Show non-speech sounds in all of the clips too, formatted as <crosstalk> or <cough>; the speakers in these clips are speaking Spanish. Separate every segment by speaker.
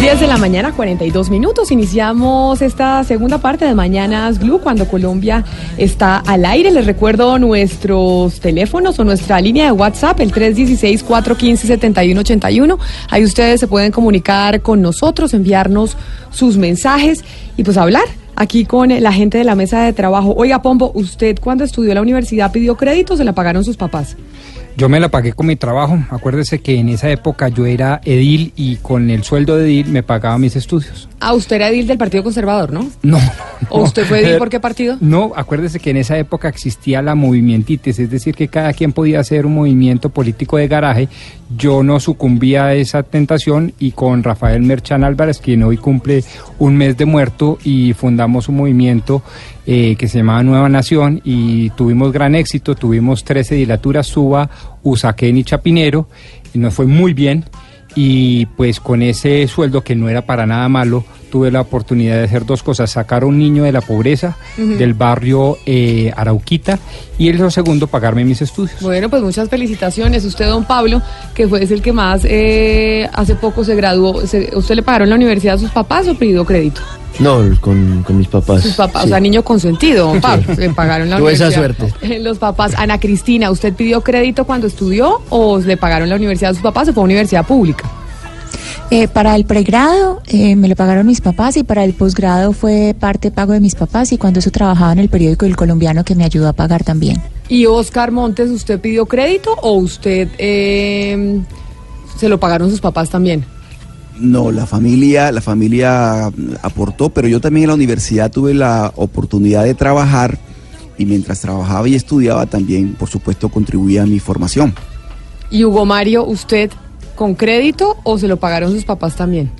Speaker 1: 10 de la mañana, 42 minutos. Iniciamos esta segunda parte de Mañanas Blue cuando Colombia está al aire. Les recuerdo nuestros teléfonos o nuestra línea de WhatsApp, el 316-415-7181. Ahí ustedes se pueden comunicar con nosotros, enviarnos sus mensajes y pues hablar aquí con la gente de la mesa de trabajo. Oiga, Pombo, ¿usted cuando estudió la universidad pidió crédito se la pagaron sus papás?
Speaker 2: Yo me la pagué con mi trabajo. Acuérdese que en esa época yo era edil y con el sueldo de edil me pagaba mis estudios.
Speaker 1: Ah, usted era edil del Partido Conservador, ¿no?
Speaker 2: No. <laughs>
Speaker 1: ¿O usted fue edil <laughs> por qué partido?
Speaker 2: No, acuérdese que en esa época existía la movimientitis, es decir, que cada quien podía hacer un movimiento político de garaje. Yo no sucumbía a esa tentación y con Rafael Merchan Álvarez, quien hoy cumple un mes de muerto, y fundamos un movimiento eh, que se llamaba Nueva Nación y tuvimos gran éxito, tuvimos tres edilaturas, Suba, Usaquén y Chapinero, y nos fue muy bien y pues con ese sueldo que no era para nada malo, tuve la oportunidad de hacer dos cosas, sacar a un niño de la pobreza del barrio eh, Arauquita y el segundo, pagarme mis estudios.
Speaker 1: Bueno, pues muchas felicitaciones. Usted, don Pablo, que fue es el que más eh, hace poco se graduó, se- ¿usted le pagaron la universidad a sus papás o pidió crédito?
Speaker 3: No, con, con mis papás.
Speaker 1: Sus papás,
Speaker 3: Sí.
Speaker 1: o sea, niño consentido, le pagaron la <laughs>
Speaker 3: Tuve esa suerte.
Speaker 1: Eh, Los papás, Ana Cristina, ¿usted pidió crédito cuando estudió o le pagaron la universidad a sus papás o fue universidad pública?
Speaker 4: Eh, para el pregrado eh, me lo pagaron mis papás y para el posgrado fue parte pago de mis papás y cuando eso trabajaba en el periódico El Colombiano que me ayudó a pagar también.
Speaker 1: Y Oscar Montes, ¿usted pidió crédito o usted eh, se lo pagaron sus papás también?
Speaker 5: No, la familia, la familia aportó, pero yo también en la universidad tuve la oportunidad de trabajar y mientras trabajaba y estudiaba también, por supuesto, contribuía a mi formación.
Speaker 1: Y Hugo Mario, ¿usted con crédito o se lo pagaron sus papás también?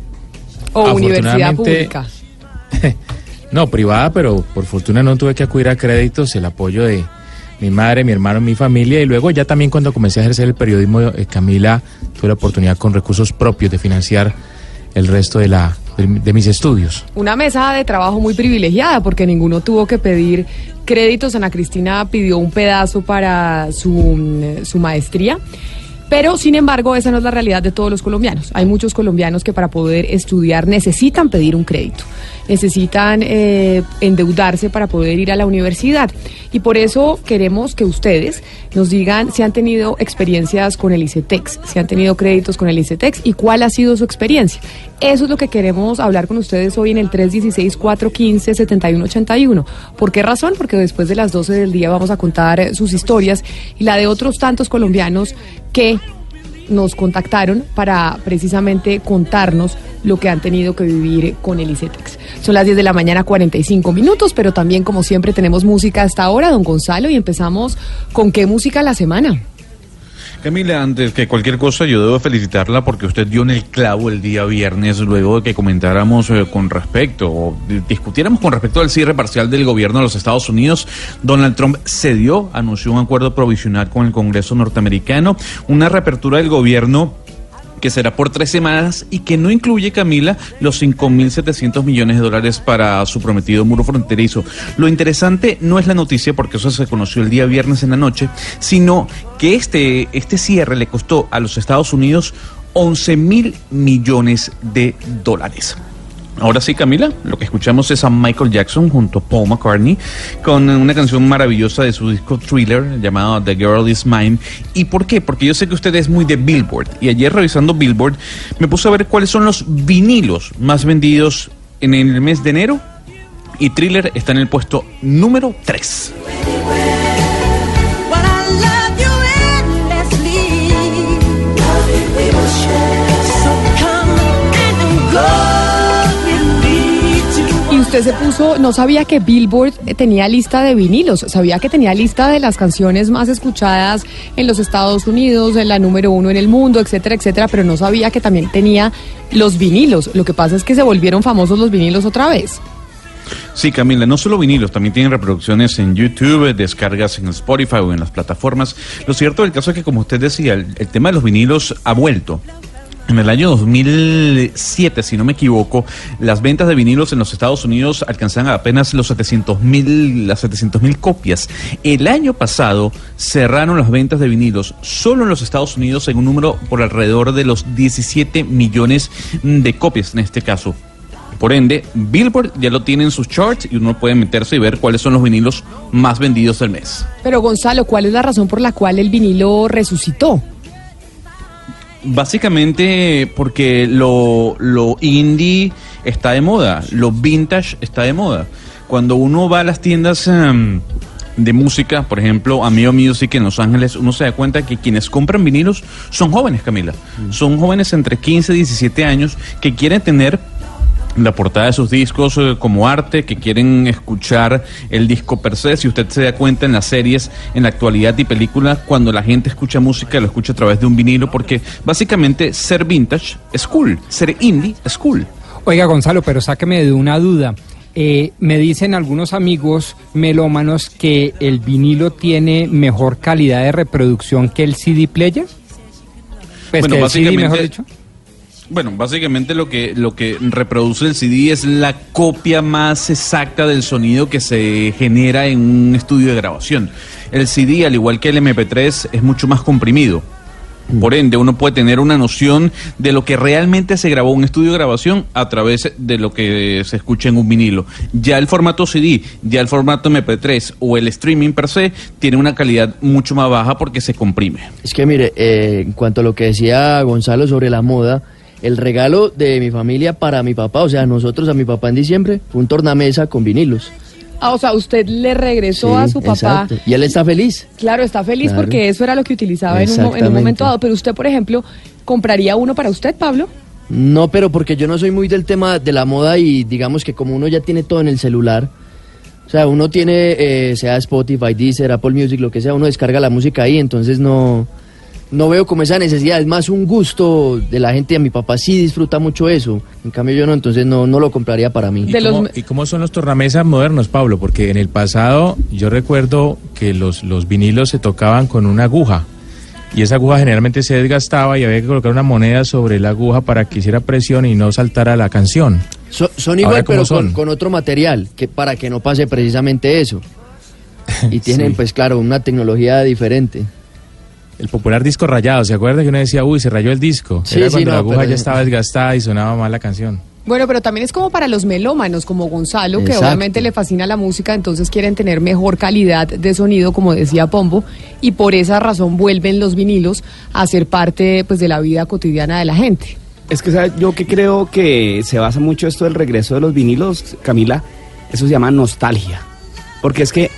Speaker 1: ¿O universidad pública? <laughs>
Speaker 6: No, privada, pero por fortuna no tuve que acudir a créditos, el apoyo de mi madre, mi hermano, mi familia y luego ya también cuando comencé a ejercer el periodismo, eh, Camila, tuve la oportunidad con recursos propios de financiar el resto de, la, de, mis estudios.
Speaker 1: Una mesa de trabajo muy privilegiada porque ninguno tuvo que pedir créditos. Ana Cristina pidió un pedazo para su, mm, su maestría. Pero, sin embargo, esa no es la realidad de todos los colombianos. Hay muchos colombianos que para poder estudiar necesitan pedir un crédito, necesitan eh, endeudarse para poder ir a la universidad. Y por eso queremos que ustedes nos digan si han tenido experiencias con el ICETEX, si han tenido créditos con el ICETEX y cuál ha sido su experiencia. Eso es lo que queremos hablar con ustedes hoy en el 316-415-7181. ¿Por qué razón? Porque después de las 12 del día vamos a contar sus historias y la de otros tantos colombianos que nos contactaron para precisamente contarnos lo que han tenido que vivir con el ICETEX. Son las 10 de la mañana, 45 minutos, pero también, como siempre, tenemos música hasta ahora, don Gonzalo, y empezamos con qué música la semana.
Speaker 7: Camila, antes que cualquier cosa, yo debo felicitarla porque usted dio en el clavo el día viernes, luego de que comentáramos eh, con respecto, o di- discutiéramos con respecto al cierre parcial del gobierno de los Estados Unidos. Donald Trump cedió, anunció un acuerdo provisional con el Congreso norteamericano, una reapertura del gobierno que será por tres semanas y que no incluye, Camila, los 5.700 millones de dólares para su prometido muro fronterizo. Lo interesante no es la noticia, porque eso se conoció el día viernes en la noche, sino que este, este cierre le costó a los Estados Unidos 11 mil millones de dólares. Ahora sí, Camila, lo que escuchamos es a Michael Jackson junto a Paul McCartney con una canción maravillosa de su disco Thriller llamado The Girl Is Mine. ¿Y por qué? Porque yo sé que usted es muy de Billboard y ayer revisando Billboard me puse a ver cuáles son los vinilos más vendidos en el mes de enero y Thriller está en el puesto número 3.
Speaker 1: Usted se puso, no sabía que Billboard tenía lista de vinilos, sabía que tenía lista de las canciones más escuchadas en los Estados Unidos, en la número uno en el mundo, etcétera, etcétera, pero no sabía que también tenía los vinilos. Lo que pasa es que se volvieron famosos los vinilos otra vez.
Speaker 7: Sí, Camila, no solo vinilos, también tienen reproducciones en YouTube, descargas en Spotify o en las plataformas. Lo cierto del caso es que, como usted decía, el, el tema de los vinilos ha vuelto. En el año 2007, si no me equivoco, las ventas de vinilos en los Estados Unidos alcanzaban apenas los 700 mil, las 700 mil copias. El año pasado cerraron las ventas de vinilos solo en los Estados Unidos en un número por alrededor de los 17 millones de copias en este caso. Por ende, Billboard ya lo tiene en sus charts y uno puede meterse y ver cuáles son los vinilos más vendidos del mes.
Speaker 1: Pero Gonzalo, ¿cuál es la razón por la cual el vinilo resucitó?
Speaker 7: Básicamente porque lo, lo indie está de moda, lo vintage está de moda. Cuando uno va a las tiendas em, de música, por ejemplo, Amigo Music en Los Ángeles, uno se da cuenta que quienes compran vinilos son jóvenes, Camila. Son jóvenes entre 15 y 17 años que quieren tener la portada de sus discos eh, como arte, que quieren escuchar el disco per se. Si usted se da cuenta en las series, en la actualidad y películas, cuando la gente escucha música, lo escucha a través de un vinilo, porque básicamente ser vintage es cool, ser indie es cool.
Speaker 2: Oiga, Gonzalo, pero sáqueme de una duda. Eh, me dicen algunos amigos melómanos que el vinilo tiene mejor calidad de reproducción que el CD player. Pues
Speaker 7: Bueno,
Speaker 2: que el CD, mejor dicho.
Speaker 7: Bueno, básicamente lo que, lo que reproduce el CD es la copia más exacta del sonido que se genera en un estudio de grabación. El CD, al igual que el MP3, es mucho más comprimido. Por ende, uno puede tener una noción de lo que realmente se grabó en un estudio de grabación a través de lo que se escucha en un vinilo. Ya el formato CD, ya el formato MP3 o el streaming per se tiene una calidad mucho más baja porque se comprime.
Speaker 8: Es que mire, eh, en cuanto a lo que decía Gonzalo sobre la moda, el regalo de mi familia para mi papá, o sea, nosotros a mi papá en diciembre, fue un tornamesa con vinilos.
Speaker 1: Ah, o sea, usted le regresó
Speaker 8: Sí,
Speaker 1: a su papá.
Speaker 8: exacto. Y él está feliz.
Speaker 1: Claro, está feliz
Speaker 8: Claro.
Speaker 1: porque eso era lo que utilizaba en un, en un momento dado. Pero usted, por ejemplo, ¿compraría uno para usted, Pablo?
Speaker 8: No, pero porque yo no soy muy del tema de la moda y digamos que como uno ya tiene todo en el celular, o sea, uno tiene, eh, sea Spotify, Deezer, Apple Music, lo que sea, uno descarga la música ahí, entonces no, no veo como esa necesidad, es más un gusto de la gente, a mi papá sí disfruta mucho eso, en cambio yo no, entonces no, no lo compraría para mí.
Speaker 6: ¿Y cómo, y cómo son los tornamesas modernos, Pablo? Porque en el pasado yo recuerdo que los, los vinilos se tocaban con una aguja y esa aguja generalmente se desgastaba y había que colocar una moneda sobre la aguja para que hiciera presión y no saltara la canción.
Speaker 8: So- son igual,
Speaker 6: ¿cómo
Speaker 8: pero
Speaker 6: son?
Speaker 8: con, con otro material, que para que no pase precisamente eso. <laughs> Y tienen,
Speaker 6: Sí.
Speaker 8: pues claro, una tecnología diferente.
Speaker 6: El popular disco rayado, ¿se acuerda que uno decía, uy, se rayó el disco?
Speaker 8: Sí,
Speaker 6: Era
Speaker 8: sí,
Speaker 6: cuando
Speaker 8: no,
Speaker 6: la aguja
Speaker 8: pero-
Speaker 6: ya estaba desgastada y sonaba mal la canción.
Speaker 1: Bueno, pero también es como para los melómanos, como Gonzalo, que obviamente le fascina la música, entonces quieren tener mejor calidad de sonido, como decía Pombo, y por esa razón vuelven los vinilos a ser parte pues, de la vida cotidiana de la gente.
Speaker 9: Es que ¿sabe? yo que creo que se basa mucho esto del regreso de los vinilos, Camila, eso se llama nostalgia. Porque es que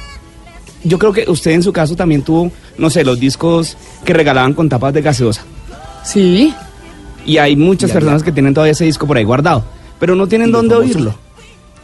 Speaker 9: yo creo que usted en su caso también tuvo, no sé, los discos que regalaban con tapas de gaseosa.
Speaker 1: Sí.
Speaker 9: Y hay muchas
Speaker 5: Ya,
Speaker 9: personas
Speaker 5: ya.
Speaker 9: que tienen todavía ese disco por ahí guardado, pero no tienen dónde
Speaker 5: famosos-
Speaker 9: oírlo.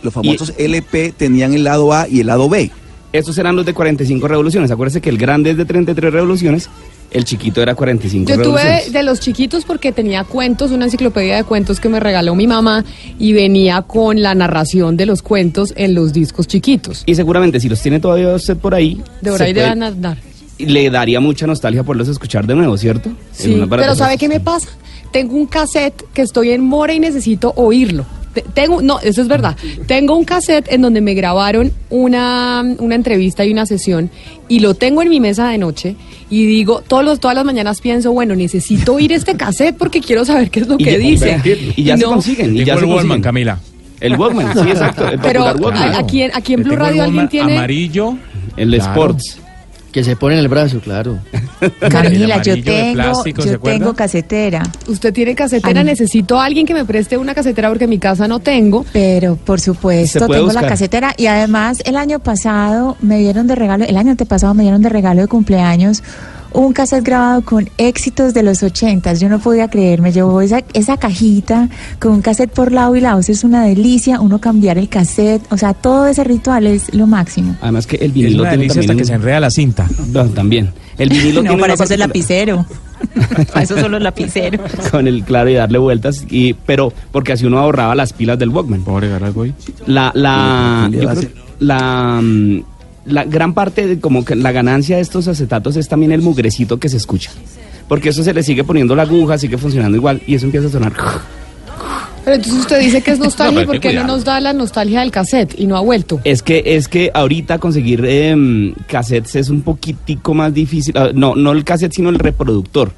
Speaker 5: Los famosos LP tenían el lado A y el lado B.
Speaker 9: Estos eran los de 45 revoluciones. Acuérdese que el grande es de 33 revoluciones, el chiquito era 45
Speaker 1: Yo tuve de, los chiquitos porque tenía cuentos, una enciclopedia de cuentos que me regaló mi mamá y venía con la narración de los cuentos en los discos chiquitos.
Speaker 9: Y seguramente si los tiene todavía usted por ahí,
Speaker 1: De por
Speaker 9: se
Speaker 1: ahí
Speaker 9: puede-
Speaker 1: deben andar.
Speaker 9: le daría mucha nostalgia poderlos escuchar de nuevo, ¿cierto?
Speaker 1: Sí, pero ¿sabe qué me pasa? Tengo un cassette que estoy en mora y necesito oírlo. Te- Tengo, no, eso es verdad. Tengo un cassette en donde me grabaron una, una entrevista y una sesión y lo tengo en mi mesa de noche y digo, todos los, todas las mañanas pienso, bueno, necesito oír este cassette porque quiero saber qué es lo
Speaker 9: Y
Speaker 1: que
Speaker 9: ya-
Speaker 1: dice.
Speaker 9: y ya se
Speaker 1: no-
Speaker 9: consiguen, y ya se
Speaker 6: el Wallman. Camila.
Speaker 9: El Walkman, sí, exacto. El
Speaker 1: Pero
Speaker 9: Walkman.
Speaker 1: a- aquí, en- aquí en Blue Radio alguien tiene...
Speaker 6: amarillo.
Speaker 9: El
Speaker 6: Claro.
Speaker 9: Sports.
Speaker 8: Que se pone en el brazo, claro. <laughs>
Speaker 4: Camila, yo tengo,
Speaker 6: plástico, ¿se
Speaker 4: yo tengo casetera.
Speaker 1: Usted tiene casetera,
Speaker 4: Ay.
Speaker 1: necesito a alguien que me preste una casetera porque en mi casa no tengo.
Speaker 4: Pero por supuesto, tengo la casetera y además el año pasado me dieron de regalo, el año antepasado me dieron de regalo de cumpleaños un cassette grabado con éxitos de los ochentas. Yo no podía creer, me llevó esa, esa cajita con un cassette por lado y lado. Eso es una delicia, uno cambiar el cassette, o sea, todo ese ritual es lo máximo.
Speaker 9: Además que el
Speaker 6: Es
Speaker 9: vinilo
Speaker 6: una
Speaker 9: tiene
Speaker 6: delicia hasta
Speaker 9: también
Speaker 6: que se enreda la cinta.
Speaker 9: No, también. El vinilo <laughs>
Speaker 4: no,
Speaker 9: tiene
Speaker 4: para eso es el lapicero. <laughs> para eso son los lapiceros. <laughs>
Speaker 9: con el claro y darle vueltas y pero porque así uno ahorraba las pilas del Walkman.
Speaker 7: ¿Puedo agregar algo ahí?
Speaker 9: La la
Speaker 5: ¿Qué le
Speaker 9: yo creo la la gran parte de como que la ganancia de estos acetatos es también el mugrecito que se escucha. Porque eso se le sigue poniendo la aguja, sigue funcionando igual y eso empieza a sonar.
Speaker 1: Pero entonces usted dice que es <laughs> nostalgia,
Speaker 9: No,
Speaker 1: ¿y
Speaker 9: pero
Speaker 1: ¿por
Speaker 9: hay que
Speaker 1: qué no nos da la nostalgia del cassette y no ha vuelto?
Speaker 9: Es que es que ahorita conseguir em, cassettes es un poquitico más difícil. Ah, No, no el cassette, sino el reproductor.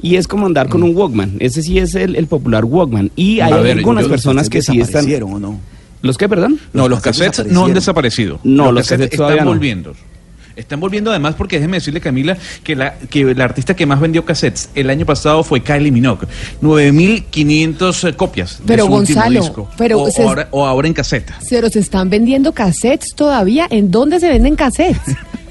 Speaker 9: Y es como andar con un Walkman. Ese sí es el, el popular Walkman. Y hay
Speaker 7: ver,
Speaker 9: algunas personas que sí están.
Speaker 5: ¿Desaparecieron o no?
Speaker 9: ¿Los qué, perdón?
Speaker 7: No, los cassettes no han desaparecido.
Speaker 9: No, los cassettes todavía
Speaker 7: están
Speaker 9: no.
Speaker 7: volviendo. Están volviendo además porque déjeme decirle, Camila, que la, que la artista que más vendió cassettes el año pasado fue Kylie Minogue. 9.500 copias de
Speaker 1: Pero,
Speaker 7: su último
Speaker 1: Gonzalo,
Speaker 7: disco.
Speaker 1: pero
Speaker 7: o,
Speaker 1: se-
Speaker 7: o ahora, o ahora en caseta.
Speaker 1: Pero se están vendiendo cassettes todavía. ¿En dónde se venden cassettes? <laughs>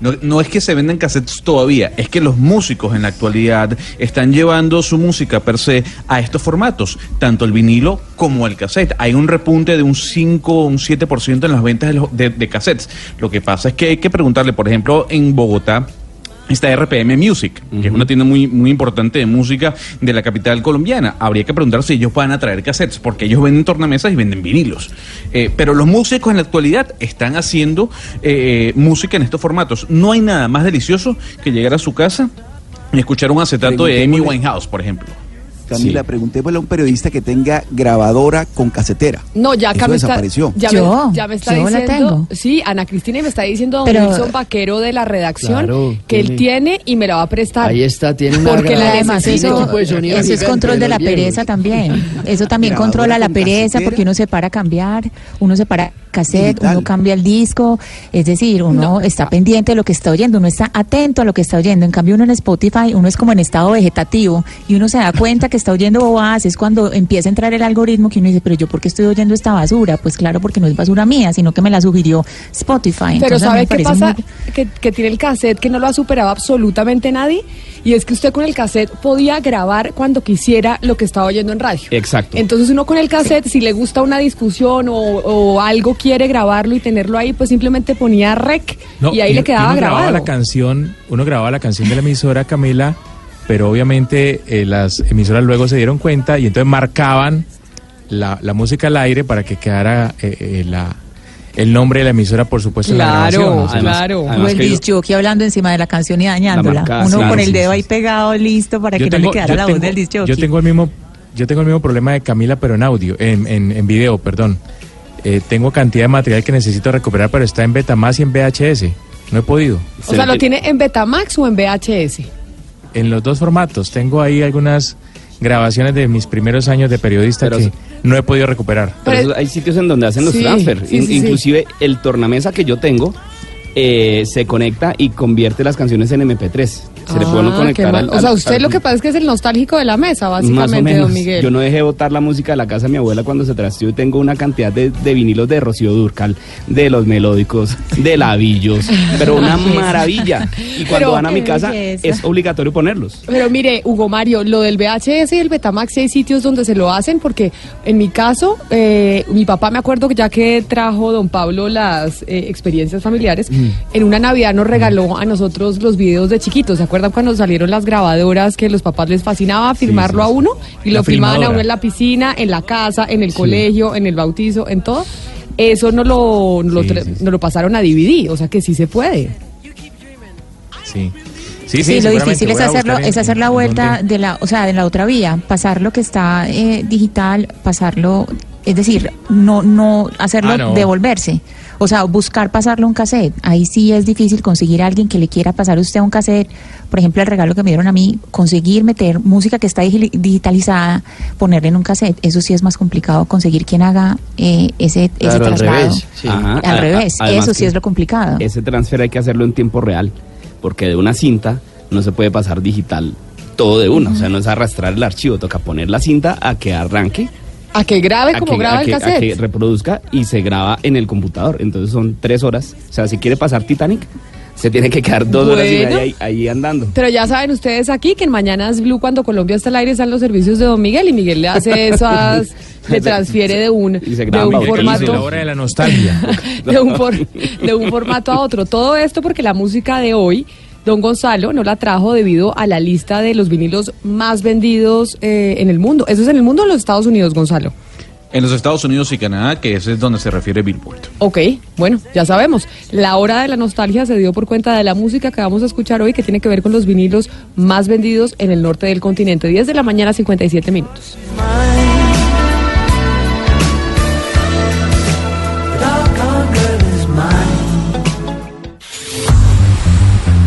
Speaker 7: No, no es que se venden cassettes todavía, es que los músicos en la actualidad están llevando su música per se a estos formatos, tanto el vinilo como el cassette. Hay un repunte de un 5 o un 7% en las ventas de, de- de cassettes. Lo que pasa es que hay que preguntarle, por ejemplo, en Bogotá. Está RPM Music, que es una tienda muy, muy importante de música de la capital colombiana. Habría que preguntar si ellos van a traer cassettes, porque ellos venden tornamesas y venden vinilos. Eh, pero los músicos en la actualidad están haciendo eh, música en estos formatos. No hay nada más delicioso que llegar a su casa y escuchar un acetato de Amy Winehouse, por ejemplo.
Speaker 5: Camila, preguntémosle a un periodista que tenga grabadora con casetera.
Speaker 1: No, ya
Speaker 5: Eso
Speaker 1: está,
Speaker 5: desapareció.
Speaker 1: ya,
Speaker 4: Yo,
Speaker 1: me, ya me está
Speaker 4: yo la
Speaker 1: diciendo.
Speaker 4: tengo.
Speaker 1: Sí, Ana Cristina y me está diciendo don
Speaker 4: Pero-
Speaker 1: Wilson Vaquero de la redacción
Speaker 8: Claro,
Speaker 1: que él
Speaker 8: tiene-
Speaker 1: y me la va a prestar.
Speaker 8: Ahí está, tiene una
Speaker 1: Porque la
Speaker 4: Además, eso,
Speaker 8: equipo de sonido
Speaker 4: eso es control de la pereza también. Eso también controla la pereza
Speaker 5: casetera.
Speaker 4: porque uno se para a cambiar, uno se para cassette,
Speaker 5: Digital.
Speaker 4: uno cambia el disco, es decir, uno está pendiente de lo que está oyendo, uno está atento a lo que está oyendo. En cambio, uno en Spotify, uno es como en estado vegetativo y uno se da cuenta que está oyendo bobadas, es cuando empieza a entrar el algoritmo que uno dice, pero yo por qué estoy oyendo esta basura? Pues claro, porque no es basura mía, sino que me la sugirió Spotify.
Speaker 1: Pero
Speaker 4: Entonces,
Speaker 1: ¿sabe qué pasa?
Speaker 4: muy-
Speaker 1: Que, que tiene el cassette que no lo ha superado absolutamente nadie. Y es que usted con el cassette podía grabar cuando quisiera lo que estaba oyendo en radio.
Speaker 9: Exacto.
Speaker 1: Entonces uno con el cassette, si le gusta una discusión o, o algo quiere grabarlo y tenerlo ahí, pues simplemente ponía rec
Speaker 6: No,
Speaker 1: y ahí le quedaba
Speaker 6: uno grababa
Speaker 1: grabado.
Speaker 6: la canción, uno grababa la canción de la emisora Camila, pero obviamente eh, las emisoras luego se dieron cuenta y entonces marcaban la, la música al aire para que quedara eh, eh, la, el nombre de la emisora, por supuesto, en la
Speaker 1: Claro,
Speaker 6: grabación.
Speaker 1: claro.
Speaker 4: O el disc jockey hablando encima de la canción y dañándola. Uno
Speaker 6: claro,
Speaker 4: con el dedo
Speaker 6: sí,
Speaker 4: ahí pegado, listo, para que no le quedara la voz del disc jockey.
Speaker 6: Yo tengo el mismo, yo tengo el mismo problema de Camila, pero en audio, en, en, en video, perdón. Eh, tengo cantidad de material que necesito recuperar, pero está en Betamax y en VHS. No he podido.
Speaker 1: O sea, ¿lo tiene en Betamax o en VHS?
Speaker 6: En los dos formatos. Tengo ahí algunas grabaciones de mis primeros años de periodista que no he podido recuperar.
Speaker 9: Pero hay sitios en donde hacen los
Speaker 6: Sí,
Speaker 9: transfer.
Speaker 6: sí,
Speaker 9: In-
Speaker 6: sí, sí.
Speaker 9: Inclusive el tornamesa que yo tengo eh, se conecta y convierte las canciones en MP3. Se le puede uno
Speaker 1: Ah,
Speaker 9: conectar
Speaker 1: mal.
Speaker 9: al,
Speaker 1: O sea,
Speaker 9: al-
Speaker 1: usted
Speaker 9: al-
Speaker 1: lo que pasa es que es el nostálgico de la mesa,
Speaker 9: más o
Speaker 1: básicamente,
Speaker 9: menos.
Speaker 1: don Miguel.
Speaker 9: Yo no dejé botar la música de la casa de mi abuela cuando se trasteó y tengo una cantidad de, de vinilos de Rocío Durcal, de los melódicos, de lavillos, <laughs> pero una maravilla. Y cuando
Speaker 1: Pero-
Speaker 9: van a mi casa
Speaker 1: belleza.
Speaker 9: es obligatorio ponerlos.
Speaker 1: Pero mire, Hugo Mario, lo del VHS y el Betamax, hay sitios donde se lo hacen, porque en mi caso, eh, mi papá me acuerdo que ya que trajo don Pablo las eh, experiencias familiares, en una Navidad nos regaló a nosotros los videos de chiquitos. ¿Se acuerdan cuando salieron las grabadoras que los papás les fascinaba filmarlo a uno? Y
Speaker 6: La
Speaker 1: lo filmaban a uno en la piscina, en la casa, en el colegio, en el bautizo, en todo. Eso no lo, no lo, nos lo pasaron a DVD, o sea que sí se puede.
Speaker 6: Sí.
Speaker 4: Sí,
Speaker 6: Sí,
Speaker 4: lo difícil es hacerlo,
Speaker 6: en-
Speaker 4: es hacer la vuelta
Speaker 6: dónde-
Speaker 4: de la, o sea, de la otra vía, pasar lo que está eh, digital, pasarlo, es decir, no, no hacerlo
Speaker 6: Ah, no.
Speaker 4: devolverse, o sea, buscar pasarlo a un cassette. Ahí sí es difícil conseguir a alguien que le quiera pasar a usted un cassette. Por ejemplo, el regalo que me dieron a mí, conseguir meter música que está digi- digitalizada, ponerle en un cassette. Eso sí es más complicado conseguir quien haga eh, ese, ese
Speaker 9: Claro, al
Speaker 4: traslado.
Speaker 9: revés, sí. Ajá.
Speaker 4: Al
Speaker 9: A-
Speaker 4: revés, eso sí es lo complicado.
Speaker 9: Ese transfer hay que hacerlo en tiempo real, porque de una cinta no se puede pasar digital todo de una, o sea, no es arrastrar el archivo, toca poner la cinta a que arranque,
Speaker 1: A que grabe
Speaker 9: a
Speaker 1: como
Speaker 9: que,
Speaker 1: graba
Speaker 9: a
Speaker 1: el
Speaker 9: que- a
Speaker 1: cassette.
Speaker 9: que reproduzca y se graba en el computador, entonces son tres horas, o sea, si quiere pasar Titanic, se tiene que quedar dos horas y media ahí, ahí andando.
Speaker 1: Pero ya saben ustedes aquí que en Mañanas Blue, cuando Colombia está al aire, están los servicios de Don Miguel y Miguel le hace <laughs> esas, le transfiere de un,
Speaker 6: Y se
Speaker 1: de
Speaker 6: graba
Speaker 1: un formato.
Speaker 6: la hora de la nostalgia. <laughs>
Speaker 1: de un, for- de un formato a otro. Todo esto porque la música de hoy, don Gonzalo no la trajo debido a la lista de los vinilos más vendidos eh, en el mundo. ¿Eso es en el mundo o en los Estados Unidos, Gonzalo?
Speaker 7: En los Estados Unidos y Canadá, que ese es donde se refiere Billboard.
Speaker 1: Ok, bueno, ya sabemos. La hora de la nostalgia se dio por cuenta de la música que vamos a escuchar hoy, que tiene que ver con los vinilos más vendidos en el norte del continente. 10 de la mañana, 57 minutos.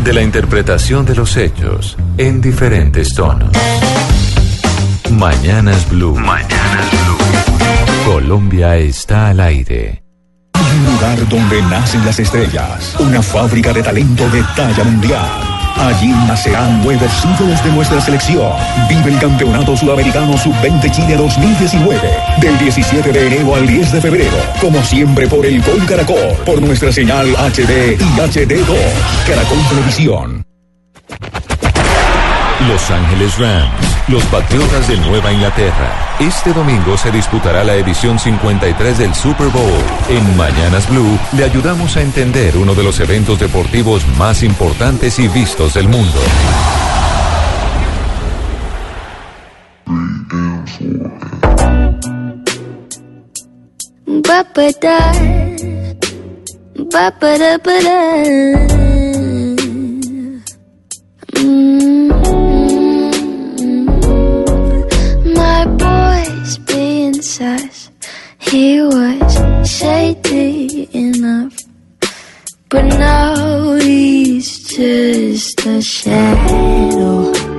Speaker 10: De la interpretación de los hechos en diferentes tonos. Mañanas Blue. Mañanas Blue. Colombia está al aire.
Speaker 11: Un lugar donde nacen las estrellas, una fábrica de talento de talla mundial. Allí nacerán nuevos ídolos de nuestra selección. Vive el Campeonato Sudamericano Sub-20 Chile 2019, del 17 de enero al 10 de febrero. Como siempre por el Gol Caracol, por nuestra señal HD y HD2. Caracol Televisión.
Speaker 10: Los Ángeles Rams, los Patriotas de Nueva Inglaterra. Este domingo se disputará la edición 53 del Super Bowl. En Mañanas Blue le ayudamos a entender uno de los eventos deportivos más importantes y vistos del mundo.
Speaker 12: Sus. He was shady enough. But now he's just a shadow.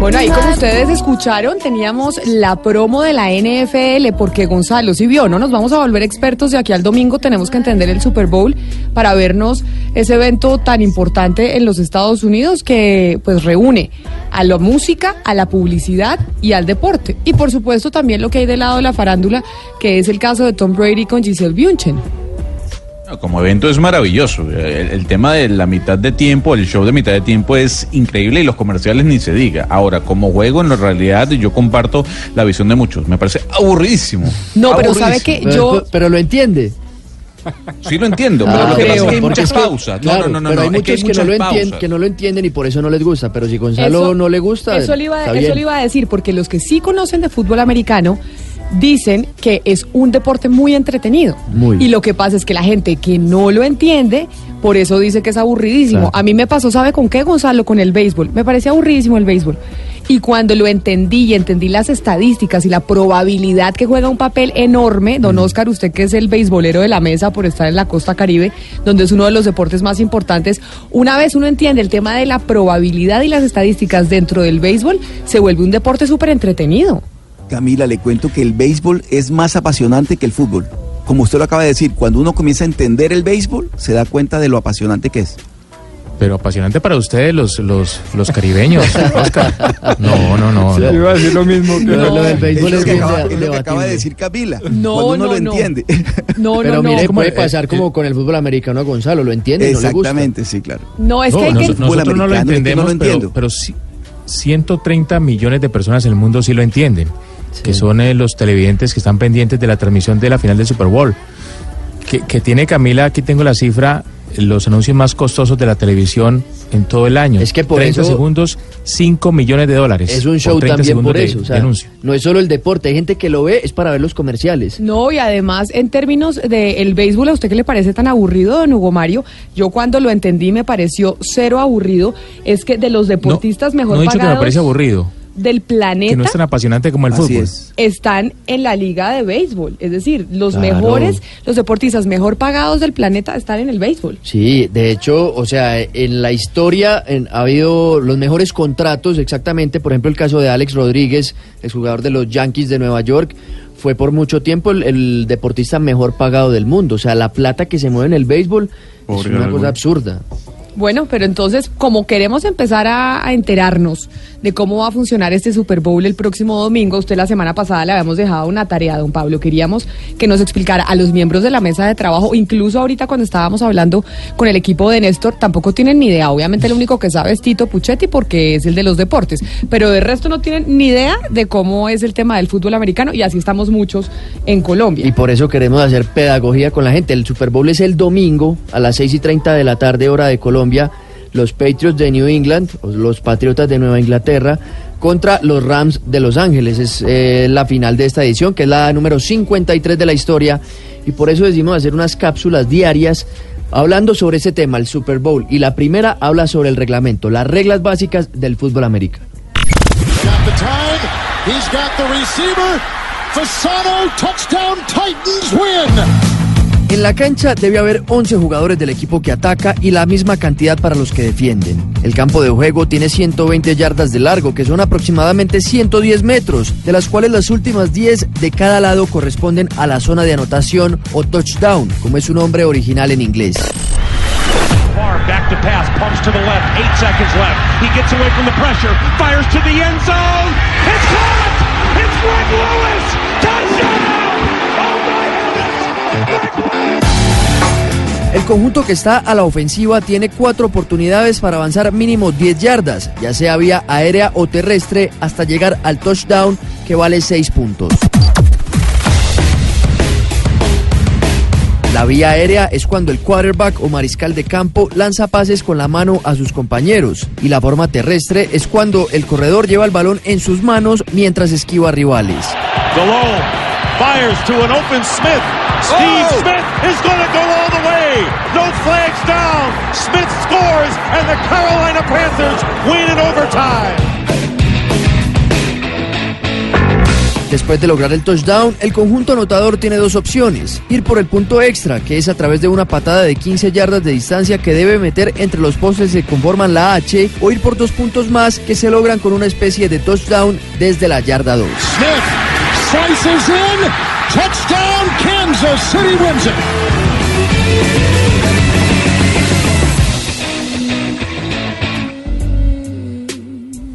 Speaker 1: Bueno, ahí como ustedes escucharon, teníamos la promo de la NFL, porque Gonzalo, si vio, no nos vamos a volver expertos de aquí al domingo, tenemos que entender el Super Bowl para vernos ese evento tan importante en los Estados Unidos que pues reúne a la música, a la publicidad y al deporte. Y por supuesto también lo que hay del lado de la farándula, que es el caso de Tom Brady con Giselle Bündchen.
Speaker 7: Como evento es maravilloso. El, el tema de la mitad de tiempo, el show de mitad de tiempo es increíble y los comerciales ni se diga. Ahora, como juego, en la realidad yo comparto la visión de muchos. Me parece aburridísimo.
Speaker 1: No, pero sabe que yo...
Speaker 8: pero lo entiende.
Speaker 7: Sí lo entiendo, pero
Speaker 8: Ah,
Speaker 7: lo que pasa es que hay muchas
Speaker 8: es que-
Speaker 7: pausas. No,
Speaker 8: claro,
Speaker 7: no, no, no,
Speaker 8: pero hay
Speaker 7: no, es que
Speaker 8: muchos
Speaker 7: hay
Speaker 8: que, no lo entienden,
Speaker 7: pausas.
Speaker 8: que no lo entienden y por eso no les gusta. Pero si Gonzalo
Speaker 1: Eso-
Speaker 8: no le gusta,
Speaker 1: Eso le, iba,
Speaker 8: está
Speaker 1: eso
Speaker 8: bien.
Speaker 1: le iba a decir, porque los que sí conocen de fútbol americano dicen que es un deporte muy entretenido.
Speaker 8: Muy.
Speaker 1: Y lo que pasa es que la gente que no lo entiende, por eso dice que es aburridísimo.
Speaker 8: Claro.
Speaker 1: A mí me pasó, ¿sabe con qué, Gonzalo? Con el béisbol. Me parecía aburridísimo el béisbol. Y cuando lo entendí y entendí las estadísticas y la probabilidad que juega un papel enorme, don Oscar, usted que es el beisbolero de la mesa por estar en la costa caribe, donde es uno de los deportes más importantes, una vez uno entiende el tema de la probabilidad y las estadísticas dentro del béisbol, se vuelve un deporte súper entretenido.
Speaker 5: Camila, le cuento que el béisbol es más apasionante que el fútbol. Como usted lo acaba de decir, cuando uno comienza a entender el béisbol, se da cuenta de lo apasionante que es.
Speaker 6: Pero apasionante para ustedes, los, los, los caribeños, Oscar. No, no, no.
Speaker 2: Sí,
Speaker 6: no.
Speaker 2: iba a decir lo mismo que
Speaker 8: Lo- lo del béisbol
Speaker 5: es
Speaker 8: es
Speaker 5: que
Speaker 8: bien
Speaker 5: acaba, es lo que acaba de decir Camila.
Speaker 1: No,
Speaker 5: cuando uno
Speaker 1: no,
Speaker 5: lo
Speaker 1: no.
Speaker 5: entiende.
Speaker 1: No,
Speaker 8: Pero
Speaker 1: no, no.
Speaker 8: mire, puede
Speaker 6: eh,
Speaker 8: pasar
Speaker 6: eh,
Speaker 8: como con el fútbol americano a Gonzalo, lo entiende, no le gusta.
Speaker 5: Exactamente, sí, claro.
Speaker 1: No, es
Speaker 6: No,
Speaker 1: que hay
Speaker 6: nos-
Speaker 1: que...
Speaker 6: nosotros no lo
Speaker 5: americano, es que no
Speaker 6: entendemos,
Speaker 5: lo
Speaker 6: pero,
Speaker 5: entiendo.
Speaker 6: pero sí, 130 millones de personas en el mundo sí lo entienden, que son eh, los televidentes que están pendientes de la transmisión de la final del Super Bowl. Que, que tiene Camila, aquí tengo la cifra, los anuncios más costosos de la televisión en todo el año.
Speaker 8: Es que por
Speaker 6: 30
Speaker 8: eso-
Speaker 6: segundos, 5 millones de dólares.
Speaker 8: Es un
Speaker 6: por
Speaker 8: show
Speaker 6: 30
Speaker 8: también
Speaker 6: segundos
Speaker 8: por
Speaker 6: de-
Speaker 8: eso. O
Speaker 6: de
Speaker 8: sea, no es solo el deporte, hay gente que lo ve, es para ver los comerciales.
Speaker 1: No, y además, en términos del béisbol, ¿a usted qué le parece tan aburrido, don Hugo Mario? Yo cuando lo entendí me pareció cero aburrido. Es que de los deportistas mejor
Speaker 6: no he dicho que me
Speaker 1: pagados
Speaker 6: parece aburrido,
Speaker 1: del
Speaker 6: que no
Speaker 1: planeta
Speaker 6: es tan apasionante como el
Speaker 5: Así
Speaker 6: fútbol.
Speaker 5: es.
Speaker 1: están en la liga de béisbol. Es decir, los
Speaker 8: Claro.
Speaker 1: mejores, los deportistas mejor pagados del planeta están en el béisbol.
Speaker 8: Sí, de hecho, o sea, en la historia en- ha habido los mejores contratos, exactamente, por ejemplo, el caso de Alex Rodríguez, el jugador de los Yankees de Nueva York, fue por mucho tiempo el, el deportista mejor pagado del mundo. O sea, la plata que se mueve en el béisbol es una cosa absurda.
Speaker 1: Bueno, pero entonces, como queremos empezar a, a enterarnos de cómo va a funcionar este Super Bowl el próximo domingo. Usted la semana pasada le habíamos dejado una tarea, don Pablo. Queríamos que nos explicara a los miembros de la mesa de trabajo, incluso ahorita cuando estábamos hablando con el equipo de Néstor, tampoco tienen ni idea. Obviamente el único que sabe es Tito Puchetti porque es el de los deportes, pero de resto no tienen ni idea de cómo es el tema del fútbol americano y así estamos muchos en Colombia.
Speaker 8: Y por eso queremos hacer pedagogía con la gente. El Super Bowl es el domingo a las 6 y 30 de la tarde, hora de Colombia. Los Patriots de New England, los Patriotas de Nueva Inglaterra, contra los Rams de Los Ángeles. Es eh, la final de esta edición, que es la número 53 de la historia. Y por eso decidimos hacer unas cápsulas diarias hablando sobre ese tema, el Super Bowl. Y la primera habla sobre el reglamento, las reglas básicas del fútbol americano.
Speaker 13: Touchdown, Titans win.
Speaker 8: En la cancha debe haber 11 jugadores del equipo que ataca y la misma cantidad para los que defienden. El campo de juego tiene 120 yardas de largo, que son aproximadamente 110 metros, de las cuales las últimas 10 de cada lado corresponden a la zona de anotación o touchdown, como es su nombre original en inglés.
Speaker 14: Touchdown! Oh my heavens!
Speaker 8: El conjunto que está a la ofensiva tiene cuatro oportunidades para avanzar mínimo 10 yardas, ya sea vía aérea o terrestre, hasta llegar al touchdown que vale 6 puntos. La vía aérea es cuando el quarterback o mariscal de campo lanza pases con la mano a sus compañeros y la forma terrestre es cuando el corredor lleva el balón en sus manos mientras esquiva a rivales.
Speaker 14: Galone fires to an open Smith. Steve
Speaker 13: Oh!
Speaker 14: Smith is going to go No flags down. Smith scores, and the Carolina Panthers win in overtime.
Speaker 8: Después de lograr el touchdown, el conjunto anotador tiene dos opciones. Ir por el punto extra, que es a través de una patada de 15 yardas de distancia que debe meter entre los postes que conforman la H, o ir por dos puntos más que se logran con una especie de touchdown desde la yarda 2.
Speaker 13: Smith slices in. Touchdown, Kansas City wins it.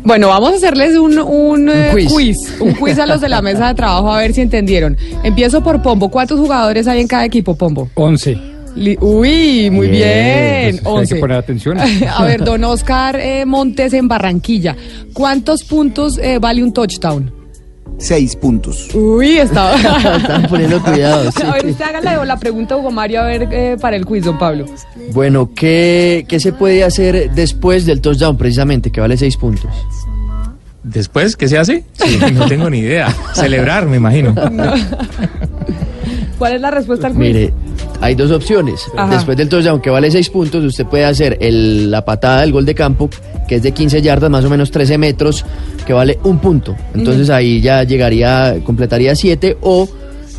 Speaker 1: Bueno, vamos a hacerles un, un, eh,
Speaker 8: quiz.
Speaker 1: quiz. Un quiz a los de la mesa de trabajo a ver si entendieron. Empiezo por Pombo. ¿Cuántos jugadores hay en cada equipo, Pombo?
Speaker 2: 11.
Speaker 1: Li- Uy, muy bien.
Speaker 2: Pues hay
Speaker 1: 11.
Speaker 2: que poner atención. <laughs>
Speaker 1: a ver, don Oscar eh, Montes en Barranquilla. ¿Cuántos puntos eh, vale un touchdown?
Speaker 5: Seis puntos.
Speaker 1: Uy, estaba. <laughs>
Speaker 8: Están poniendo cuidado, sí.
Speaker 1: A ver, usted haga la, pregunta, Hugo Mario, a ver eh, para el quiz, don Pablo.
Speaker 8: Bueno, ¿qué, ¿qué se puede hacer después del touchdown precisamente, que vale 6 puntos?
Speaker 6: ¿Después qué se hace? No tengo ni idea. Celebrar, me imagino. <laughs>
Speaker 1: ¿Cuál es la respuesta al quiz?
Speaker 8: Mire, hay dos opciones.
Speaker 1: Ajá.
Speaker 8: Después del touchdown que vale 6 puntos, usted puede hacer el- la patada del gol de campo, que es de 15 yardas, más o menos 13 metros, que vale un punto. Entonces ahí ya llegaría, completaría 7 o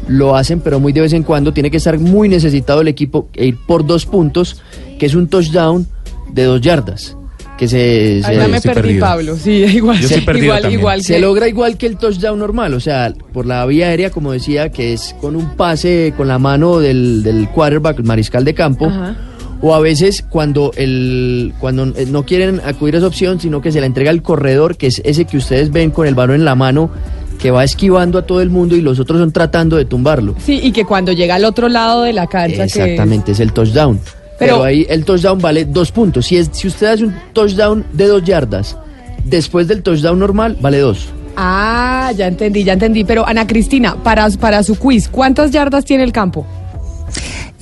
Speaker 8: lo hacen, pero muy de vez en cuando. Tiene que estar muy necesitado el equipo e ir por dos puntos, que es un touchdown de dos yardas. Que se,
Speaker 1: Ahí
Speaker 8: se-
Speaker 1: ya me perdí, Pablo. Sí, <laughs> igual. igual, igual
Speaker 8: se
Speaker 1: que-
Speaker 8: logra igual que el touchdown normal, o sea, por la vía aérea, como decía, que es con un pase con la mano del, del quarterback, el mariscal de campo.
Speaker 1: Ajá.
Speaker 8: O a veces cuando el cuando eh, no quieren acudir a esa opción, sino que se la entrega el corredor, que es ese que ustedes ven con el balón en la mano, que va esquivando a todo el mundo y los otros son tratando de tumbarlo.
Speaker 1: Sí, y que cuando llega al otro lado de la cancha. que-
Speaker 8: Exactamente, es el touchdown. Pero,
Speaker 1: Pero-
Speaker 8: ahí el touchdown vale dos puntos. Si, es, si usted hace un touchdown de dos yardas, después del touchdown normal, vale dos.
Speaker 1: Ah, ya entendí, ya entendí. Pero Ana Cristina, para, para su quiz, ¿cuántas yardas tiene el campo?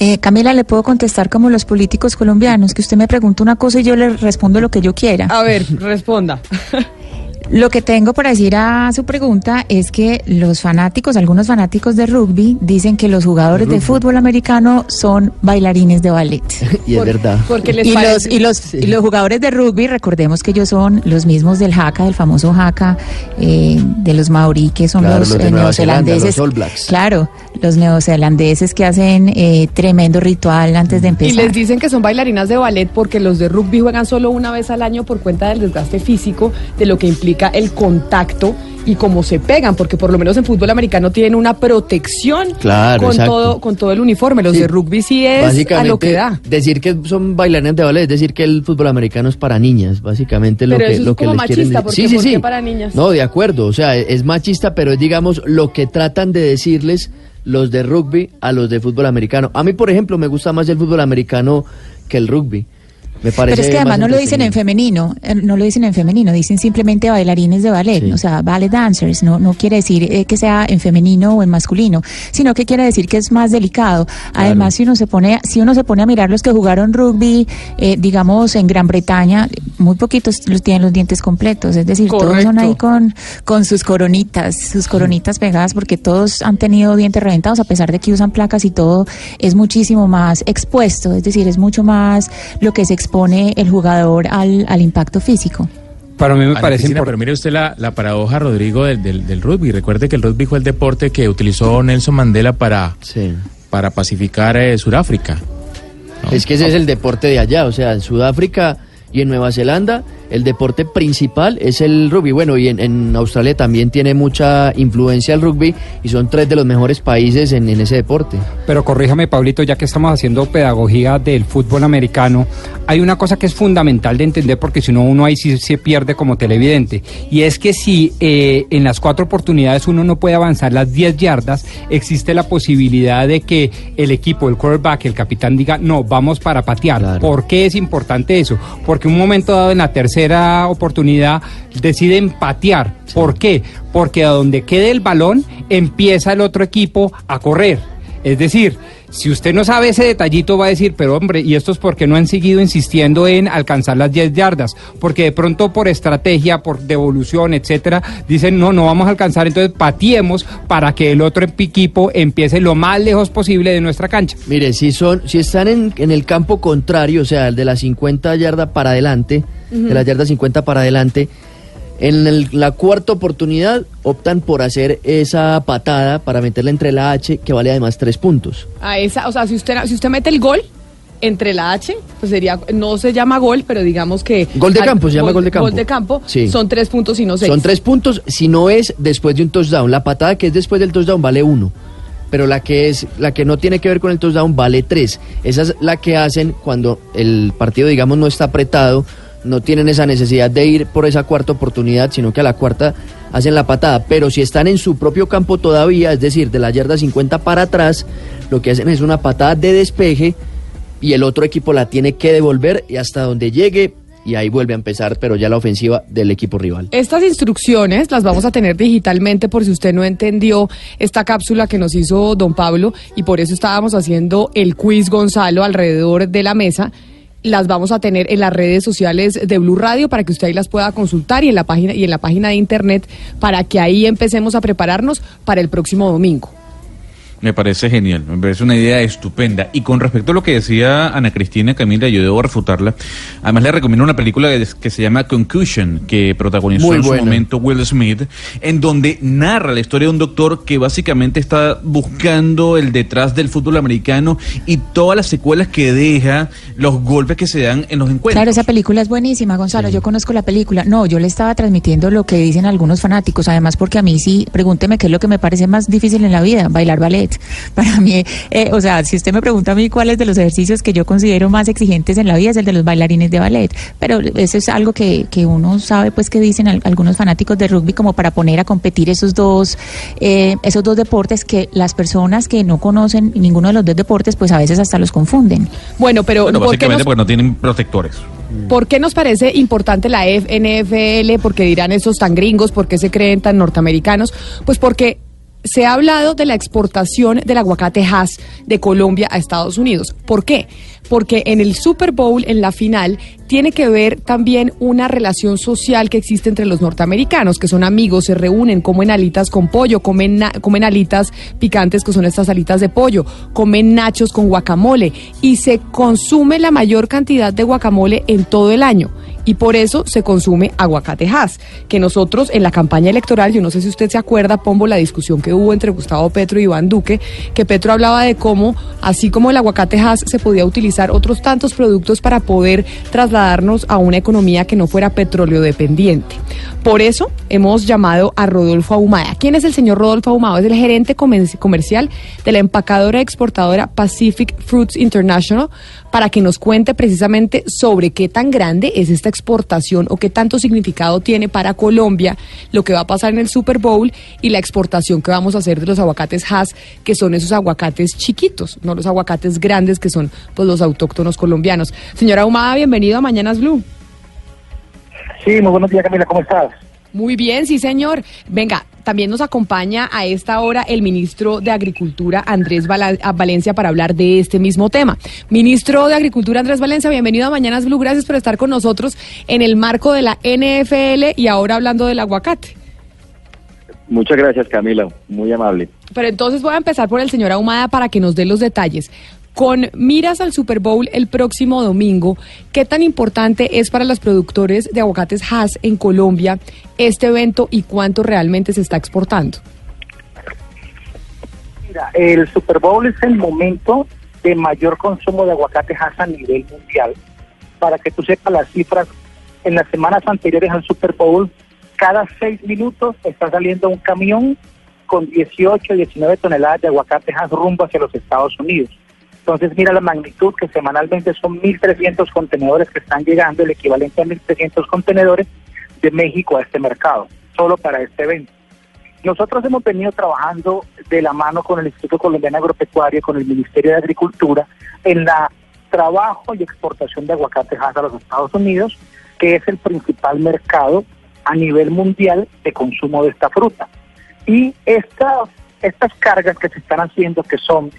Speaker 4: Eh, Camila, le puedo contestar como los políticos colombianos, que usted me pregunta una cosa y yo le respondo lo que yo quiera.
Speaker 1: A ver, responda. <laughs>
Speaker 4: Lo que tengo para decir a su pregunta es que los fanáticos, algunos fanáticos de rugby, dicen que los jugadores de fútbol americano son bailarines de ballet. <laughs>
Speaker 8: Y es verdad.
Speaker 1: Porque les
Speaker 4: y, los, y, los, y los jugadores de rugby, recordemos que ellos son los mismos del Haka, del famoso Haka, eh, de los Maorí, que son
Speaker 8: Claro,
Speaker 4: los,
Speaker 8: los de
Speaker 4: eh,
Speaker 8: Zelanda,
Speaker 4: neozelandeses.
Speaker 8: los All Blacks.
Speaker 4: Claro, los neozelandeses que hacen eh, tremendo ritual antes de
Speaker 1: Y
Speaker 4: empezar.
Speaker 1: les dicen que son bailarinas de ballet porque los de rugby juegan solo una vez al año por cuenta del desgaste físico, de lo que implica el contacto y cómo se pegan, porque por lo menos en fútbol americano tienen una protección
Speaker 8: Claro,
Speaker 1: con
Speaker 8: exacto.
Speaker 1: todo con todo el uniforme. Los
Speaker 8: Sí.
Speaker 1: de rugby sí es a lo que da.
Speaker 8: decir que son bailarines de ballet es decir que el fútbol americano es para niñas, básicamente lo que,
Speaker 1: eso es
Speaker 8: lo que
Speaker 1: como
Speaker 8: les quieren
Speaker 1: machista,
Speaker 8: decir.
Speaker 1: porque
Speaker 8: Sí, sí,
Speaker 1: ¿por
Speaker 8: sí.
Speaker 1: qué para niñas?
Speaker 8: No, de acuerdo, o sea, es machista, pero es digamos lo que tratan de decirles los de rugby a los de fútbol americano. A mí, por ejemplo, me gusta más el fútbol americano que el rugby. Me parece
Speaker 4: Pero es que además
Speaker 8: más
Speaker 4: no lo dicen en femenino, eh, no lo dicen en femenino, dicen simplemente bailarines de ballet,
Speaker 8: Sí.
Speaker 4: o sea, ballet dancers, no, no quiere decir eh, que sea en femenino o en masculino, sino que quiere decir que es más delicado. Además, si uno se pone, si uno se pone a mirar los que jugaron rugby, eh, digamos en Gran Bretaña, muy poquitos los tienen los dientes completos, es decir, todos son
Speaker 1: Correcto.
Speaker 4: ahí con, con sus coronitas, sus coronitas pegadas, porque todos han tenido dientes reventados, a pesar de que usan placas y todo, es muchísimo más expuesto, es decir, es mucho más lo que se expone el jugador al, al impacto físico.
Speaker 2: Para mí me parece
Speaker 6: Cristina,
Speaker 2: importante.
Speaker 6: Pero mire usted la, la paradoja, Rodrigo, del, del, del rugby. Recuerde que el rugby fue el deporte que utilizó Nelson Mandela para, para pacificar eh, Sudáfrica.
Speaker 8: Es que ese es el deporte de allá, o sea, en Sudáfrica y en Nueva Zelanda el deporte principal es el rugby. Bueno, y en, en Australia también tiene mucha influencia el rugby y son tres de los mejores países en, en ese deporte.
Speaker 2: Pero corríjame, Pablito, ya que estamos haciendo pedagogía del fútbol americano, hay una cosa que es fundamental de entender porque si no uno ahí sí se pierde como televidente. Y es que si eh, en las cuatro oportunidades uno no puede avanzar las 10 yardas, existe la posibilidad de que el equipo, el quarterback, el capitán diga, no, vamos para patear. ¿Por qué es importante eso? Porque un momento dado en la tercera oportunidad deciden patear. ¿Por qué? Porque a donde quede el balón empieza el otro equipo a correr. Es decir, si usted no sabe ese detallito va a decir, pero hombre, ¿y esto es porque no han seguido insistiendo en alcanzar las 10 yardas? Porque de pronto por estrategia, por devolución, etcétera, dicen, no, no vamos a alcanzar, entonces patiemos para que el otro equipo empiece lo más lejos posible de nuestra cancha.
Speaker 8: Mire, si son, si están en, en el campo contrario, o sea, el de las 50 yardas para adelante, de las yardas 50 para adelante, en el- la cuarta oportunidad optan por hacer esa patada para meterla entre la H, que vale además tres puntos.
Speaker 1: A esa, o sea, si usted si usted mete el gol entre la H, pues sería no se llama gol, pero digamos que
Speaker 8: Gol de
Speaker 1: al-
Speaker 8: campo, se llama gol de campo.
Speaker 1: Gol de campo
Speaker 8: Sí.
Speaker 1: son tres puntos y no seis.
Speaker 8: Son tres puntos si no es después de un touchdown. La patada que es después del touchdown vale uno. Pero la que es, la que no tiene que ver con el touchdown vale tres. Esa es la que hacen cuando el partido, digamos, no está apretado, no tienen esa necesidad de ir por esa cuarta oportunidad, sino que a la cuarta hacen la patada. Pero si están en su propio campo todavía, es decir, de la yarda 50 para atrás, lo que hacen es una patada de despeje y el otro equipo la tiene que devolver y hasta donde llegue y ahí vuelve a empezar, pero ya la ofensiva del equipo rival.
Speaker 1: Estas instrucciones las vamos a tener digitalmente por si usted no entendió esta cápsula que nos hizo don Pablo y por eso estábamos haciendo el quiz Gonzalo alrededor de la mesa. Las vamos a tener en las redes sociales de Blue Radio para que usted ahí las pueda consultar y en la página y en la página de internet para que ahí empecemos a prepararnos para el próximo domingo.
Speaker 7: Me parece genial, me parece una idea estupenda. Y con respecto a lo que decía Ana Cristina Camila, yo debo refutarla. Además, le recomiendo una película que, se llama Concussion, que protagonizó
Speaker 8: Muy
Speaker 7: en su momento Will Smith, en donde narra la historia de un doctor que básicamente está buscando el detrás del fútbol americano y todas las secuelas que deja, los golpes que se dan en los encuentros.
Speaker 4: Claro, esa película es buenísima, Gonzalo. Yo conozco la película. No, yo le estaba transmitiendo lo que dicen algunos fanáticos. Además, porque a mí sí, pregúnteme qué es lo que me parece más difícil en la vida, bailar ballet. <laughs> Para mí, eh, o sea, si usted me pregunta a mí cuáles de los ejercicios que yo considero más exigentes en la vida es el de los bailarines de ballet. Pero eso es algo que, que uno sabe, pues, que dicen al- algunos fanáticos de rugby como para poner a competir esos dos, eh, esos dos deportes que las personas que no conocen ninguno de los dos deportes, pues a veces hasta los confunden.
Speaker 1: Bueno, pero
Speaker 7: Bueno,
Speaker 1: ¿por qué
Speaker 7: básicamente
Speaker 1: nos-
Speaker 7: porque no tienen protectores.
Speaker 1: ¿Por qué nos parece importante la F- NFL? ¿Por qué dirán esos tan gringos? ¿Por qué se creen tan norteamericanos? Pues porque se ha hablado de la exportación del aguacate Hass de Colombia a Estados Unidos. ¿Por qué? Porque en el Super Bowl, en la final, tiene que ver también una relación social que existe entre los norteamericanos, que son amigos, se reúnen, comen alitas con pollo, comen, comen alitas picantes, que son estas alitas de pollo, comen nachos con guacamole y se consume la mayor cantidad de guacamole en todo el año. Y por eso se consume aguacate Hass, que nosotros en la campaña electoral, yo no sé si usted se acuerda, Pombo, la discusión que hubo entre Gustavo Petro y Iván Duque, que Petro hablaba de cómo, así como el aguacate Hass, se podía utilizar otros tantos productos para poder trasladarnos a una economía que no fuera petróleo dependiente. Por eso hemos llamado a Rodolfo Ahumada. ¿Quién es el señor Rodolfo Ahumada? Es el gerente comer- comercial de la empacadora exportadora Pacific Fruits International para que nos cuente precisamente sobre qué tan grande es esta exportación o qué tanto significado tiene para Colombia lo que va a pasar en el Super Bowl y la exportación que vamos a hacer de los aguacates Hass, que son esos aguacates chiquitos, no los aguacates grandes que son pues los autóctonos colombianos. Señora Ahumada, bienvenido a Mañanas Blue.
Speaker 15: Sí, muy buenos días Camila, ¿cómo estás?
Speaker 1: Muy bien, sí, señor. Venga, también nos acompaña a esta hora el ministro de Agricultura, Andrés Valencia, para hablar de este mismo tema. Ministro de Agricultura, Andrés Valencia, bienvenido a Mañanas Blue. Gracias por estar con nosotros en el marco de la NFL y ahora hablando del aguacate.
Speaker 15: Muchas gracias Camila, muy amable.
Speaker 1: Pero entonces voy a empezar por el señor Ahumada para que nos dé los detalles. Con miras al Super Bowl el próximo domingo, ¿qué tan importante es para los productores de aguacates Hass en Colombia este evento y cuánto realmente se está exportando?
Speaker 15: Mira, el Super Bowl es el momento de mayor consumo de aguacate Hass a nivel mundial. Para que tú sepas las cifras, en las semanas anteriores al Super Bowl, cada seis minutos está saliendo un camión con 18, 19 toneladas de aguacate Hass rumbo hacia los Estados Unidos. Entonces mira la magnitud que semanalmente son 1.300 contenedores que están llegando, el equivalente a 1.300 contenedores de México a este mercado, solo para este evento. Nosotros hemos venido trabajando de la mano con el Instituto Colombiano Agropecuario, con el Ministerio de Agricultura, en la trabajo y exportación de aguacate Hass a los Estados Unidos, que es el principal mercado a nivel mundial de consumo de esta fruta. Y estas, estas cargas que se están haciendo, que son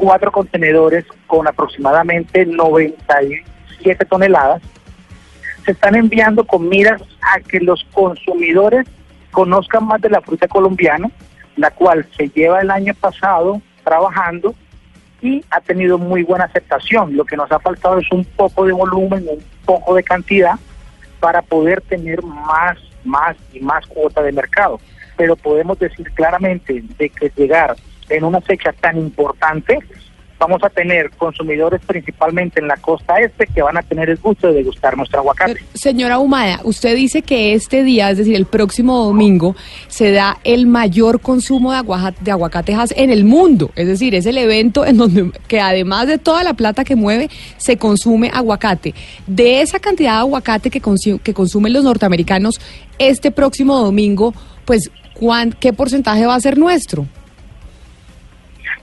Speaker 15: cuatro contenedores con aproximadamente 97 toneladas, se están enviando con miras a que los consumidores conozcan más de la fruta colombiana, la cual se lleva el año pasado trabajando y ha tenido muy buena aceptación. Lo que nos ha faltado es un poco de volumen, un poco de cantidad para poder tener más, más y más cuota de mercado. Pero podemos decir claramente de que llegar en una fecha tan importante, vamos a tener consumidores principalmente en la costa este que van a tener el gusto de degustar nuestro aguacate.
Speaker 1: Señora Humada, usted dice que este día, es decir, el próximo domingo, se da el mayor consumo de, aguaja- de aguacatejas en el mundo. Es decir, es el evento en donde, que además de toda la plata que mueve, se consume aguacate. De esa cantidad de aguacate que, que consumen los norteamericanos este próximo domingo, pues, ¿cuán- ¿qué porcentaje va a ser nuestro?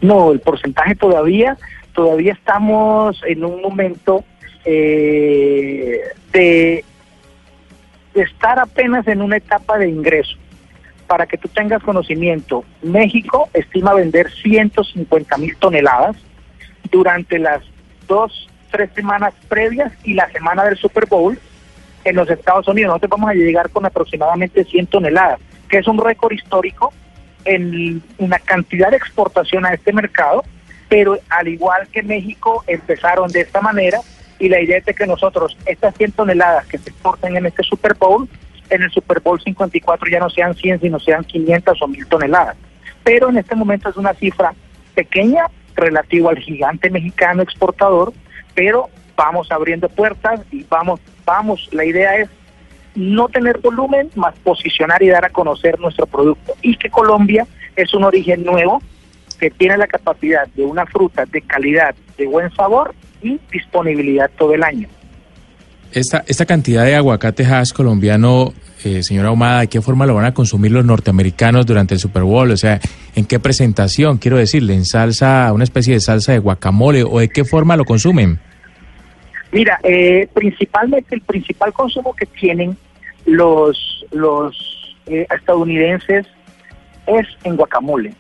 Speaker 15: No, el porcentaje todavía, todavía estamos en un momento eh, de, de estar apenas en una etapa de ingreso. Para que tú tengas conocimiento, México estima vender 150 mil toneladas durante las dos, tres semanas previas y la semana del Super Bowl en los Estados Unidos. Nosotros vamos a llegar con aproximadamente 100 toneladas, que es un récord histórico en una cantidad de exportación a este mercado, pero al igual que México empezaron de esta manera y la idea es que nosotros estas 100 toneladas que se exporten en este Super Bowl, en el Super Bowl 54 ya no sean 100, sino sean 500 o 1000 toneladas. Pero en este momento es una cifra pequeña relativo al gigante mexicano exportador, pero vamos abriendo puertas y vamos, vamos, la idea es no tener volumen, más posicionar y dar a conocer nuestro producto. Y que Colombia es un origen nuevo que tiene la capacidad de una fruta de calidad, de buen sabor y disponibilidad todo el año.
Speaker 6: Esta, esta cantidad de aguacate hash colombiano, eh, señora Ahumada, ¿de qué forma lo van a consumir los norteamericanos durante el Super Bowl? O sea, ¿en qué presentación? Quiero decirle, ¿en salsa, una especie de salsa de guacamole? ¿O de qué forma lo consumen?
Speaker 15: Mira, eh, principalmente el principal consumo que tienen los, los eh, estadounidenses es en guacamole.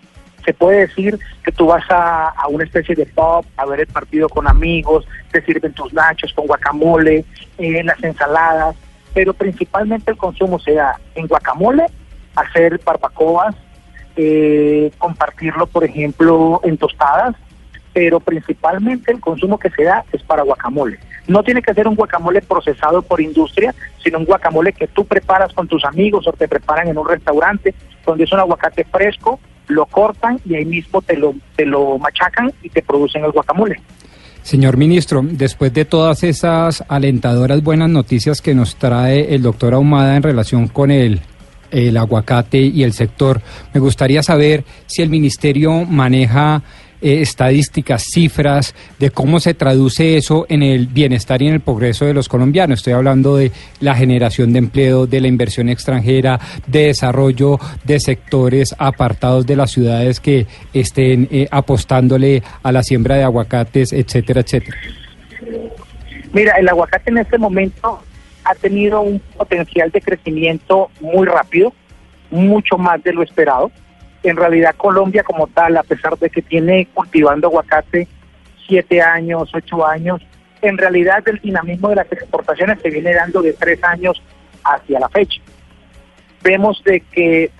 Speaker 15: Se puede decir que tú vas a, a una especie de pub a ver el partido con amigos, te sirven tus nachos con guacamole, eh, las ensaladas, pero principalmente el consumo se da en guacamole, hacer barbacoas, eh, compartirlo, por ejemplo, en tostadas, pero principalmente el consumo que se da es para guacamole. No tiene que ser un guacamole procesado por industria, sino un guacamole que tú preparas con tus amigos o te preparan en un restaurante, donde es un aguacate fresco, lo cortan y ahí mismo te lo, te lo machacan y te producen el guacamole.
Speaker 2: Señor ministro, después de todas esas alentadoras buenas noticias que nos trae el doctor Ahumada en relación con el, el aguacate y el sector, me gustaría saber si el ministerio maneja eh, estadísticas, cifras de cómo se traduce eso en el bienestar y en el progreso de los colombianos. Estoy hablando de la generación de empleo, de la inversión extranjera, de desarrollo de sectores apartados de las ciudades que estén eh, apostándole a la siembra de aguacates, etcétera, etcétera.
Speaker 15: Mira, el aguacate en este momento ha tenido un potencial de crecimiento muy rápido, mucho más de lo esperado en realidad Colombia como tal, a pesar de que tiene cultivando aguacate siete años, ocho años, en realidad el dinamismo de las exportaciones se viene dando de tres años hacia la fecha. Vemos de que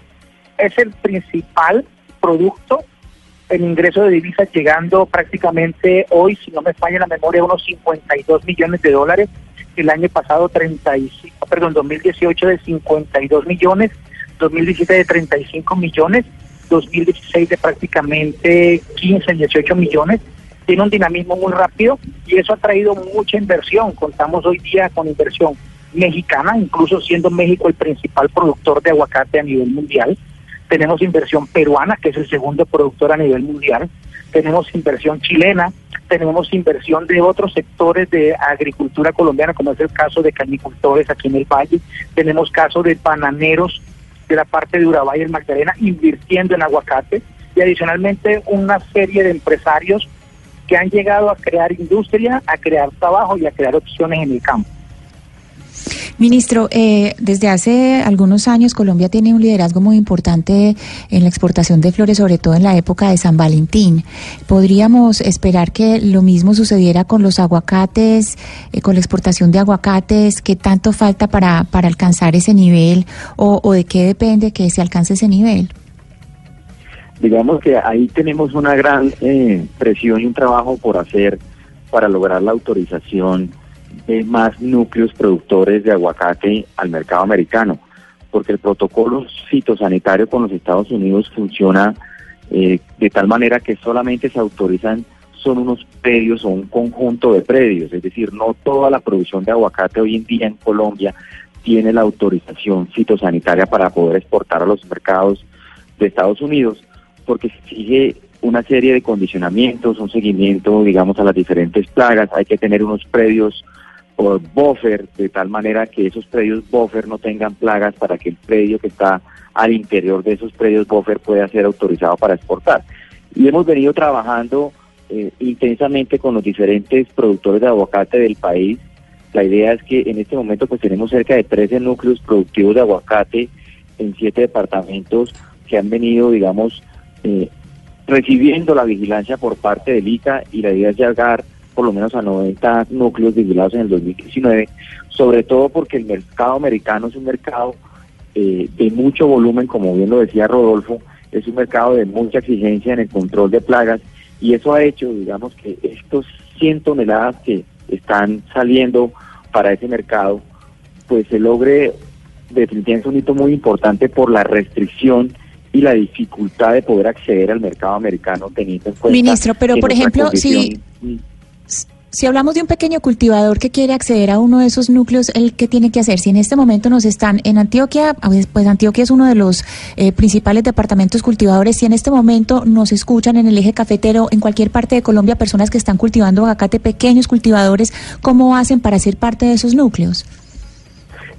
Speaker 15: es el principal producto en ingreso de divisas llegando prácticamente hoy, si no me falla la memoria, unos 52 millones de dólares. El año pasado 35, perdón, 2018 de 52 millones, 2017 de 35 millones 2016 de prácticamente 15, 18 millones. Tiene un dinamismo muy rápido y eso ha traído mucha inversión. Contamos hoy día con inversión mexicana, incluso siendo México el principal productor de aguacate a nivel mundial. Tenemos inversión peruana, que es el segundo productor a nivel mundial. Tenemos inversión chilena, tenemos inversión de otros sectores de agricultura colombiana, como es el caso de cañicultores aquí en el Valle. Tenemos caso de bananeros de la parte de Urabá y Magdalena invirtiendo en aguacate y adicionalmente una serie de empresarios que han llegado a crear industria, a crear trabajo y a crear opciones en el campo.
Speaker 4: Ministro, eh, desde hace algunos años Colombia tiene un liderazgo muy importante en la exportación de flores, sobre todo en la época de San Valentín. ¿Podríamos esperar que lo mismo sucediera con los aguacates, eh, con la exportación de aguacates? ¿Qué tanto falta para, para alcanzar ese nivel o, o de qué depende que se alcance ese nivel?
Speaker 16: Digamos que ahí tenemos una gran eh, presión y un trabajo por hacer para lograr la autorización de más núcleos productores de aguacate al mercado americano, porque el protocolo fitosanitario con los Estados Unidos funciona eh, de tal manera que solamente se autorizan son unos predios o un conjunto de predios, es decir, no toda la producción de aguacate hoy en día en Colombia tiene la autorización fitosanitaria para poder exportar a los mercados de Estados Unidos, porque exige una serie de condicionamientos, un seguimiento, digamos, a las diferentes plagas, hay que tener unos predios por buffer, de tal manera que esos predios buffer no tengan plagas para que el predio que está al interior de esos predios buffer pueda ser autorizado para exportar. Y hemos venido trabajando eh, intensamente con los diferentes productores de aguacate del país. La idea es que en este momento pues tenemos cerca de 13 núcleos productivos de aguacate en siete departamentos que han venido, digamos, eh, recibiendo la vigilancia por parte del ICA y la idea es llegar por lo menos a 90 núcleos vigilados en el 2019, sobre todo porque el mercado americano es un mercado eh, de mucho volumen, como bien lo decía Rodolfo, es un mercado de mucha exigencia en el control de plagas y eso ha hecho, digamos, que estos 100 toneladas que están saliendo para ese mercado, pues se logre definitivamente un hito muy importante por la restricción y la dificultad de poder acceder al mercado americano teniendo en cuenta
Speaker 4: Ministro, pero por ejemplo, si si hablamos de un pequeño cultivador que quiere acceder a uno de esos núcleos, ¿el qué tiene que hacer? Si en este momento nos están en Antioquia, pues Antioquia es uno de los eh, principales departamentos cultivadores, si en este momento nos escuchan en el eje cafetero, en cualquier parte de Colombia, personas que están cultivando aguacate, pequeños cultivadores, ¿cómo hacen para ser parte de esos núcleos?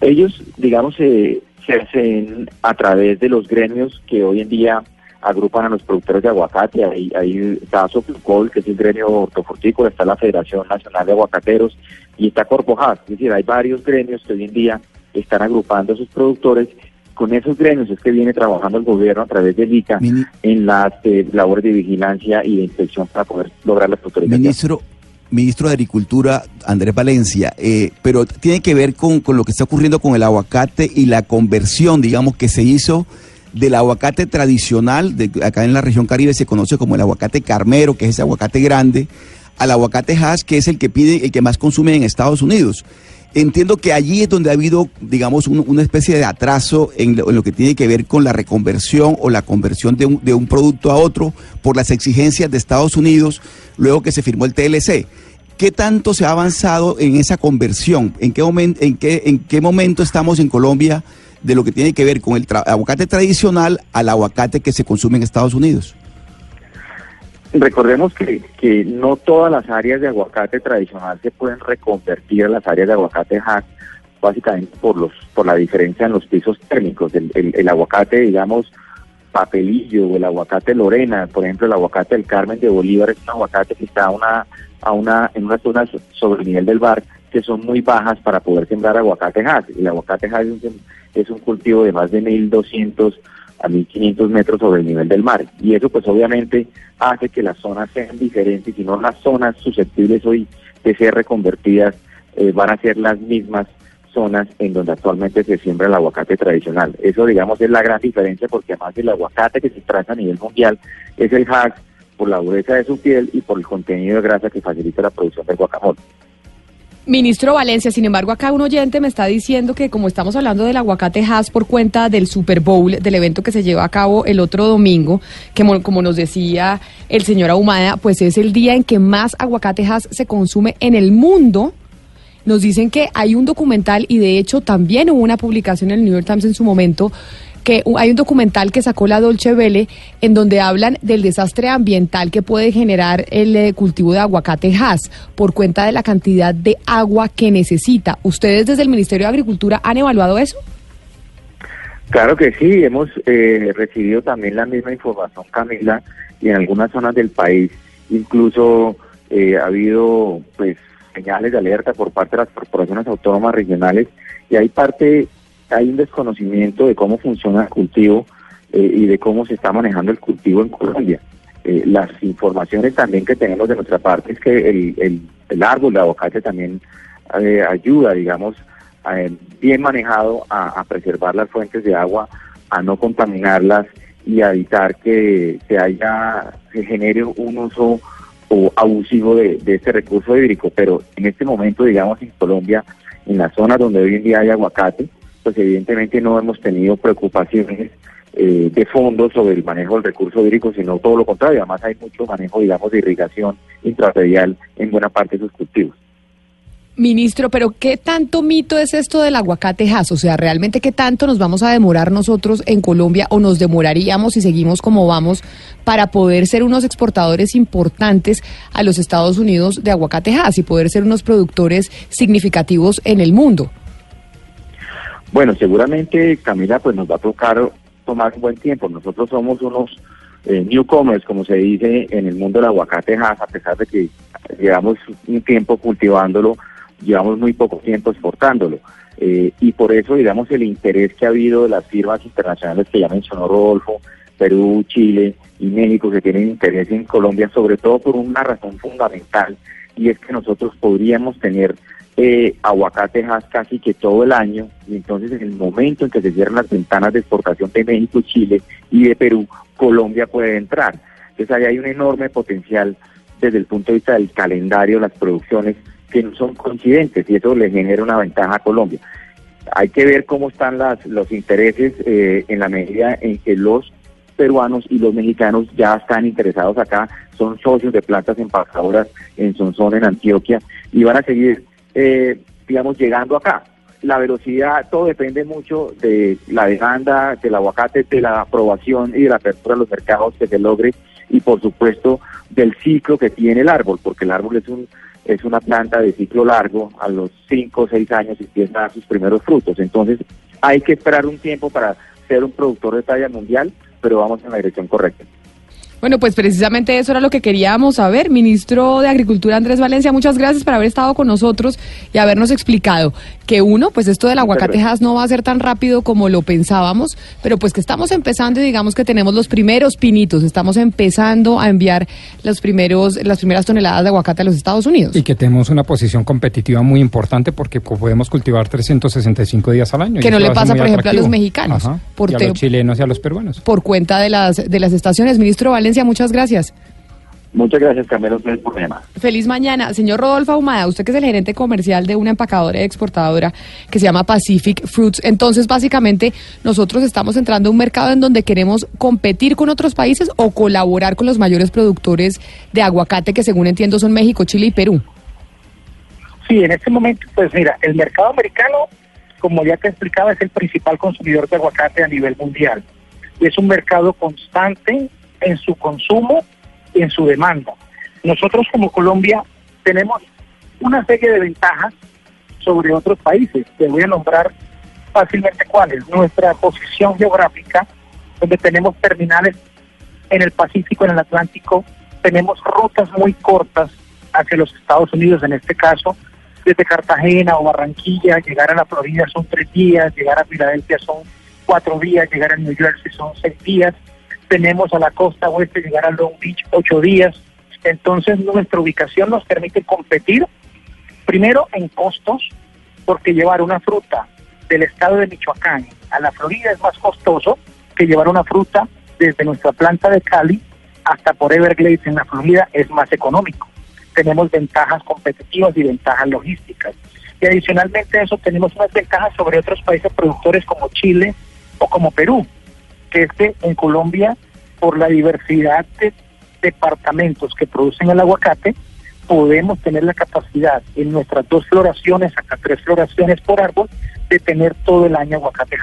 Speaker 16: Ellos, digamos, se hacen a través de los gremios que hoy en día agrupan a los productores de aguacate, ahí, ahí está Soflucol, que es el gremio hortofrutícola, está la Federación Nacional de Aguacateros y está Corpojas, es decir, hay varios gremios que hoy en día están agrupando a sus productores con esos gremios es que viene trabajando el gobierno a través del ICA en las eh, labores de vigilancia y de inspección para poder lograr la autorización.
Speaker 5: Ministro, ministro de Agricultura, Andrés Valencia, eh, pero tiene que ver con, con lo que está ocurriendo con el aguacate y la conversión, digamos, que se hizo del aguacate tradicional, de, acá en la región Caribe se conoce como el aguacate carmero, que es ese aguacate grande, al aguacate Hass, que es el que pide, el que más consume en Estados Unidos. Entiendo que allí es donde ha habido, digamos, un- una especie de atraso en lo, que tiene que ver con la reconversión o la conversión de un, de un producto a otro por las exigencias de Estados Unidos luego que se firmó el TLC. ¿Qué tanto se ha avanzado en esa conversión? ¿En qué, momen- en qué, en qué momento estamos en Colombia de lo que tiene que ver con el aguacate tradicional al aguacate que se consume en Estados Unidos?
Speaker 16: Recordemos que, que no todas las áreas de aguacate tradicional se pueden reconvertir a las áreas de aguacate hack, básicamente por los por la diferencia en los pisos térmicos. El, el- aguacate, digamos, papelillo o el aguacate Lorena, por ejemplo, el aguacate del Carmen de Bolívar es un aguacate que está a una, a una, en unas zonas sobre el nivel del mar que son muy bajas para poder sembrar aguacate hack. El aguacate hack es un, es un cultivo de más de 1.200 a 1.500 metros sobre el nivel del mar. Y eso pues obviamente hace que las zonas sean diferentes y no las zonas susceptibles hoy de ser reconvertidas eh, van a ser las mismas zonas en donde actualmente se siembra el aguacate tradicional. Eso digamos es la gran diferencia porque además el aguacate que se traza a nivel mundial es el hack por la dureza de su piel y por el contenido de grasa que facilita la producción del guacamole.
Speaker 1: Ministro Valencia, sin embargo, acá un oyente me está diciendo que como estamos hablando del aguacate Hass por cuenta del Super Bowl, del evento que se lleva a cabo el otro domingo, que mo- como nos decía el señor Ahumada, pues es el día en que más aguacate Hass se consume en el mundo. Nos dicen que hay un documental y de hecho también hubo una publicación en el New York Times en su momento que hay un documental que sacó la Dolce Vele en donde hablan del desastre ambiental que puede generar el eh, cultivo de aguacate Hass por cuenta de la cantidad de agua que necesita. ¿Ustedes desde el Ministerio de Agricultura han evaluado eso?
Speaker 16: Claro que sí, hemos eh, recibido también la misma información, Camila, y en algunas zonas del país incluso eh, ha habido pues señales de alerta por parte de las corporaciones autónomas regionales y hay parte, hay un desconocimiento de cómo funciona el cultivo eh, y de cómo se está manejando el cultivo en Colombia. Eh, las informaciones también que tenemos de nuestra parte es que el, el, el árbol de aguacate también eh, ayuda, digamos, eh, bien manejado a, a preservar las fuentes de agua, a no contaminarlas y a evitar que se haya, se genere un uso o abusivo de, de este recurso hídrico. Pero en este momento, digamos, en Colombia, en las zonas donde hoy en día hay aguacate, pues evidentemente no hemos tenido preocupaciones eh, de fondo sobre el manejo del recurso hídrico, sino todo lo contrario. Además hay mucho manejo, digamos, de irrigación intrarredial en buena parte de sus cultivos.
Speaker 1: Ministro, pero ¿qué tanto mito es esto del aguacate Hass? O sea, ¿realmente qué tanto nos vamos a demorar nosotros en Colombia o nos demoraríamos si seguimos como vamos para poder ser unos exportadores importantes a los Estados Unidos de aguacate Hass y poder ser unos productores significativos en el mundo?
Speaker 16: Bueno, seguramente, Camila, pues nos va a tocar tomar un buen tiempo. Nosotros somos unos eh, newcomers, como se dice en el mundo del aguacate a pesar de que llevamos un tiempo cultivándolo, llevamos muy poco tiempo exportándolo. Eh, y por eso, digamos, el interés que ha habido de las firmas internacionales que ya mencionó Rodolfo, Perú, Chile y México, que tienen interés en Colombia, sobre todo por una razón fundamental, y es que nosotros podríamos tener eh, aguacate Hass casi que todo el año, y entonces en el momento en que se cierran las ventanas de exportación de México, Chile y de Perú, Colombia puede entrar. Entonces ahí hay un enorme potencial desde el punto de vista del calendario, las producciones que no son coincidentes y eso le genera una ventaja a Colombia. Hay que ver cómo están las, los intereses eh, en la medida en que los peruanos y los mexicanos ya están interesados acá, son socios de plantas empacadoras en Sonsón, en Antioquia, y van a seguir, eh, digamos, llegando acá. La velocidad, todo depende mucho de la demanda del aguacate, de la aprobación y de la apertura de los mercados que se logre, y por supuesto del ciclo que tiene el árbol, porque el árbol es un es una planta de ciclo largo, a los 5 o 6 años empieza a dar sus primeros frutos. Entonces hay que esperar un tiempo para ser un productor de talla mundial, pero vamos en la dirección correcta.
Speaker 1: Bueno, pues precisamente eso era lo que queríamos saber. Ministro de Agricultura Andrés Valencia, muchas gracias por haber estado con nosotros y habernos explicado que uno, pues esto del aguacate Hass no va a ser tan rápido como lo pensábamos, pero pues que estamos empezando y digamos que tenemos los primeros pinitos, estamos empezando a enviar los primeros, las primeras toneladas de aguacate a los Estados Unidos.
Speaker 2: Y que tenemos una posición competitiva muy importante porque podemos cultivar 365 días al año.
Speaker 1: Que no le pasa, por ejemplo, a los mexicanos,
Speaker 2: Ajá.
Speaker 1: por
Speaker 2: y a los chilenos y a los peruanos.
Speaker 1: Por cuenta de las, de las estaciones. Ministro Valencia, muchas gracias.
Speaker 16: Muchas gracias, Camilo, por la llamada.
Speaker 1: Feliz mañana. Señor Rodolfo Ahumada, usted que es el gerente comercial de una empacadora y exportadora que se llama Pacific Fruits. Entonces, básicamente, nosotros estamos entrando a un mercado en donde queremos competir con otros países o colaborar con los mayores productores de aguacate, que según entiendo son México, Chile y Perú.
Speaker 15: Sí, en este momento, pues mira, el mercado americano, como ya te explicaba, es el principal consumidor de aguacate a nivel mundial. Y es un mercado constante en su consumo y en su demanda. Nosotros como Colombia tenemos una serie de ventajas sobre otros países. Te voy a nombrar fácilmente cuáles. Nuestra posición geográfica, donde tenemos terminales en el Pacífico, en el Atlántico, tenemos rutas muy cortas hacia los Estados Unidos, en este caso, desde Cartagena o Barranquilla, llegar a la Florida son tres días, llegar a Filadelfia son cuatro días, llegar a New Jersey son seis días, tenemos a la costa oeste llegar a Long Beach ocho días, entonces nuestra ubicación nos permite competir primero en costos, porque llevar una fruta del estado de Michoacán a la Florida es más costoso que llevar una fruta desde nuestra planta de Cali hasta por Everglades en la Florida es más económico. Tenemos ventajas competitivas y ventajas logísticas. Y adicionalmente a eso tenemos unas ventajas sobre otros países productores como Chile o como Perú, que en Colombia, por la diversidad de departamentos que producen el aguacate, podemos tener la capacidad en nuestras dos floraciones, hasta tres floraciones por árbol, de tener todo el año aguacate.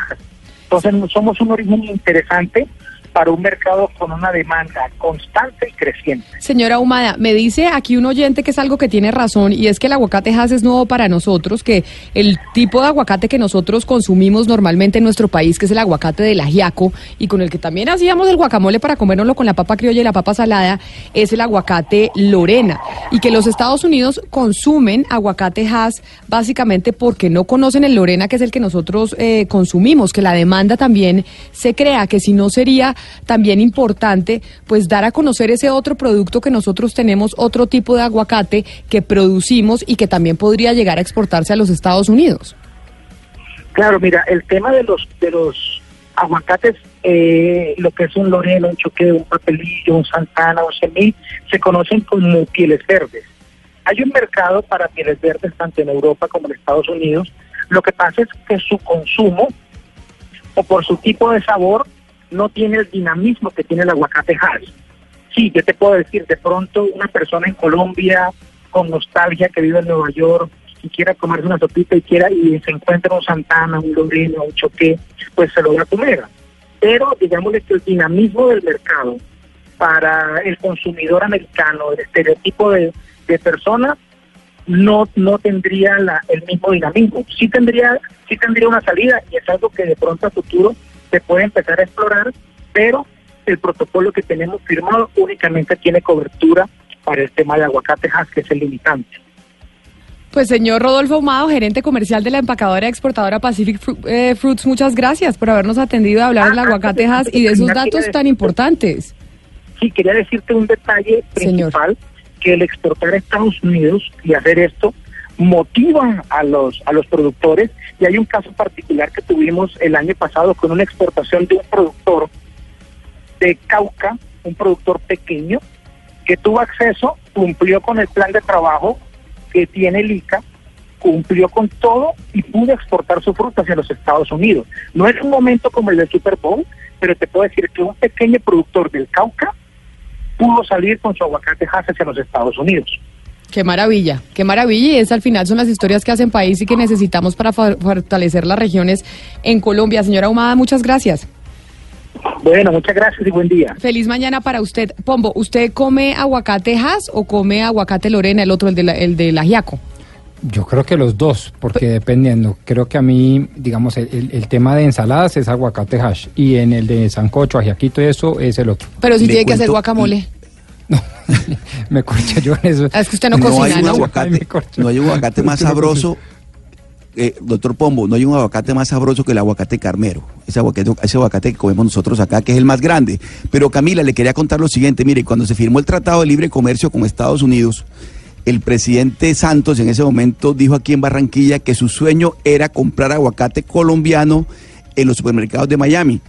Speaker 15: Entonces somos un origen interesante para un mercado con una demanda constante y creciente.
Speaker 1: Señora Humada, me dice aquí un oyente que es algo que tiene razón y es que el aguacate Hass es nuevo para nosotros, que el tipo de aguacate que nosotros consumimos normalmente en nuestro país, que es el aguacate del ajiaco y con el que también hacíamos el guacamole para comérnoslo con la papa criolla y la papa salada, es el aguacate Lorena y que los Estados Unidos consumen aguacate Hass básicamente porque no conocen el Lorena, que es el que nosotros eh, consumimos, que la demanda también se crea, que si no sería también importante pues dar a conocer ese otro producto que nosotros tenemos, otro tipo de aguacate que producimos y que también podría llegar a exportarse a los Estados Unidos.
Speaker 15: Claro, mira, el tema de los de los aguacates, eh, lo que es un loreno, un choque, un papelillo, un santana, un semil, se conocen como pieles verdes. Hay un mercado para pieles verdes tanto en Europa como en Estados Unidos. Lo que pasa es que su consumo o por su tipo de sabor no tiene el dinamismo que tiene el aguacate Hass. Sí, yo te puedo decir, de pronto una persona en Colombia con nostalgia que vive en Nueva York y quiera comerse una sopita y quiera y se encuentra un Santana, un Loreno, un Choqué, pues se lo va a comer. Pero digámosle que el dinamismo del mercado para el consumidor americano, el estereotipo de, de persona, no no tendría la, el mismo dinamismo. Sí tendría sí tendría una salida y es algo que de pronto a futuro se puede empezar a explorar, pero el protocolo que tenemos firmado únicamente tiene cobertura para el tema de aguacate Hass, que es el limitante.
Speaker 1: Pues señor Rodolfo Humado, gerente comercial de la empacadora exportadora Pacific Fru- eh, Fruits, muchas gracias por habernos atendido a hablar del aguacate Hass y de esos datos tan importantes.
Speaker 15: Sí, quería decirte un detalle principal, que el exportar a Estados Unidos y hacer esto motivan a los a los productores y hay un caso particular que tuvimos el año pasado con una exportación de un productor de Cauca, un productor pequeño que tuvo acceso, cumplió con el plan de trabajo que tiene el ICA, cumplió con todo y pudo exportar su fruta hacia los Estados Unidos. No es un momento como el del Super Bowl, pero te puedo decir que un pequeño productor del Cauca pudo salir con su aguacate hacia los Estados Unidos.
Speaker 1: Qué maravilla, qué maravilla. Y es al final son las historias que hacen país y que necesitamos para fortalecer las regiones en Colombia. Señora Humada, muchas gracias.
Speaker 15: Bueno, muchas gracias y buen día.
Speaker 1: Feliz mañana para usted. Pombo, ¿usted come aguacate Hass o come aguacate Lorena, el otro, el de la, el del ajiaco?
Speaker 2: Yo creo que los dos, porque dependiendo, creo que a mí, digamos, el, el- el tema de ensaladas es aguacate hash y en el de sancocho, ajiaquito y eso es el otro.
Speaker 1: Pero si
Speaker 2: Le
Speaker 1: tiene que hacer
Speaker 2: cuento-
Speaker 1: guacamole. <laughs>
Speaker 2: Me corché yo en eso.
Speaker 1: Es que usted no,
Speaker 5: hay
Speaker 1: cocina,
Speaker 5: un
Speaker 1: ¿no?
Speaker 5: aguacate, no hay un aguacate más sabroso, eh, doctor Pombo, no hay un aguacate más sabroso que el aguacate carmero. Ese aguacate, ese aguacate que comemos nosotros acá, que es el más grande. Pero Camila, le quería contar lo siguiente, mire, cuando se firmó el Tratado de Libre Comercio con Estados Unidos, el presidente Santos en ese momento dijo aquí en Barranquilla que su sueño era comprar aguacate colombiano en los supermercados de Miami.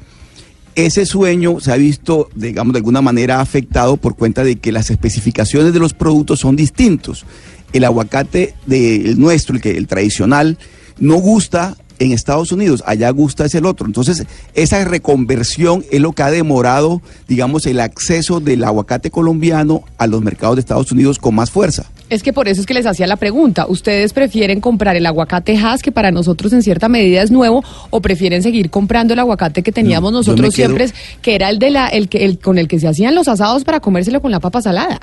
Speaker 5: Ese sueño se ha visto, digamos, de alguna manera afectado por cuenta de que las especificaciones de los productos son distintos. El aguacate de, el nuestro, el, que, el tradicional, no gusta en Estados Unidos, allá gusta es el otro. Entonces, esa reconversión es lo que ha demorado, digamos, el acceso del aguacate colombiano a los mercados de Estados Unidos con más fuerza.
Speaker 1: Es que por eso es que les hacía la pregunta. ¿Ustedes prefieren comprar el aguacate Hass, que para nosotros en cierta medida es nuevo, o prefieren seguir comprando el aguacate que teníamos
Speaker 5: No,
Speaker 1: nosotros
Speaker 5: quedo-
Speaker 1: siempre, que era el de la, el que, el con el que se hacían los asados para comérselo con la papa salada?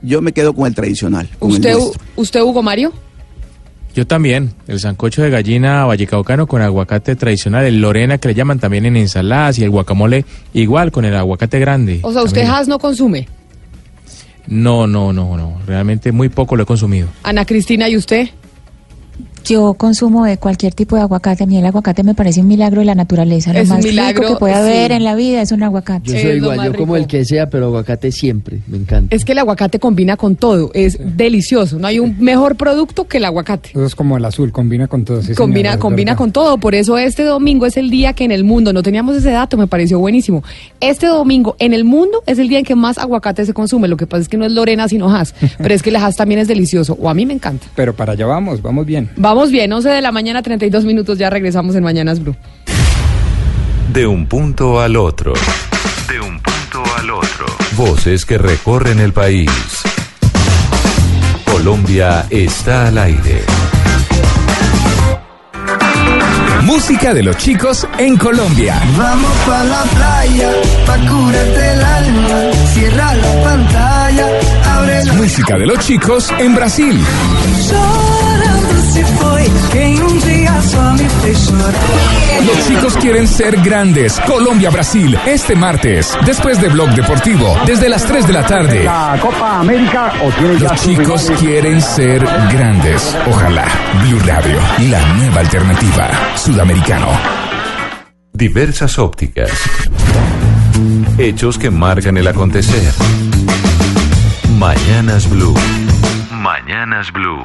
Speaker 5: Yo me quedo con el tradicional. Con
Speaker 1: ¿Usted, usted Hugo Mario?
Speaker 6: Yo también, el sancocho de gallina vallecaucano con aguacate tradicional, el lorena que le llaman también en ensaladas y el guacamole igual con el aguacate grande.
Speaker 1: O sea, usted
Speaker 6: También.
Speaker 1: Hass no consume.
Speaker 6: No, no, no, no, realmente muy poco lo he consumido.
Speaker 1: Ana Cristina, ¿y usted?
Speaker 4: Yo consumo de cualquier tipo de aguacate. A mí el aguacate me parece un milagro de la naturaleza. Lo
Speaker 1: Es
Speaker 4: más
Speaker 1: milagro,
Speaker 4: rico que puede
Speaker 1: sí.
Speaker 4: haber en la vida es un aguacate.
Speaker 8: Yo soy igual, yo como el que sea, pero aguacate siempre, me encanta.
Speaker 1: Es que el aguacate combina con todo, es delicioso. No hay un mejor producto que el aguacate.
Speaker 2: Eso es como el azul, combina con todo. sí,
Speaker 1: combina
Speaker 2: señora, es
Speaker 1: combina con todo. Por eso este domingo es el día que en el mundo, no teníamos ese dato, me pareció buenísimo. Este domingo en el mundo es el día en que más aguacate se consume. Lo que pasa es que no es Lorena, sino Hass. <laughs> Pero es que el Hass también es delicioso, o a mí me encanta.
Speaker 2: Pero para allá vamos, vamos bien.
Speaker 1: Vamos bien, 11 de la mañana, 32 minutos, ya regresamos en Mañanas Blue.
Speaker 10: De un punto al otro. De un punto al otro. Voces que recorren el país. Colombia está al aire.
Speaker 17: Música de los chicos en Colombia.
Speaker 18: Vamos pa' la playa, pa' curarte el alma. Cierra la pantalla, abre la
Speaker 17: Música de los chicos en Brasil.
Speaker 18: Chorando se foi, quem um dia só me fez chorar.
Speaker 17: Los chicos quieren ser grandes. Colombia-Brasil, este martes, después de Blog Deportivo, desde las 3 de la tarde.
Speaker 19: La Copa América
Speaker 17: Los chicos quieren ser grandes. Ojalá. Blue Radio, la nueva alternativa. Sudamericano.
Speaker 10: Diversas ópticas. Hechos que marcan el acontecer. Mañanas Blue. Mañanas Blue.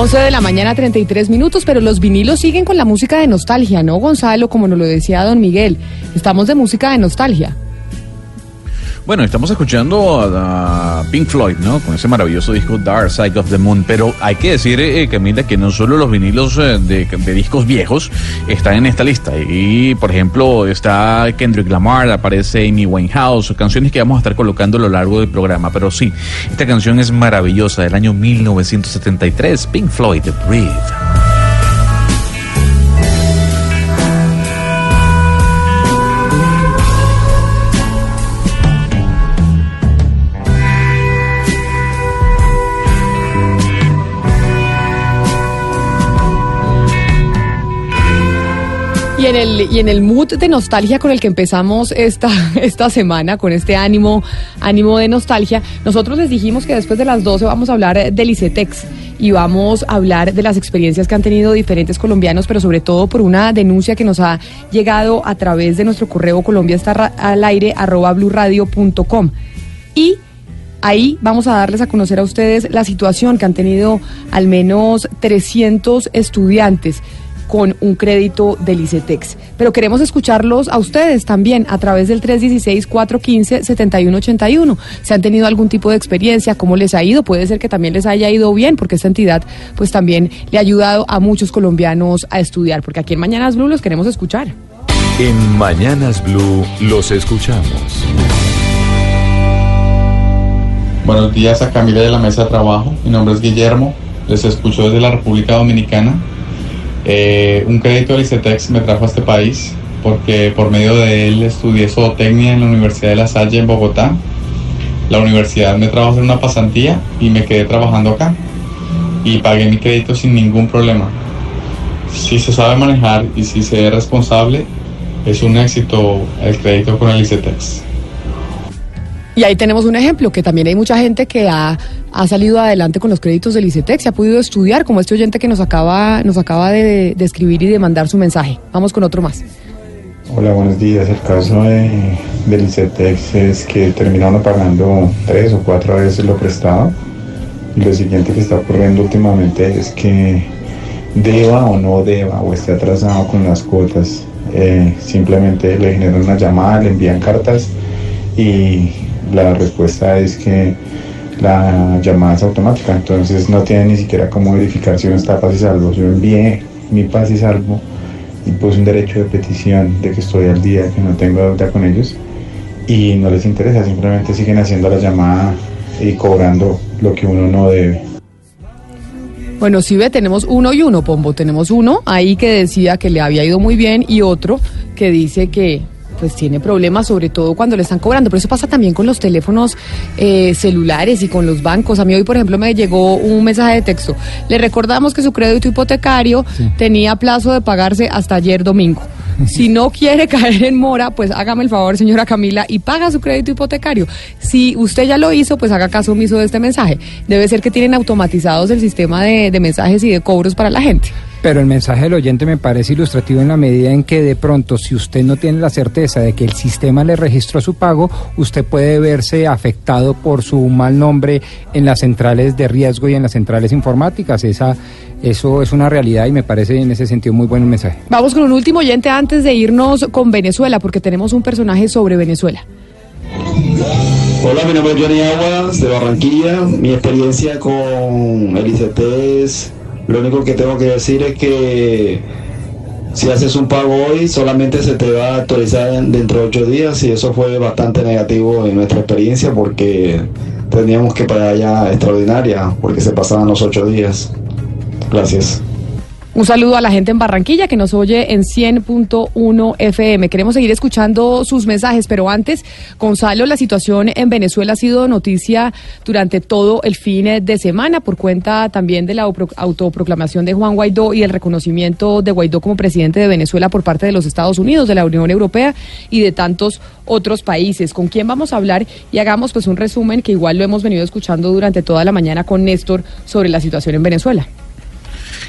Speaker 1: Once de la mañana, 33 minutos, pero los vinilos siguen con la música de nostalgia, ¿no, Gonzalo? Como nos lo decía don Miguel. Estamos de música de nostalgia.
Speaker 7: Bueno, estamos escuchando a, Pink Floyd, ¿no? Con ese maravilloso disco Dark Side of the Moon. Pero hay que decir, eh, Camila, que no solo los vinilos eh, de, de discos viejos están en esta lista. Y, por ejemplo, está Kendrick Lamar, aparece Amy Winehouse, canciones que vamos a estar colocando a lo largo del programa. Pero sí, esta canción es maravillosa, del año 1973, Pink Floyd, Breathe.
Speaker 1: Y en el mood de nostalgia con el que empezamos esta, <laughs> esta semana, con este ánimo, ánimo de nostalgia, nosotros les dijimos que después de las 12 vamos a hablar del ICETEX y vamos a hablar de las experiencias que han tenido diferentes colombianos, pero sobre todo por una denuncia que nos ha llegado a través de nuestro correo colombia está al aire arroba blurradio.com. Y Ahí vamos a darles a conocer a ustedes la situación que han tenido al menos 300 estudiantes con un crédito del ICETEX. Pero queremos escucharlos a ustedes también a través del 316-415-7181. Si han tenido algún tipo de experiencia, cómo les ha ido, puede ser que también les haya ido bien, porque esta entidad pues también le ha ayudado a muchos colombianos a estudiar, porque aquí en Mañanas Blue los queremos escuchar.
Speaker 10: En Mañanas Blue los escuchamos.
Speaker 20: Buenos días a Camila de la Mesa de Trabajo. Mi nombre es Guillermo. Les escucho desde la República Dominicana. Eh, un crédito del ICETEX me trajo a este país porque por medio de él estudié zootecnia en la Universidad de La Salle en Bogotá. La universidad me trajo a hacer una pasantía y me quedé trabajando acá. Y pagué mi crédito sin ningún problema. Si se sabe manejar y si se es responsable, es un éxito el crédito con el ICETEX.
Speaker 1: Y ahí tenemos un ejemplo, que también hay mucha gente que ha, ha salido adelante con los créditos del ICETEX, se ha podido estudiar, como este oyente que nos acaba, nos acaba de, escribir y de mandar su mensaje. Vamos con otro más.
Speaker 20: Hola, buenos días. El caso de, del ICETEX es que terminaron pagando tres o cuatro veces lo prestado. Y lo siguiente que está ocurriendo últimamente es que deba o no deba o esté atrasado con las cuotas. eh, simplemente le generan una llamada, le envían cartas y la respuesta es que la llamada es automática. Entonces no tiene ni siquiera cómo verificar si uno está paz y salvo. Yo envié mi paz y salvo y puse un derecho de petición de que estoy al día, que no tengo deuda con ellos y no les interesa, simplemente siguen haciendo la llamada y cobrando lo que uno no debe.
Speaker 1: Bueno, sí ve, tenemos uno y uno, Pombo. Tenemos uno ahí que decía que le había ido muy bien y otro que dice que pues tiene problemas, sobre todo cuando le están cobrando. Pero eso pasa también con los teléfonos eh, celulares y con los bancos. A mí hoy, por ejemplo, me llegó un mensaje de texto. Le recordamos que su crédito hipotecario tenía plazo de pagarse hasta ayer domingo. Si no quiere caer en mora, pues hágame el favor, señora Camila, y paga su crédito hipotecario. Si usted ya lo hizo, pues haga caso omiso de este mensaje. Debe ser que tienen automatizados el sistema de, de mensajes y de cobros para la gente.
Speaker 2: Pero el mensaje del oyente me parece ilustrativo en la medida en que de pronto, si usted no tiene la certeza de que el sistema le registró su pago, usted puede verse afectado por su mal nombre en las centrales de riesgo y en las centrales informáticas. Esa, eso es una realidad y me parece en ese sentido muy buen mensaje.
Speaker 1: Vamos con un último oyente antes de irnos con Venezuela, porque tenemos un personaje sobre Venezuela.
Speaker 21: Hola, mi nombre es Johnny Aguas de Barranquilla. Mi experiencia con el ICT es, lo único que tengo que decir es que si haces un pago hoy, solamente se te va a actualizar en- dentro de ocho días y eso fue bastante negativo en nuestra experiencia porque teníamos que pagar ya extraordinaria porque se pasaban los ocho días. Gracias.
Speaker 1: Un saludo a la gente en Barranquilla que nos oye en 100.1 FM. Queremos seguir escuchando sus mensajes, pero antes, Gonzalo, la situación en Venezuela ha sido noticia durante todo el fin de semana por cuenta también de la autopro- autoproclamación de Juan Guaidó y el reconocimiento de Guaidó como presidente de Venezuela por parte de los Estados Unidos, de la Unión Europea y de tantos otros países. ¿Con quién vamos a hablar? Y hagamos pues un resumen que igual lo hemos venido escuchando durante toda la mañana con Néstor sobre la situación en Venezuela.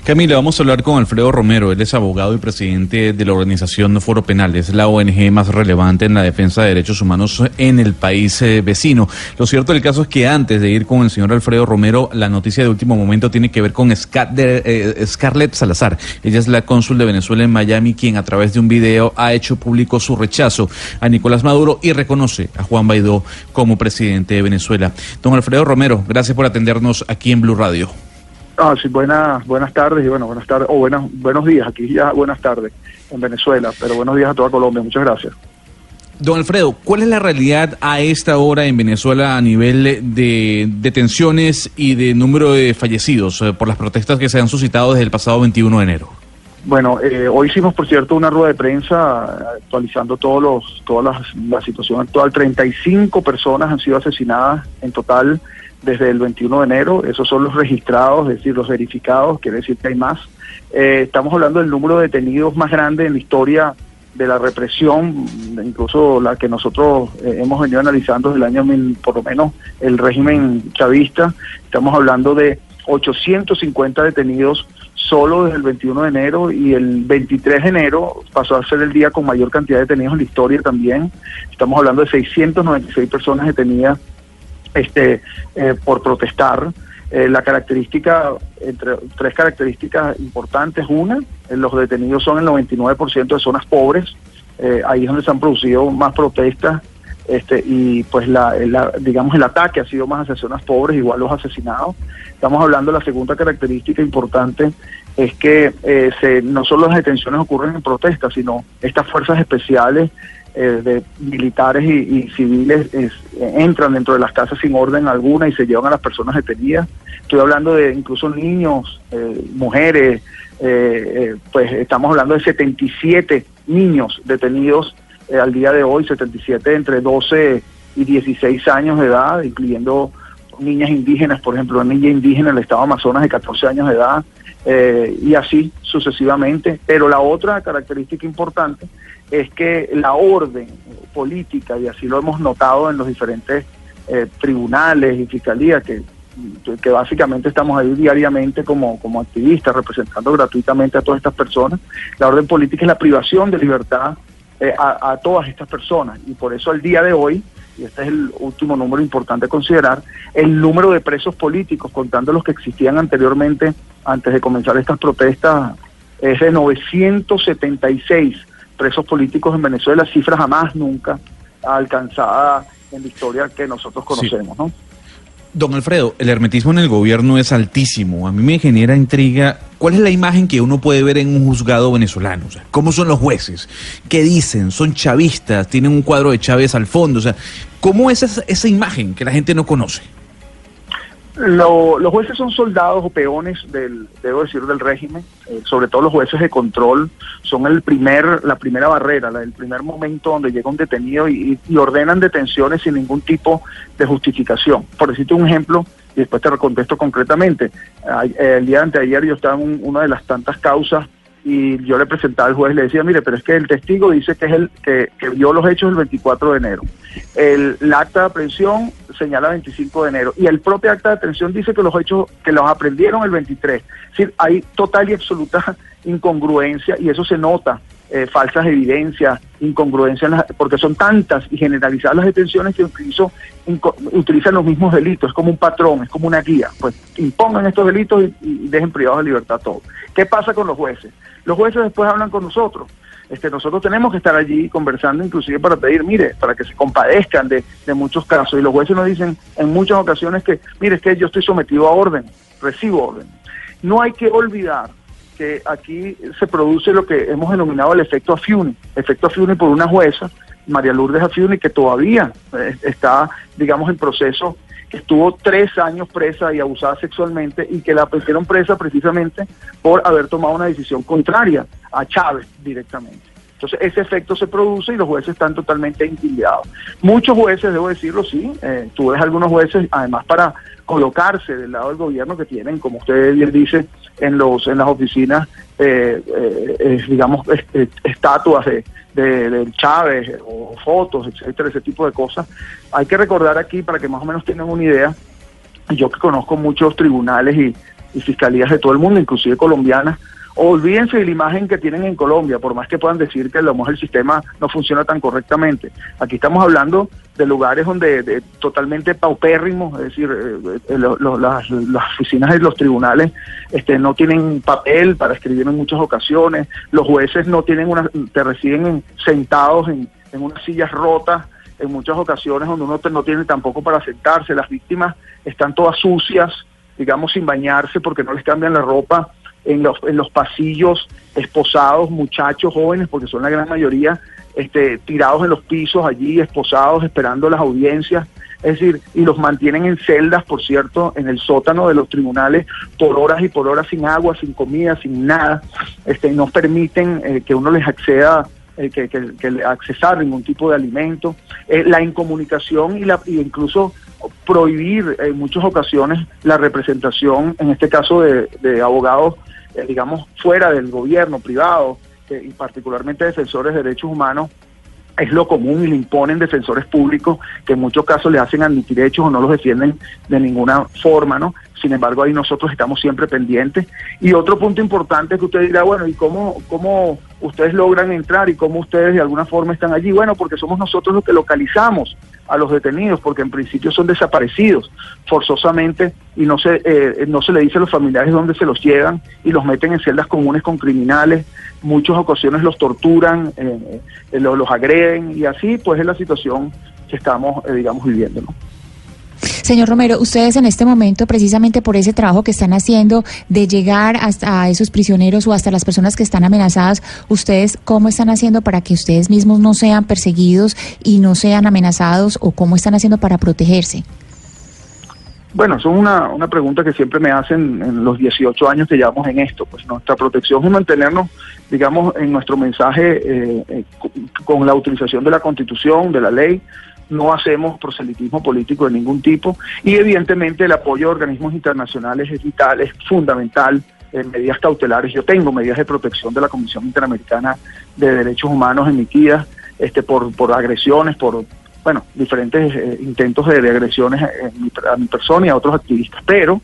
Speaker 7: Camila, vamos a hablar con Alfredo Romero. Él es abogado y presidente de la organización Foro Penal. Es la ONG más relevante en la defensa de derechos humanos en el país eh, vecino. Lo cierto del caso es que antes de ir con el señor Alfredo Romero, la noticia de último momento tiene que ver con de- eh, Scarlett Salazar. Ella es la cónsul de Venezuela en Miami, quien a través de un video ha hecho público su rechazo a Nicolás Maduro y reconoce a Juan Baidó como presidente de Venezuela. Don Alfredo Romero, gracias por atendernos aquí en Blue Radio.
Speaker 22: Ah, sí, buenas, buenas tardes y bueno, buenas tardes, o buenas, buenos días, aquí ya buenas tardes en Venezuela, pero buenos días a toda Colombia, muchas gracias.
Speaker 7: Don Alfredo, ¿cuál es la realidad a esta hora en Venezuela a nivel de detenciones y de número de fallecidos eh, por las protestas que se han suscitado desde el pasado 21 de enero?
Speaker 22: Bueno, eh, hoy hicimos, por cierto, una rueda de prensa eh, actualizando todos los, todas las, la situación actual. 35 personas han sido asesinadas en total desde el 21 de enero. Esos son los registrados, es decir, los verificados, quiere decir que hay más. Eh, estamos hablando del número de detenidos más grande en la historia de la represión, incluso la que nosotros eh, hemos venido analizando desde el año, mil- por lo menos, el régimen chavista. Estamos hablando de 850 detenidos solo desde el 21 de enero y el 23 de enero pasó a ser el día con mayor cantidad de detenidos en la historia también. Estamos hablando de 696 personas detenidas este, eh, por protestar. Eh, la característica, entre tres características importantes, una, eh, los detenidos son el 99% de zonas pobres, eh, ahí es donde se han producido más protestas este, y pues la, digamos el ataque ha sido más hacia zonas pobres, igual los asesinados. Estamos hablando de la segunda característica importante es que eh, se, no solo las detenciones ocurren en protestas, sino estas fuerzas especiales eh, de militares y, y civiles es- entran dentro de las casas sin orden alguna y se llevan a las personas detenidas. Estoy hablando de incluso niños, eh, mujeres, eh, eh, pues estamos hablando de 77 niños detenidos al día de hoy, 77 entre 12 y 16 años de edad, incluyendo niñas indígenas, por ejemplo, una niña indígena en el estado Amazonas de 14 años de edad, y así sucesivamente. Pero la otra característica importante es que la orden política, y así lo hemos notado en los diferentes eh, tribunales y fiscalías, que, que básicamente estamos ahí diariamente como, como activistas, representando gratuitamente a todas estas personas, la orden política es la privación de libertad eh, a, todas estas personas. Y por eso al día de hoy, y este es el último número importante a considerar, el número de presos políticos, contando los que existían anteriormente, antes de comenzar estas protestas, es de 976 presos políticos en Venezuela, cifra jamás nunca alcanzada en la historia que nosotros conocemos, ¿no?
Speaker 7: Don Alfredo, el hermetismo en el gobierno es altísimo. A mí me genera intriga. ¿Cuál es la imagen que uno puede ver en un juzgado venezolano? O sea, ¿Cómo son los jueces? ¿Qué dicen? ¿Son chavistas? ¿Tienen un cuadro de Chávez al fondo? O sea, ¿cómo es esa, esa imagen que la gente no conoce?
Speaker 22: Lo- los jueces son soldados o peones del, debo decir, del régimen. Eh, sobre todo los jueces de control son el primer, la primera barrera, la- el primer momento donde llega un detenido y, y ordenan detenciones sin ningún tipo de justificación. Por decirte un ejemplo, y después te contesto concretamente. El día anteayer yo estaba en un- una de las tantas causas y yo le presentaba al juez y le decía, mire, pero es que el testigo dice que es el que, que vio los hechos el 24 de enero. El, el acta de aprehensión señala 25 de enero y el propio acta de aprehensión dice que los hechos que los aprendieron el 23. Es decir, hay total y absoluta incongruencia y eso se nota. Eh, falsas evidencias, incongruencias, porque son tantas y generalizadas las detenciones que inco- utilizan los mismos delitos, es como un patrón, es como una guía, pues impongan estos delitos y, dejen privados de libertad a todos. ¿Qué pasa con los jueces? Los jueces después hablan con nosotros. Este, nosotros tenemos que estar allí conversando inclusive para pedir, mire, para que se compadezcan de, de muchos casos. Y los jueces nos dicen en muchas ocasiones que, mire, es que yo estoy sometido a orden, recibo orden. No hay que olvidar que aquí se produce lo que hemos denominado el efecto Afiuni, efecto Afiuni por una jueza, María Lourdes Afiuni, que todavía eh, está, digamos, en proceso, que estuvo tres años presa y abusada sexualmente y que la pusieron presa precisamente por haber tomado una decisión contraria a Chávez directamente. Entonces ese efecto se produce y los jueces están totalmente intimidados. Muchos jueces, debo decirlo, sí, eh, ves algunos jueces, además para colocarse del lado del gobierno que tienen, como usted bien dice, en los en las oficinas, eh, eh, digamos, est- est- estatuas de, de, del Chávez o fotos, etcétera, ese tipo de cosas. Hay que recordar aquí, para que más o menos tengan una idea, yo que conozco muchos tribunales y, y fiscalías de todo el mundo, inclusive colombianas, olvídense de la imagen que tienen en Colombia, por más que puedan decir que a lo mejor el sistema no funciona tan correctamente. Aquí estamos hablando de lugares donde de- totalmente paupérrimos, es decir, eh, eh, las, oficinas de los tribunales este, no tienen papel para escribir en muchas ocasiones, los jueces no tienen una, te reciben en- sentados en, en unas sillas rotas, en muchas ocasiones donde uno no tiene tampoco para sentarse, las víctimas están todas sucias, digamos sin bañarse porque no les cambian la ropa, en los, en los pasillos esposados, muchachos jóvenes, porque son la gran mayoría, este, tirados en los pisos allí, esposados, esperando las audiencias. Es decir, y los mantienen en celdas, por cierto, en el sótano de los tribunales por horas y por horas sin agua, sin comida, sin nada. Este, no permiten eh, que uno les acceda, eh, que, que, accesar ningún tipo de alimento. Eh, la incomunicación y, la, y incluso prohibir en muchas ocasiones la representación, en este caso de, de abogados, eh, digamos, fuera del gobierno privado eh, y particularmente defensores de derechos humanos, es lo común y le imponen defensores públicos que en muchos casos le hacen admitir hechos o no los defienden de ninguna forma, ¿no? Sin embargo, ahí nosotros estamos siempre pendientes. Y otro punto importante es que usted dirá, bueno, ¿y cómo, cómo ustedes logran entrar y cómo ustedes de alguna forma están allí? Bueno, porque somos nosotros los que localizamos a los detenidos, porque en principio son desaparecidos forzosamente y no se, eh, no se le dice a los familiares dónde se los llevan y los meten en celdas comunes con criminales, muchas ocasiones los torturan, eh, eh, lo- los agreden y así pues es la situación que estamos, eh, digamos, viviendo. ¿no?
Speaker 4: Señor Romero, ustedes en este momento, precisamente por ese trabajo que están haciendo de llegar hasta esos prisioneros o hasta las personas que están amenazadas, ¿ustedes cómo están haciendo para que ustedes mismos no sean perseguidos y no sean amenazados o cómo están haciendo para protegerse?
Speaker 22: Bueno, eso es una, una pregunta que siempre me hacen en los 18 años que llevamos en esto. Pues nuestra protección es mantenernos, digamos, en nuestro mensaje eh, eh, con la utilización de la Constitución, de la ley, no hacemos proselitismo político de ningún tipo y evidentemente el apoyo de organismos internacionales es vital, es fundamental en medidas cautelares. Yo tengo medidas de protección de la Comisión Interamericana de Derechos Humanos emitidas este, por, por agresiones, por bueno, diferentes eh, intentos de, agresiones en mi- a mi persona y a otros activistas. Pero,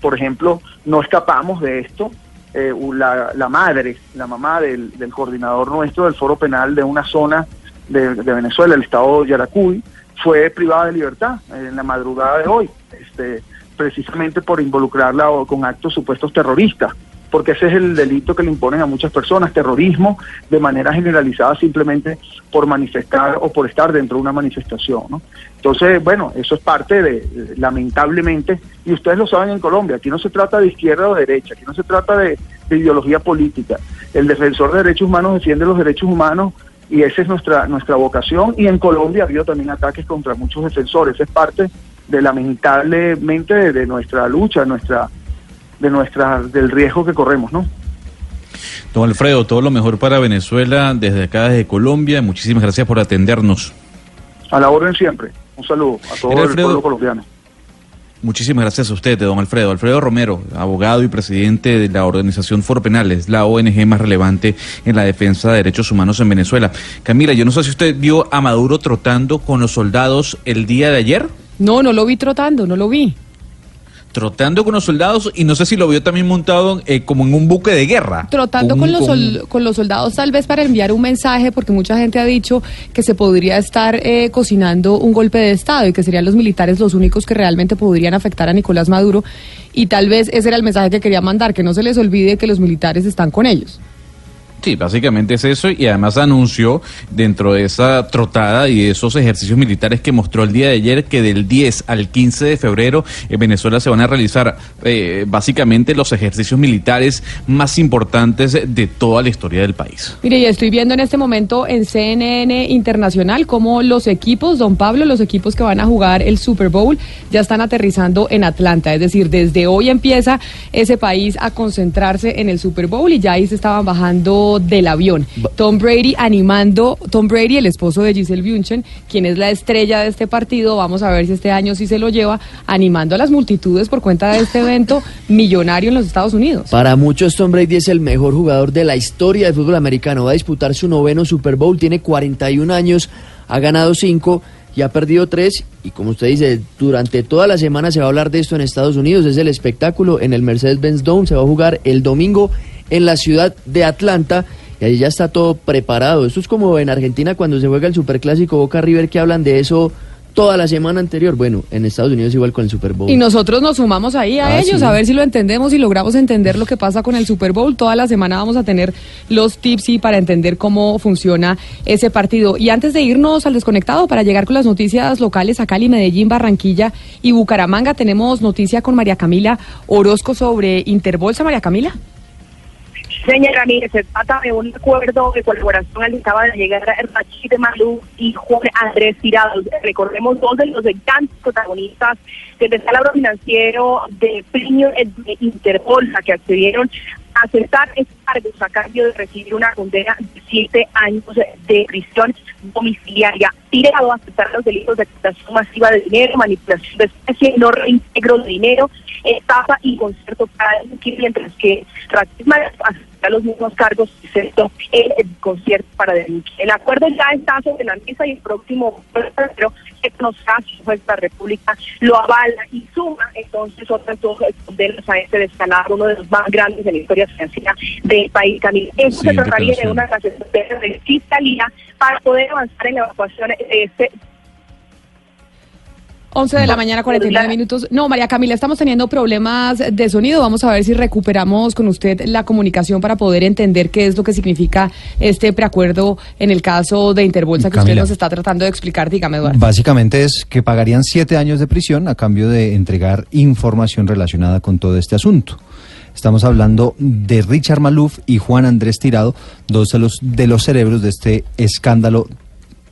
Speaker 22: por ejemplo, no escapamos de esto. Eh, la, la madre, la mamá del, del coordinador nuestro del foro penal de una zona de, Venezuela, el estado Yaracuy, fue privada de libertad en la madrugada de hoy, este, precisamente por involucrarla con actos supuestos terroristas, porque ese es el delito que le imponen a muchas personas, terrorismo de manera generalizada simplemente por manifestar o por estar dentro de una manifestación. ¿no? Entonces, bueno, eso es parte de, lamentablemente, y ustedes lo saben en Colombia, aquí no se trata de izquierda o derecha, aquí no se trata de, de ideología política. El defensor de derechos humanos defiende los derechos humanos y esa es nuestra nuestra vocación y en Colombia ha habido también ataques contra muchos defensores, es parte de lamentablemente de, de nuestra lucha, nuestra de nuestra del riesgo que corremos, ¿no?
Speaker 7: Don Alfredo, todo lo mejor para Venezuela desde acá, desde Colombia. Muchísimas gracias por atendernos.
Speaker 22: A la orden siempre. Un saludo a todo
Speaker 7: Era
Speaker 22: el
Speaker 7: Alfredo.
Speaker 22: pueblo colombiano.
Speaker 7: Muchísimas gracias a usted, don Alfredo. Alfredo Romero, abogado y presidente de la organización Foro Penales, la ONG más relevante en la defensa de derechos humanos en Venezuela. Camila, yo no sé si usted vio a Maduro trotando con los soldados el día de ayer.
Speaker 1: No, no lo vi trotando, no lo vi.
Speaker 7: Trotando con los soldados y no sé si lo vio también montado eh, como en un buque de guerra.
Speaker 1: Trotando con los,
Speaker 7: con-
Speaker 1: sol- con los soldados tal vez para enviar un mensaje, porque mucha gente ha dicho que se podría estar eh, cocinando un golpe de Estado y que serían los militares los únicos que realmente podrían afectar a Nicolás Maduro. Y tal vez ese era el mensaje que quería mandar, que no se les olvide que los militares están con ellos.
Speaker 7: Sí, básicamente es eso y además anunció dentro de esa trotada y de esos ejercicios militares que mostró el día de ayer que del 10 al 15 de febrero en Venezuela se van a realizar eh, básicamente los ejercicios militares más importantes de toda la historia del país.
Speaker 1: Mire, y estoy viendo en este momento en CNN Internacional cómo los equipos, don Pablo, los equipos que van a jugar el Super Bowl ya están aterrizando en Atlanta. Es decir, desde hoy empieza ese país a concentrarse en el Super Bowl y ya ahí se estaban bajando del avión. Tom Brady animando, Tom Brady, el esposo de Giselle Bündchen, quien es la estrella de este partido, vamos a ver si este año sí se lo lleva, animando a las multitudes por cuenta de este evento millonario en los Estados Unidos.
Speaker 8: Para muchos, Tom Brady es el mejor jugador de la historia del fútbol americano. Va a disputar su noveno Super Bowl, tiene 41 años, ha ganado 5 y ha perdido 3. Y como usted dice, durante toda la semana se va a hablar de esto en Estados Unidos. Es el espectáculo en el Mercedes-Benz Dome. Se va a jugar el domingo en la ciudad de Atlanta. Y ahí ya está todo preparado. Esto es como en Argentina cuando se juega el Superclásico Boca River que hablan de eso toda la semana anterior. Bueno, en Estados Unidos igual con el Super Bowl.
Speaker 1: Y nosotros nos sumamos ahí a
Speaker 8: Ah,
Speaker 1: ellos
Speaker 8: sí.
Speaker 1: a ver si lo entendemos y logramos entender lo que pasa con el Super Bowl. Toda la semana vamos a tener los tips y para entender cómo funciona ese partido. Y antes de irnos al desconectado para llegar con las noticias locales a Cali, Medellín, Barranquilla y Bucaramanga, tenemos noticia con María Camila Orozco sobre Interbolsa. María Camila.
Speaker 23: Señor Ramírez, se trata de un acuerdo de colaboración al que acaba de llegar Rachid Malú y Juan Andrés Tirado. Recordemos dos de los grandes protagonistas del descalabro financiero de Premio de Interbolsa que accedieron a aceptar cargos a cambio de recibir una condena de siete años de prisión domiciliaria. Tirado a aceptar los delitos de captación masiva de dinero, manipulación de especie, no reintegro de dinero, estafa y concierto para mientras que Rachid Malú acepta los mismos cargos, excepto el, el concierto para delinquir. El acuerdo ya está sobre la mesa y el próximo febrero que juez de la República lo avala y suma entonces otras dos condenas a este descalabro, uno de los más grandes de la historia financiera del país. Camila. Eso
Speaker 7: Sí,
Speaker 23: se trataría de una estrategia de fiscalía para poder avanzar en la evacuación de este
Speaker 1: 11 de la mañana, 49 minutos. No, María Camila, estamos teniendo problemas de sonido. Vamos a ver si recuperamos con usted la comunicación para poder entender qué es lo que significa este preacuerdo en el caso de Interbolsa que usted nos está tratando de explicar. Dígame, Eduardo.
Speaker 24: Básicamente es que pagarían siete años de prisión a cambio de entregar información relacionada con todo este asunto. Estamos hablando de Richard Maluf y Juan Andrés Tirado, dos de los, de los cerebros de este escándalo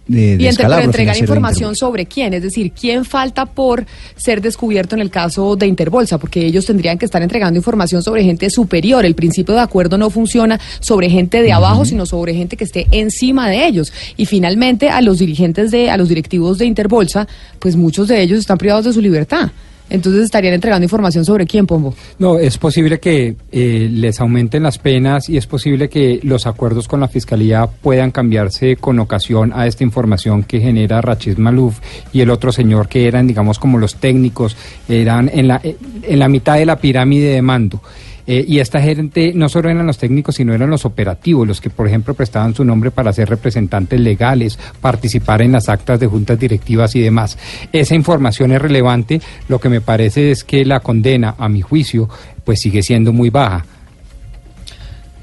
Speaker 24: de, de
Speaker 1: Y entre, entregar información sobre quién, es decir, quién falta por ser descubierto en el caso de Interbolsa, porque ellos tendrían que estar entregando información sobre gente superior. El principio de acuerdo no funciona sobre gente de abajo, sino sobre gente que esté encima de ellos. Y finalmente a los dirigentes de, a los directivos de Interbolsa, pues muchos de ellos están privados de su libertad. Entonces estarían entregando información sobre quién, Pombo.
Speaker 2: No, es posible que eh, les aumenten las penas y es posible que los acuerdos con la Fiscalía puedan cambiarse con ocasión a esta información que genera Rachid Malouf y el otro señor que eran, digamos, como los técnicos, eran en la, eh, en la mitad de la pirámide de mando. Eh, y esta gente no solo eran los técnicos, sino eran los operativos, los que, por ejemplo, prestaban su nombre para ser representantes legales, participar en las actas de juntas directivas y demás. Esa información es relevante. Lo que me parece es que la condena, a mi juicio, pues sigue siendo muy baja.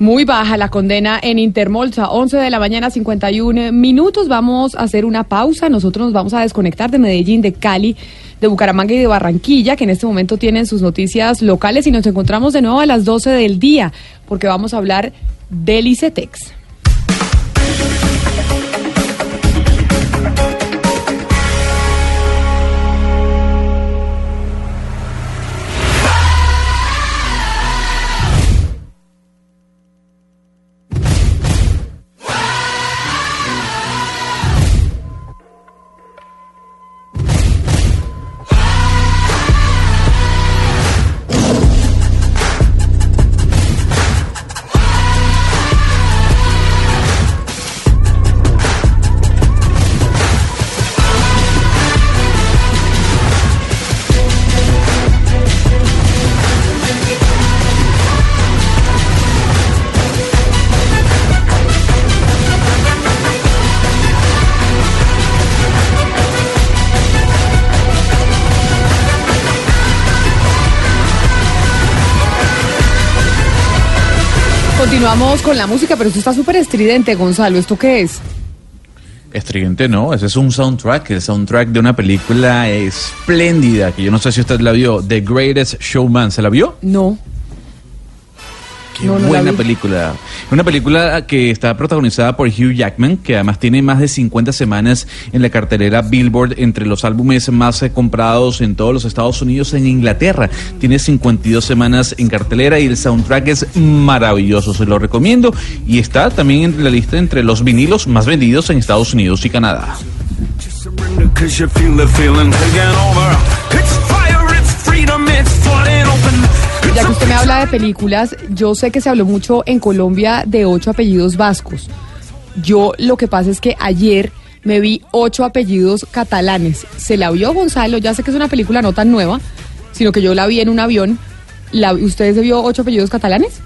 Speaker 1: Muy baja la condena en Intermolsa, 11 de la mañana, 51 minutos. Vamos a hacer una pausa. Nosotros nos vamos a desconectar de Medellín, de Cali, de Bucaramanga y de Barranquilla, que en este momento tienen sus noticias locales. Y nos encontramos de nuevo a las 12 del día, porque vamos a hablar del ICETEX. Con la música, pero esto está súper estridente, Gonzalo. ¿Esto qué es?
Speaker 7: Estridente no, ese es un soundtrack, el soundtrack de una película espléndida, que yo no sé si usted la vio, The Greatest Showman, ¿se la vio?
Speaker 1: No.
Speaker 7: Qué
Speaker 1: No, no la
Speaker 7: buena película. Una película que está protagonizada por Hugh Jackman, que además tiene más de 50 semanas en la cartelera Billboard entre los álbumes más eh, comprados en todos los Estados Unidos en Inglaterra. Tiene 52 semanas en cartelera y el soundtrack es maravilloso, se lo recomiendo. Y está también en la lista entre los vinilos más vendidos en Estados Unidos y Canadá.
Speaker 1: Ya que usted me habla de películas, yo sé que se habló mucho en Colombia de ocho apellidos vascos. Yo lo que pasa es que ayer me vi ocho apellidos catalanes. ¿Se la vio Gonzalo? Ya sé que es una película no tan nueva, sino que yo la vi en un avión. La, ¿Usted se vio ocho apellidos catalanes?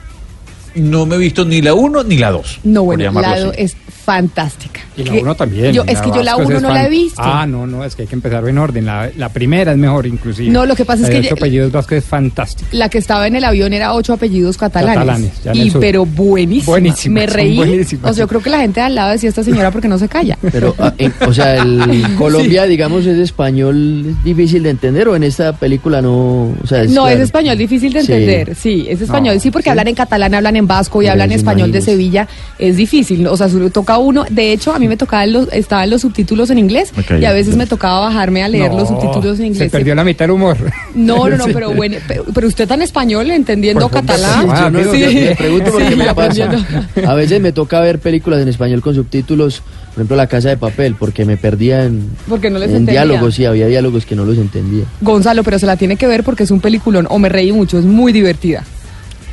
Speaker 7: No me he visto ni la 1 ni la 2.
Speaker 1: No, bueno, la do- es fantástica.
Speaker 2: Y la
Speaker 1: Que-
Speaker 2: uno también.
Speaker 1: Yo, es que yo la
Speaker 2: Vasco
Speaker 1: uno
Speaker 2: es
Speaker 1: no la he visto.
Speaker 2: Ah, no, no, es que hay que empezar en orden. La, la primera es mejor, inclusive.
Speaker 1: No, lo que pasa es
Speaker 2: La
Speaker 1: que
Speaker 2: ocho
Speaker 1: ya-
Speaker 2: apellidos Vasco es fantástica.
Speaker 1: La que estaba en el avión era ocho apellidos catalanes.
Speaker 2: Catalanes, ya
Speaker 1: y pero buenísima.
Speaker 2: Buenísimas,
Speaker 1: Me reí.
Speaker 2: buenísimas.
Speaker 1: O sea, yo creo que la gente de al lado decía esta señora porque no se calla.
Speaker 8: Pero, ah, en- o sea, el <laughs> Colombia, digamos, es español difícil de entender o en esta película no. O sea,
Speaker 1: no, es español difícil de
Speaker 8: Sí.
Speaker 1: entender. Sí, es español.
Speaker 8: No,
Speaker 1: sí, porque
Speaker 8: sí.
Speaker 1: hablan en catalán, hablan en vasco y hablan español de. Sevilla. Es difícil. O sea, solo toca uno. De hecho, a mí me tocaban los, estaban los subtítulos en inglés y a veces me tocaba bajarme a leer los subtítulos en inglés.
Speaker 2: Se perdió la mitad del humor.
Speaker 1: No, no, no, <laughs>
Speaker 2: Sí.
Speaker 1: pero bueno, pero, pero usted tan español entendiendo
Speaker 2: Por
Speaker 1: catalán.
Speaker 2: sí,
Speaker 8: Yo no,
Speaker 1: Sí.
Speaker 8: yo me pregunto por qué
Speaker 1: Sí,
Speaker 8: me pasa.
Speaker 1: aprendiendo.
Speaker 8: A veces me toca ver películas en español con subtítulos, por ejemplo La Casa de Papel, porque me perdía en,
Speaker 1: Porque no les
Speaker 8: en
Speaker 1: entendía.
Speaker 8: diálogos, sí, había diálogos que no los entendía.
Speaker 1: Gonzalo, pero se la tiene que ver porque es un peliculón o me reí mucho, es muy divertida.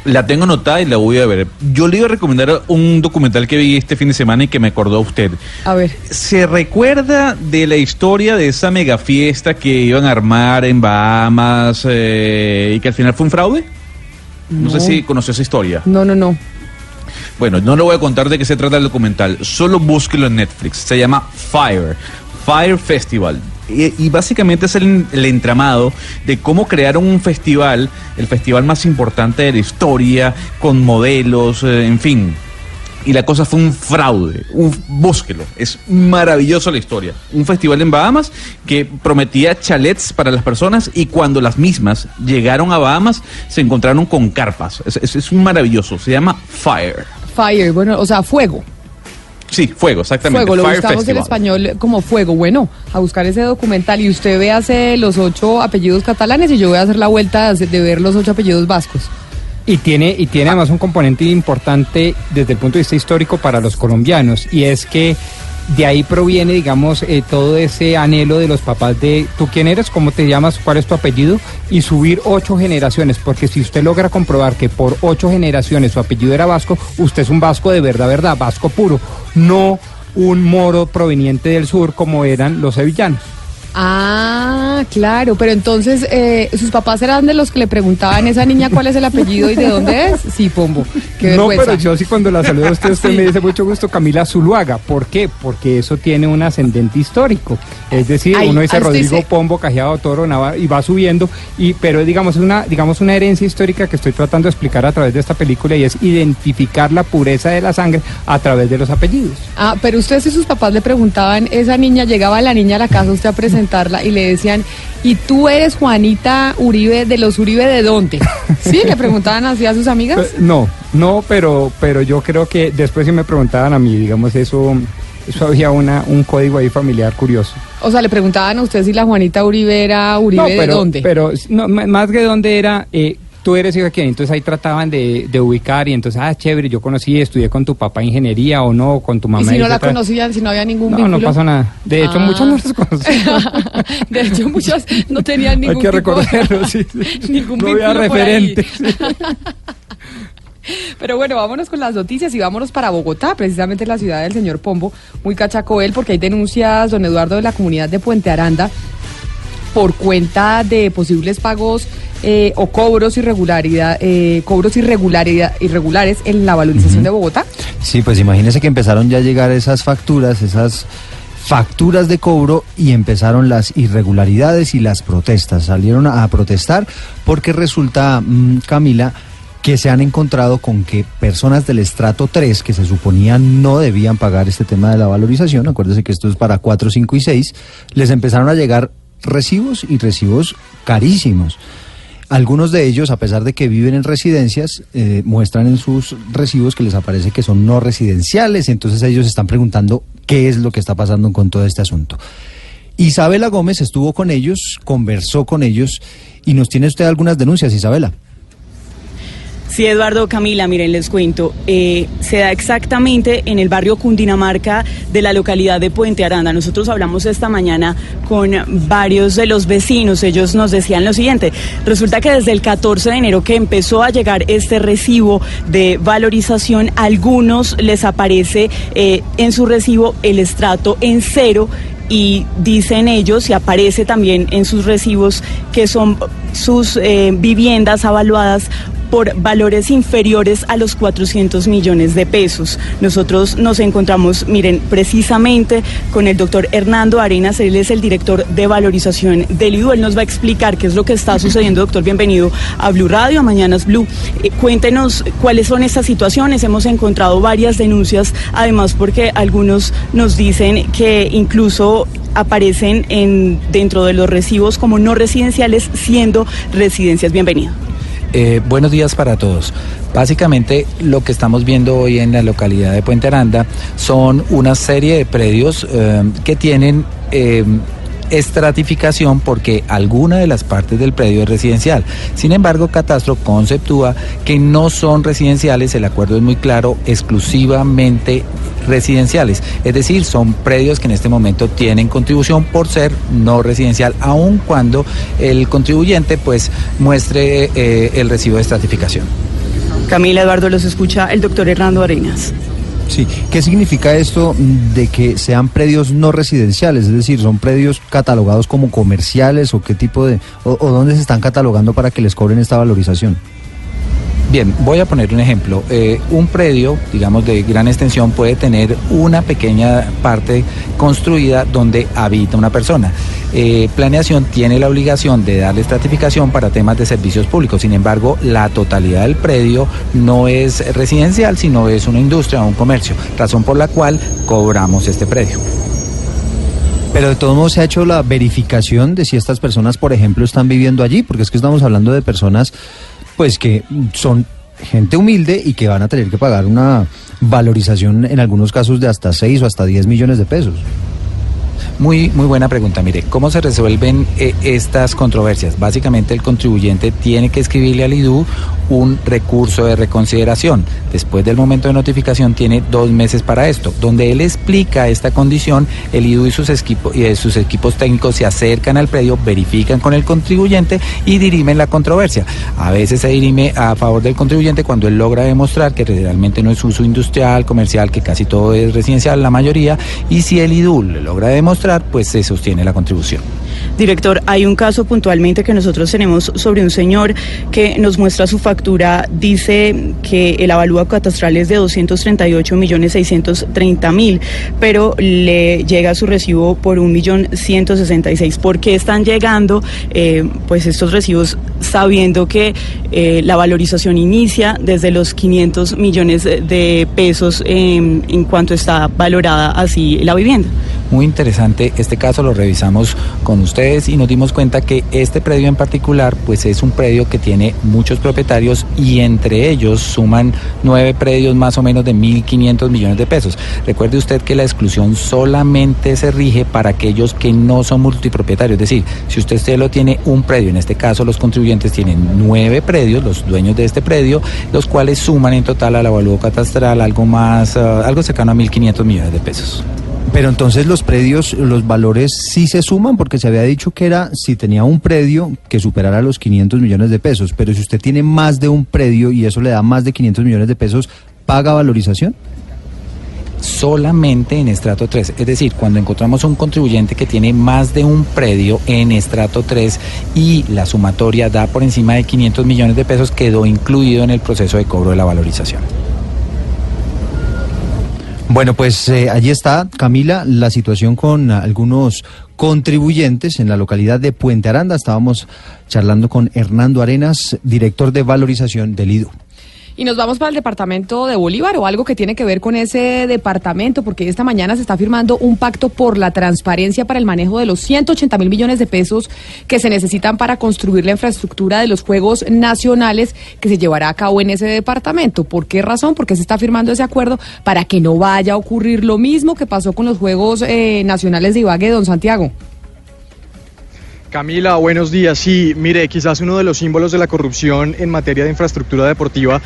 Speaker 7: La tengo anotada y la voy a ver. Yo le iba a recomendar un documental que vi este fin de semana y que me acordó a usted.
Speaker 1: A ver.
Speaker 7: ¿Se recuerda de la historia de esa mega fiesta que iban a armar en Bahamas eh, y que al final fue un fraude? No, sé
Speaker 1: No.
Speaker 7: si conoció esa historia.
Speaker 1: No, no, no.
Speaker 7: Bueno, no le voy a contar de qué se trata el documental, solo búsquelo en Netflix. Se llama Fire, Fire Festival. Y, básicamente es el, entramado de cómo crearon un festival, el festival más importante de la historia, con modelos, eh, en fin. Y la cosa fue un fraude. Un, búsquelo. Es maravilloso la historia. Un festival en Bahamas que prometía chalets para las personas y cuando las mismas llegaron a Bahamas se encontraron con carpas. Es, es- es maravilloso. Se llama Fire.
Speaker 1: Fire, bueno, o sea, fuego.
Speaker 7: Sí, Fuego, exactamente.
Speaker 1: Fuego, lo
Speaker 7: Fire
Speaker 1: buscamos en
Speaker 7: Festival.
Speaker 1: español como Fuego. Bueno, a buscar ese documental y usted ve hace los ocho apellidos catalanes y yo voy a hacer la vuelta de ver los ocho apellidos vascos.
Speaker 2: Y tiene, y tiene además un componente importante desde el punto de vista histórico para los colombianos, y es que de ahí proviene, digamos, eh, todo ese anhelo de los papás de tú quién eres, cómo te llamas, cuál es tu apellido, y subir ocho generaciones, porque si usted logra comprobar que por ocho generaciones su apellido era vasco, usted es un vasco de verdad, verdad, vasco puro, no un moro proveniente del sur como eran los sevillanos.
Speaker 1: Ah, claro, pero entonces eh, sus papás eran de los que le preguntaban a esa niña cuál es el apellido y de dónde es. Sí, Pombo. Qué
Speaker 2: No, pero yo sí cuando la saludo a usted, usted
Speaker 1: Sí.
Speaker 2: me dice mucho gusto Camila Zuluaga. ¿Por qué? Porque eso tiene un ascendente histórico. Es decir,
Speaker 1: Ay,
Speaker 2: uno dice
Speaker 1: ah,
Speaker 2: Rodrigo
Speaker 1: dice-
Speaker 2: Pombo, Cajeado Toro, Navarro, y va subiendo. Y, pero digamos, es una, digamos, una herencia histórica que estoy tratando de explicar a través de esta película y es identificar la pureza de la sangre a través de los apellidos.
Speaker 1: Ah, pero usted si sus papás le preguntaban, esa niña, llegaba la niña a la casa usted a presentarla y le decían, ¿y tú eres Juanita Uribe de los Uribe de dónde? <laughs> ¿Sí? ¿Le preguntaban así a sus amigas?
Speaker 2: Eh, No, no, pero, pero yo creo que después si me preguntaban a mí, digamos, eso, eso había una, un código ahí familiar curioso.
Speaker 1: O sea, le preguntaban a usted si la Juanita Uribe era Uribe
Speaker 2: no,
Speaker 1: de
Speaker 2: pero,
Speaker 1: dónde.
Speaker 2: Pero no, más que dónde era, eh, tú eres quién, entonces ahí trataban de, de ubicar y entonces, ah, chévere, yo conocí, estudié con tu papá ingeniería o no, con tu mamá.
Speaker 1: y si no la conocían, si no había ningún
Speaker 2: No,
Speaker 1: vínculo.
Speaker 2: no pasó nada. De hecho,
Speaker 1: Ah.
Speaker 2: muchos no los conocían. <laughs>
Speaker 1: De hecho, muchas no tenían ningún
Speaker 2: Hay que reconocerlo, sí. <laughs>
Speaker 1: ningún
Speaker 2: No había referente. <laughs>
Speaker 1: Pero bueno, vámonos con las noticias y vámonos para Bogotá, precisamente la ciudad del señor Pombo, muy cachaco él, porque hay denuncias, don Eduardo, de la comunidad de Puente Aranda por cuenta de posibles pagos eh, o cobros irregularidad, eh, cobros irregularidad, irregulares en la valorización de Bogotá.
Speaker 24: Sí, pues imagínese que empezaron ya a llegar esas facturas, esas facturas de cobro y empezaron las irregularidades y las protestas. Salieron a, a protestar porque resulta, mm, Camila, que se han encontrado con que personas del estrato 3, que se suponían no debían pagar este tema de la valorización, acuérdese que esto es para 4, 5 y 6, les empezaron a llegar recibos y recibos carísimos. Algunos de ellos, a pesar de que viven en residencias, eh, muestran en sus recibos que les aparece que son no residenciales, entonces ellos están preguntando qué es lo que está pasando con todo este asunto. Isabela Gómez estuvo con ellos, conversó con ellos y nos tiene usted algunas denuncias, Isabela.
Speaker 25: Sí, Eduardo Camila, miren, les cuento. Eh, se da exactamente en el barrio Cundinamarca de la localidad de Puente Aranda. Nosotros hablamos esta mañana con varios de los vecinos. Ellos nos decían lo siguiente. Resulta que desde el 14 de enero que empezó a llegar este recibo de valorización, a algunos les aparece eh, en su recibo el estrato en cero y dicen ellos y aparece también en sus recibos que son sus eh, viviendas avaluadas por valores inferiores a los 400 millones de pesos. Nosotros nos encontramos, miren, precisamente con el doctor Hernando Arenas, él es el director de valorización del IDU. Él nos va a explicar qué es lo que está sucediendo, doctor. Bienvenido a Blue Radio, a Mañanas Blue. Eh, cuéntenos cuáles son estas situaciones. Hemos encontrado varias denuncias, además porque algunos nos dicen que incluso aparecen en, dentro de los recibos como no residenciales, siendo residencias. Bienvenido.
Speaker 26: Eh, buenos días para todos. Básicamente lo que estamos viendo hoy en la localidad de Puente Aranda son una serie de predios eh, que tienen eh, estratificación porque alguna de las partes del predio es residencial. Sin embargo, Catastro conceptúa que no son residenciales, el acuerdo es muy claro, exclusivamente residenciales. Es decir, son predios que en este momento tienen contribución por ser no residencial, aun cuando el contribuyente pues muestre eh, el recibo de estratificación.
Speaker 25: Camila Eduardo los escucha el doctor Hernando Arenas.
Speaker 24: Sí, ¿qué significa esto de que sean predios no residenciales? Es decir, ¿son predios catalogados como comerciales o qué tipo de... o, o dónde se están catalogando para que les cobren esta valorización?
Speaker 26: Bien, voy a poner un ejemplo. Eh, un predio, digamos, de gran extensión puede tener una pequeña parte construida donde habita una persona. Eh, planeación tiene la obligación de darle estratificación para temas de servicios públicos. Sin embargo, la totalidad del predio no es residencial, sino es una industria o un comercio, razón por la cual cobramos este predio.
Speaker 24: Pero de todos modos se ha hecho la verificación de si estas personas, por ejemplo, están viviendo allí, porque es que estamos hablando de personas pues que son gente humilde y que van a tener que pagar una valorización en algunos casos de hasta 6 o hasta 10 millones de pesos.
Speaker 26: Muy, muy buena pregunta. Mire, ¿cómo se resuelven eh, estas controversias? Básicamente el contribuyente tiene que escribirle al IDU un recurso de reconsideración. Después del momento de notificación tiene dos meses para esto. Donde él explica esta condición, el IDU y sus, equipo- y, eh, sus equipos técnicos se acercan al predio, verifican con el contribuyente y dirimen la controversia. A veces se dirime a favor del contribuyente cuando él logra demostrar que realmente no es uso industrial, comercial, que casi todo es residencial, la mayoría, y si el IDU le logra demostrar, pues se sostiene la contribución.
Speaker 25: Director, hay un caso puntualmente que nosotros tenemos sobre un señor que nos muestra su factura, dice que el avalúo catastral es de 238 millones 630 mil, pero le llega su recibo por un millón 166. ¿Por qué están llegando eh, pues estos recibos sabiendo que eh, la valorización inicia desde los 500 millones de pesos en, en cuanto está valorada así la vivienda?
Speaker 26: Muy interesante, este caso lo revisamos con ustedes y nos dimos cuenta que este predio en particular pues es un predio que tiene muchos propietarios y entre ellos suman nueve predios más o menos de 1.500 millones de pesos. Recuerde usted que la exclusión solamente se rige para aquellos que no son multipropietarios, es decir, si usted, usted lo tiene un predio, en este caso los contribuyentes tienen nueve predios, los dueños de este predio, los cuales suman en total al avalúo catastral algo más, ah, algo cercano a 1.500 millones de pesos.
Speaker 24: Pero entonces los predios, los valores sí se suman porque se había dicho que era si tenía un predio que superara los 500 millones de pesos, pero si usted tiene más de un predio y eso le da más de 500 millones de pesos, ¿paga valorización?
Speaker 26: solamente en estrato 3. Es decir, cuando encontramos un contribuyente que tiene más de un predio en estrato 3 y la sumatoria da por encima de 500 millones de pesos, quedó incluido en el proceso de cobro de la valorización.
Speaker 24: Bueno, pues eh, allí está, Camila, la situación con algunos contribuyentes en la localidad de Puente Aranda. Estábamos charlando con Hernando Arenas, director de valorización del IDU.
Speaker 1: Y nos vamos para el departamento de Bolívar o algo que tiene que ver con ese departamento, porque esta mañana se está firmando un pacto por la transparencia para el manejo de los 180 mil millones de pesos que se necesitan para construir la infraestructura de los Juegos Nacionales que se llevará a cabo en ese departamento. ¿Por qué razón? Porque se está firmando ese acuerdo para que no vaya a ocurrir lo mismo que pasó con los Juegos eh, Nacionales de Ibagué, don Santiago.
Speaker 27: Camila, buenos días. Sí, mire, quizás uno de los símbolos de la corrupción en materia de infraestructura deportiva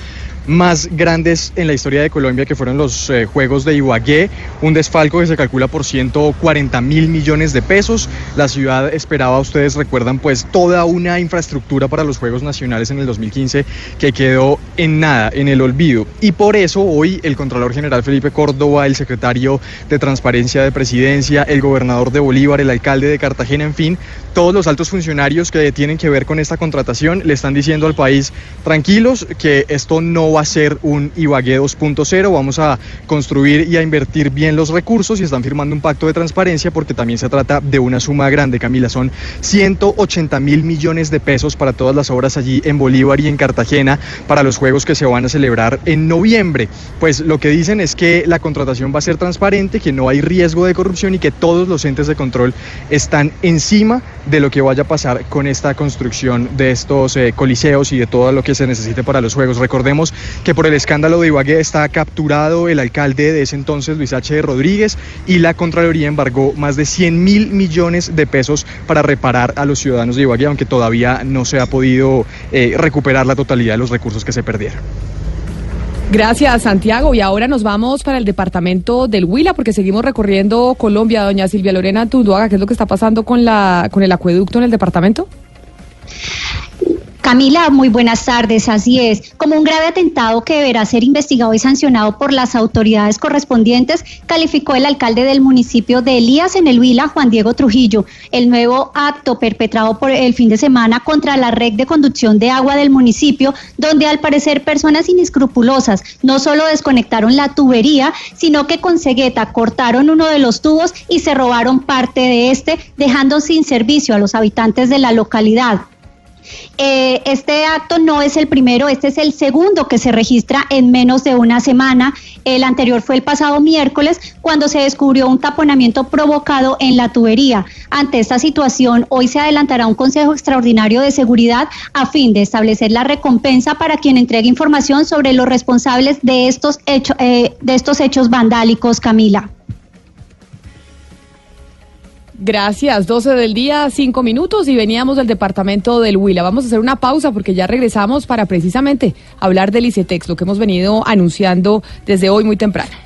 Speaker 27: más grandes en la historia de Colombia, que fueron los eh, Juegos de Ibagué, un desfalco que se calcula por 140 mil millones de pesos. La ciudad esperaba, ustedes recuerdan, pues toda una infraestructura para los Juegos Nacionales en el 2015 que quedó en nada, en el olvido. Y por eso hoy el Contralor General Felipe Córdoba, el secretario de Transparencia de Presidencia, el gobernador de Bolívar, el alcalde de Cartagena, en fin, todos los altos funcionarios que tienen que ver con esta contratación le están diciendo al país tranquilos que esto no va a ser un Ibagué 2.0, vamos a construir y a invertir bien los recursos y están firmando un pacto de transparencia porque también se trata de una suma grande, Camila, son 180 mil millones de pesos para todas las obras allí en Bolívar y en Cartagena para los juegos que se van a celebrar en noviembre. Pues lo que dicen es que la contratación va a ser transparente, que no hay riesgo de corrupción y que todos los entes de control están encima de lo que vaya a pasar con esta construcción de estos eh, coliseos y de todo lo que se necesite para los juegos. Recordemos que por el escándalo de Ibagué está capturado el alcalde de ese entonces, Luis H. Rodríguez, y la Contraloría embargó más de 100 mil millones de pesos para reparar a los ciudadanos de Ibagué, aunque todavía no se ha podido eh, recuperar la totalidad de los recursos que se perdieron.
Speaker 1: Gracias, Santiago. Y ahora nos vamos para el departamento del Huila, porque seguimos recorriendo Colombia. Doña Silvia Lorena Tunduaga, ¿qué es lo que está pasando con, la, con el acueducto en el departamento?
Speaker 28: Camila, muy buenas tardes, así es. Como un grave atentado que deberá ser investigado y sancionado por las autoridades correspondientes, calificó el alcalde del municipio de Elías en el Huila, Juan Diego Trujillo, el nuevo acto perpetrado por el fin de semana contra la red de conducción de agua del municipio, donde al parecer personas inescrupulosas no solo desconectaron la tubería, sino que con cegueta cortaron uno de los tubos y se robaron parte de este, dejando sin servicio a los habitantes de la localidad. Eh, este acto no es el primero, este es el segundo que se registra en menos de una semana. El anterior fue el pasado miércoles cuando se descubrió un taponamiento provocado en la tubería. Ante esta situación, hoy se adelantará un Consejo Extraordinario de Seguridad a fin de establecer la recompensa para quien entregue información sobre los responsables de estos, eh, de estos hechos vandálicos, Camila.
Speaker 1: Gracias, 12 del día, 5 minutos y veníamos del departamento del Huila. Vamos a hacer una pausa porque ya regresamos para precisamente hablar del ICETEX, lo que hemos venido anunciando desde hoy muy temprano.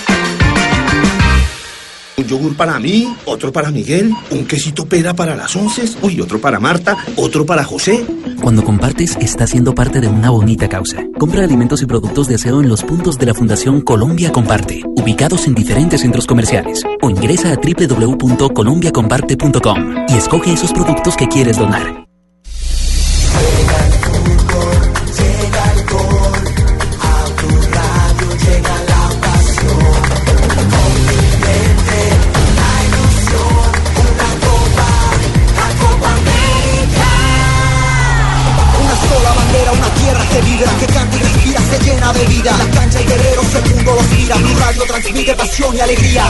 Speaker 29: Un yogur para mí, otro para Miguel, un quesito pera para las once, uy, otro para Marta, otro para José.
Speaker 30: Cuando compartes, estás siendo parte de una bonita causa. Compra alimentos y productos de aseo en los puntos de la Fundación Colombia Comparte, ubicados en diferentes centros comerciales. O ingresa a www.colombiacomparte.com y escoge esos productos que quieres donar.
Speaker 18: Pasión
Speaker 31: y alegría.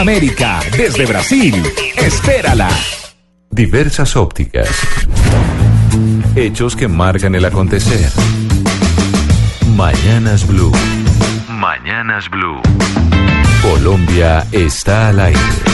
Speaker 18: América
Speaker 17: desde Brasil. Espérala.
Speaker 10: Diversas ópticas. Hechos que marcan el acontecer. Mañanas Blue. Mañanas Blue. Colombia está al aire.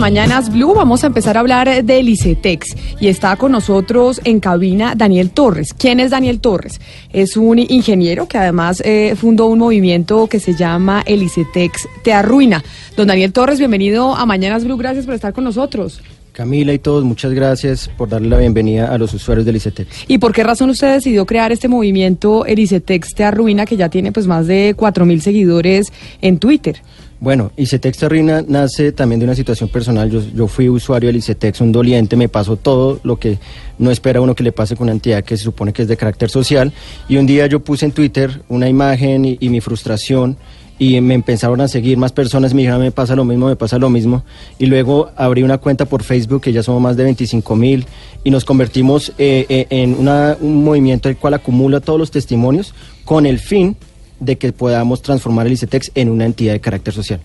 Speaker 1: Mañanas Blue, vamos a empezar a hablar del ICETEX y está con nosotros en cabina Daniel Torres. ¿Quién es Daniel Torres? Es un ingeniero que además eh, fundó un movimiento que se llama el ICETEX Te Arruina. Don Daniel Torres, bienvenido a Mañanas Blue, gracias por estar con nosotros.
Speaker 32: Camila y todos, muchas gracias por darle la bienvenida a los usuarios del ICETEX.
Speaker 1: ¿Y por qué razón usted decidió crear este movimiento el ICETEX Te Arruina que ya tiene pues más de 4.000 seguidores en Twitter?
Speaker 32: Bueno, ICETEX Terrina nace también de una situación personal. Yo, fui usuario del ICETEX, un doliente, me pasó todo lo que no espera uno que le pase con una entidad que se supone que es de carácter social. Y un día yo puse en Twitter una imagen y, mi frustración y me empezaron a seguir más personas, me dijeron, me pasa lo mismo, me pasa lo mismo. Y luego abrí una cuenta por Facebook, que ya somos más de 25 mil, y nos convertimos eh, eh, en un movimiento el cual acumula todos los testimonios con el fin de que podamos transformar el ICETEX en una entidad de carácter social.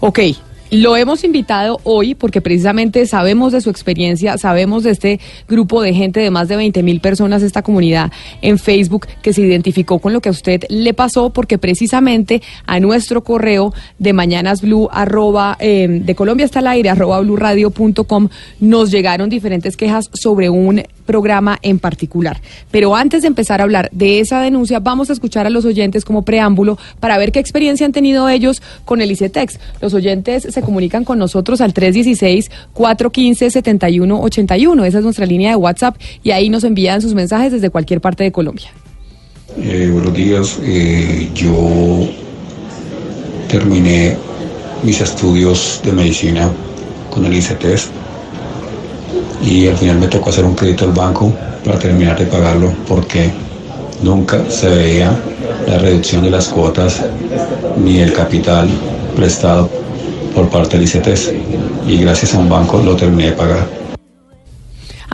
Speaker 1: Ok, lo hemos invitado hoy porque precisamente sabemos de su experiencia, sabemos de este grupo de gente de más de 20 mil personas, esta comunidad en Facebook que se identificó con lo que a usted le pasó porque precisamente a nuestro correo de mañanasblue arroba, eh, de Colombia está al aire arroba bluradio.com nos llegaron diferentes quejas sobre un programa en particular. Pero antes de empezar a hablar de esa denuncia, vamos a escuchar a los oyentes como preámbulo para ver qué experiencia han tenido ellos con el ICETEX. Los oyentes se comunican con nosotros al 316-415-7181. Esa es nuestra línea de WhatsApp y ahí nos envían sus mensajes desde cualquier parte de Colombia.
Speaker 33: Eh, buenos días, eh, yo terminé mis estudios de medicina con el ICTS y al final me tocó hacer un crédito al banco para terminar de pagarlo porque nunca se veía la reducción de las cuotas ni el capital prestado por parte del ICTS. y gracias a un banco lo terminé de pagar.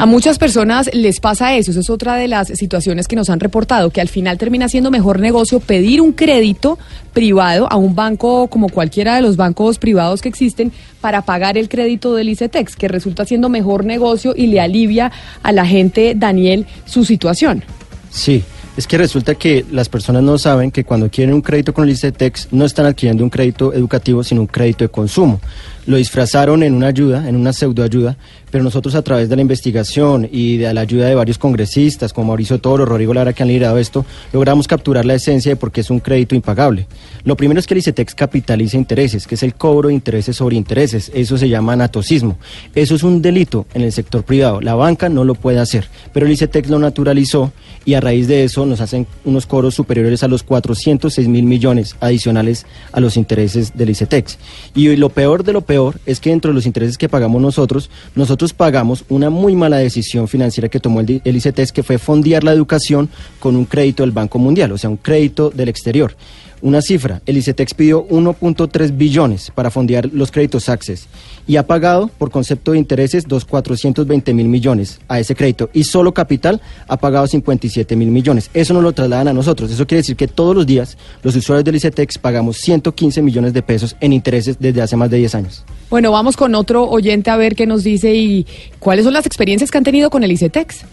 Speaker 1: A muchas personas les pasa eso, eso es otra de las situaciones que nos han reportado, que al final termina siendo mejor negocio pedir un crédito privado a un banco como cualquiera de los bancos privados que existen para pagar el crédito del ICETEX, que resulta siendo mejor negocio y le alivia a la gente, Daniel, su situación.
Speaker 32: Sí, es que resulta que las personas no saben que cuando quieren un crédito con el ICETEX no están adquiriendo un crédito educativo, sino un crédito de consumo. Lo disfrazaron en una ayuda, en una pseudoayuda, pero nosotros a través de la investigación y de la ayuda de varios congresistas como Mauricio Toro, Rodrigo Lara, que han liderado esto, logramos capturar la esencia de por qué es un crédito impagable. Lo primero es que el ICETEX capitaliza intereses, que es el cobro de intereses sobre intereses. Eso se llama anatosismo. Eso es un delito en el sector privado. La banca no lo puede hacer, pero el ICETEX lo naturalizó y a raíz de eso nos hacen unos cobros superiores a los 406 mil millones adicionales a los intereses del ICETEX. Y lo peor de lo peor es que dentro de los intereses que pagamos nosotros, nosotros pagamos una muy mala decisión financiera que tomó el, el que fue fondear la educación con un crédito del Banco Mundial, o sea, un crédito del exterior. Una cifra, el ICETEX pidió 1.3 billones para fondear los créditos Access y ha pagado por concepto de intereses 2.420 mil millones a ese crédito y solo capital ha pagado 57 mil millones. Eso no lo trasladan a nosotros. Eso quiere decir que todos los días los usuarios del ICETEX pagamos 115 millones de pesos en intereses desde hace más de 10 años.
Speaker 1: Bueno, vamos con otro oyente a ver qué nos dice y cuáles son las experiencias que han tenido con el ICETEX.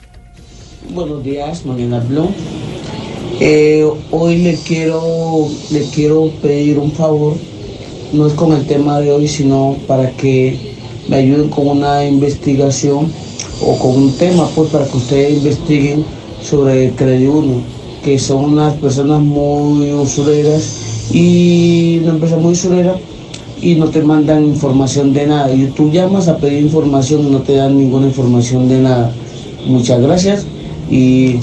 Speaker 34: Buenos días, Mañana Blue. Eh, hoy le quiero, le quiero pedir un favor, no es con el tema de hoy, sino para que me ayuden con una investigación o con un tema, pues para que ustedes investiguen sobre Crediuno, que son unas personas muy usureras y una empresa muy usurera y no te mandan información de nada. Y tú llamas a pedir información y no te dan ninguna información de nada. Muchas gracias y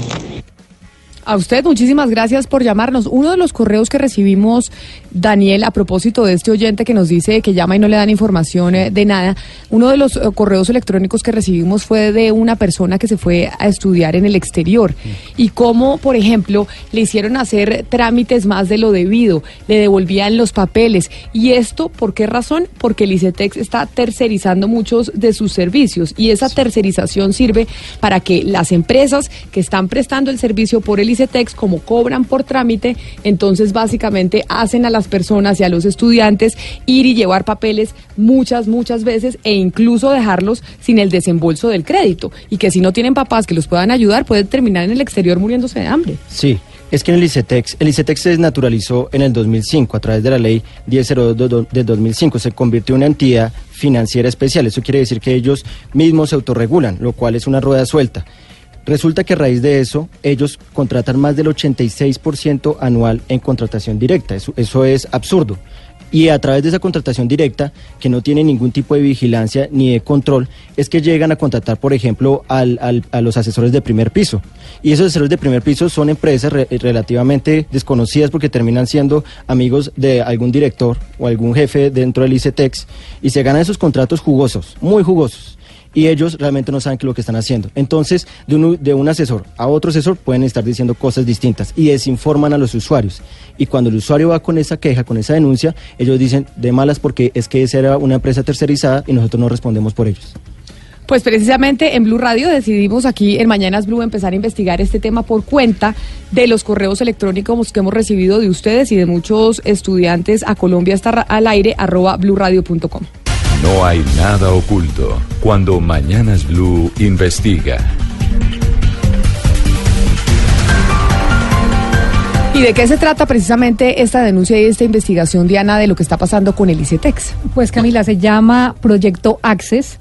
Speaker 1: A usted, muchísimas gracias por llamarnos. Uno de los correos que recibimos, Daniel, a propósito de este oyente que nos dice que llama y no le dan información eh, de nada, uno de los eh, correos electrónicos que recibimos fue de una persona que se fue a estudiar en el exterior y cómo, por ejemplo, le hicieron hacer trámites más de lo debido, le devolvían los papeles. ¿Y esto por qué razón? Porque el ICETEX está tercerizando muchos de sus servicios y esa tercerización sirve para que las empresas que están prestando el servicio por el ICETEX, como cobran por trámite, entonces básicamente hacen a las personas y a los estudiantes ir y llevar papeles muchas, muchas veces e incluso dejarlos sin el desembolso del crédito. Y que si no tienen papás que los puedan ayudar, pueden terminar en el exterior muriéndose de hambre.
Speaker 32: Sí, es que en el ICETEX, el ICETEX se desnaturalizó en el 2005 a través de la ley 1002 del 2005, se convirtió en una entidad financiera especial. Eso quiere decir que ellos mismos se autorregulan, lo cual es una rueda suelta. Resulta que a raíz de eso, ellos contratan más del 86% anual en contratación directa. Eso, es absurdo. Y a través de esa contratación directa, que no tiene ningún tipo de vigilancia ni de control, es que llegan a contratar, por ejemplo, al- al- a los asesores de primer piso. Y esos asesores de primer piso son empresas re- relativamente desconocidas porque terminan siendo amigos de algún director o algún jefe dentro del ICETEX y se ganan esos contratos jugosos, muy jugosos y ellos realmente no saben qué es lo que están haciendo. Entonces, de un, asesor a otro asesor pueden estar diciendo cosas distintas y desinforman a los usuarios. Y cuando el usuario va con esa queja, con esa denuncia, ellos dicen de malas porque es que esa era una empresa tercerizada y nosotros no respondemos por ellos.
Speaker 1: Pues precisamente en Blue Radio decidimos aquí en Mañanas Blue empezar a investigar este tema por cuenta de los correos electrónicos que hemos recibido de ustedes y de muchos estudiantes a Colombia está al aire arroba bluradio.com.
Speaker 10: No hay nada oculto cuando Mañanas Blue investiga.
Speaker 1: ¿Y de qué se trata precisamente esta denuncia y esta investigación, Diana, de lo que está pasando con el ICETEX?
Speaker 35: Pues Camila, se llama Proyecto Access.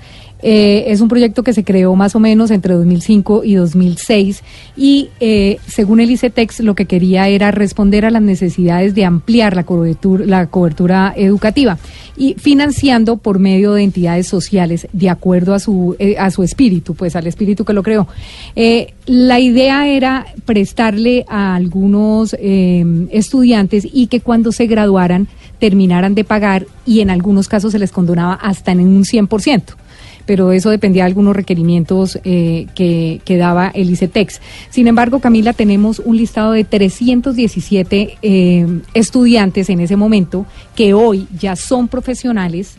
Speaker 35: Eh, es un proyecto que se creó más o menos entre 2005 y 2006 y eh, según el ICETEX lo que quería era responder a las necesidades de ampliar la cobertura, la cobertura educativa y financiando por medio de entidades sociales de acuerdo a su, eh, a su espíritu, pues al espíritu que lo creó. Eh, la idea era prestarle a algunos eh, estudiantes y que cuando se graduaran terminaran de pagar y en algunos casos se les condonaba hasta en un 100% pero eso dependía de algunos requerimientos eh, que, daba el ICETEX. Sin embargo, Camila, tenemos un listado de 317 eh, estudiantes en ese momento que hoy ya son profesionales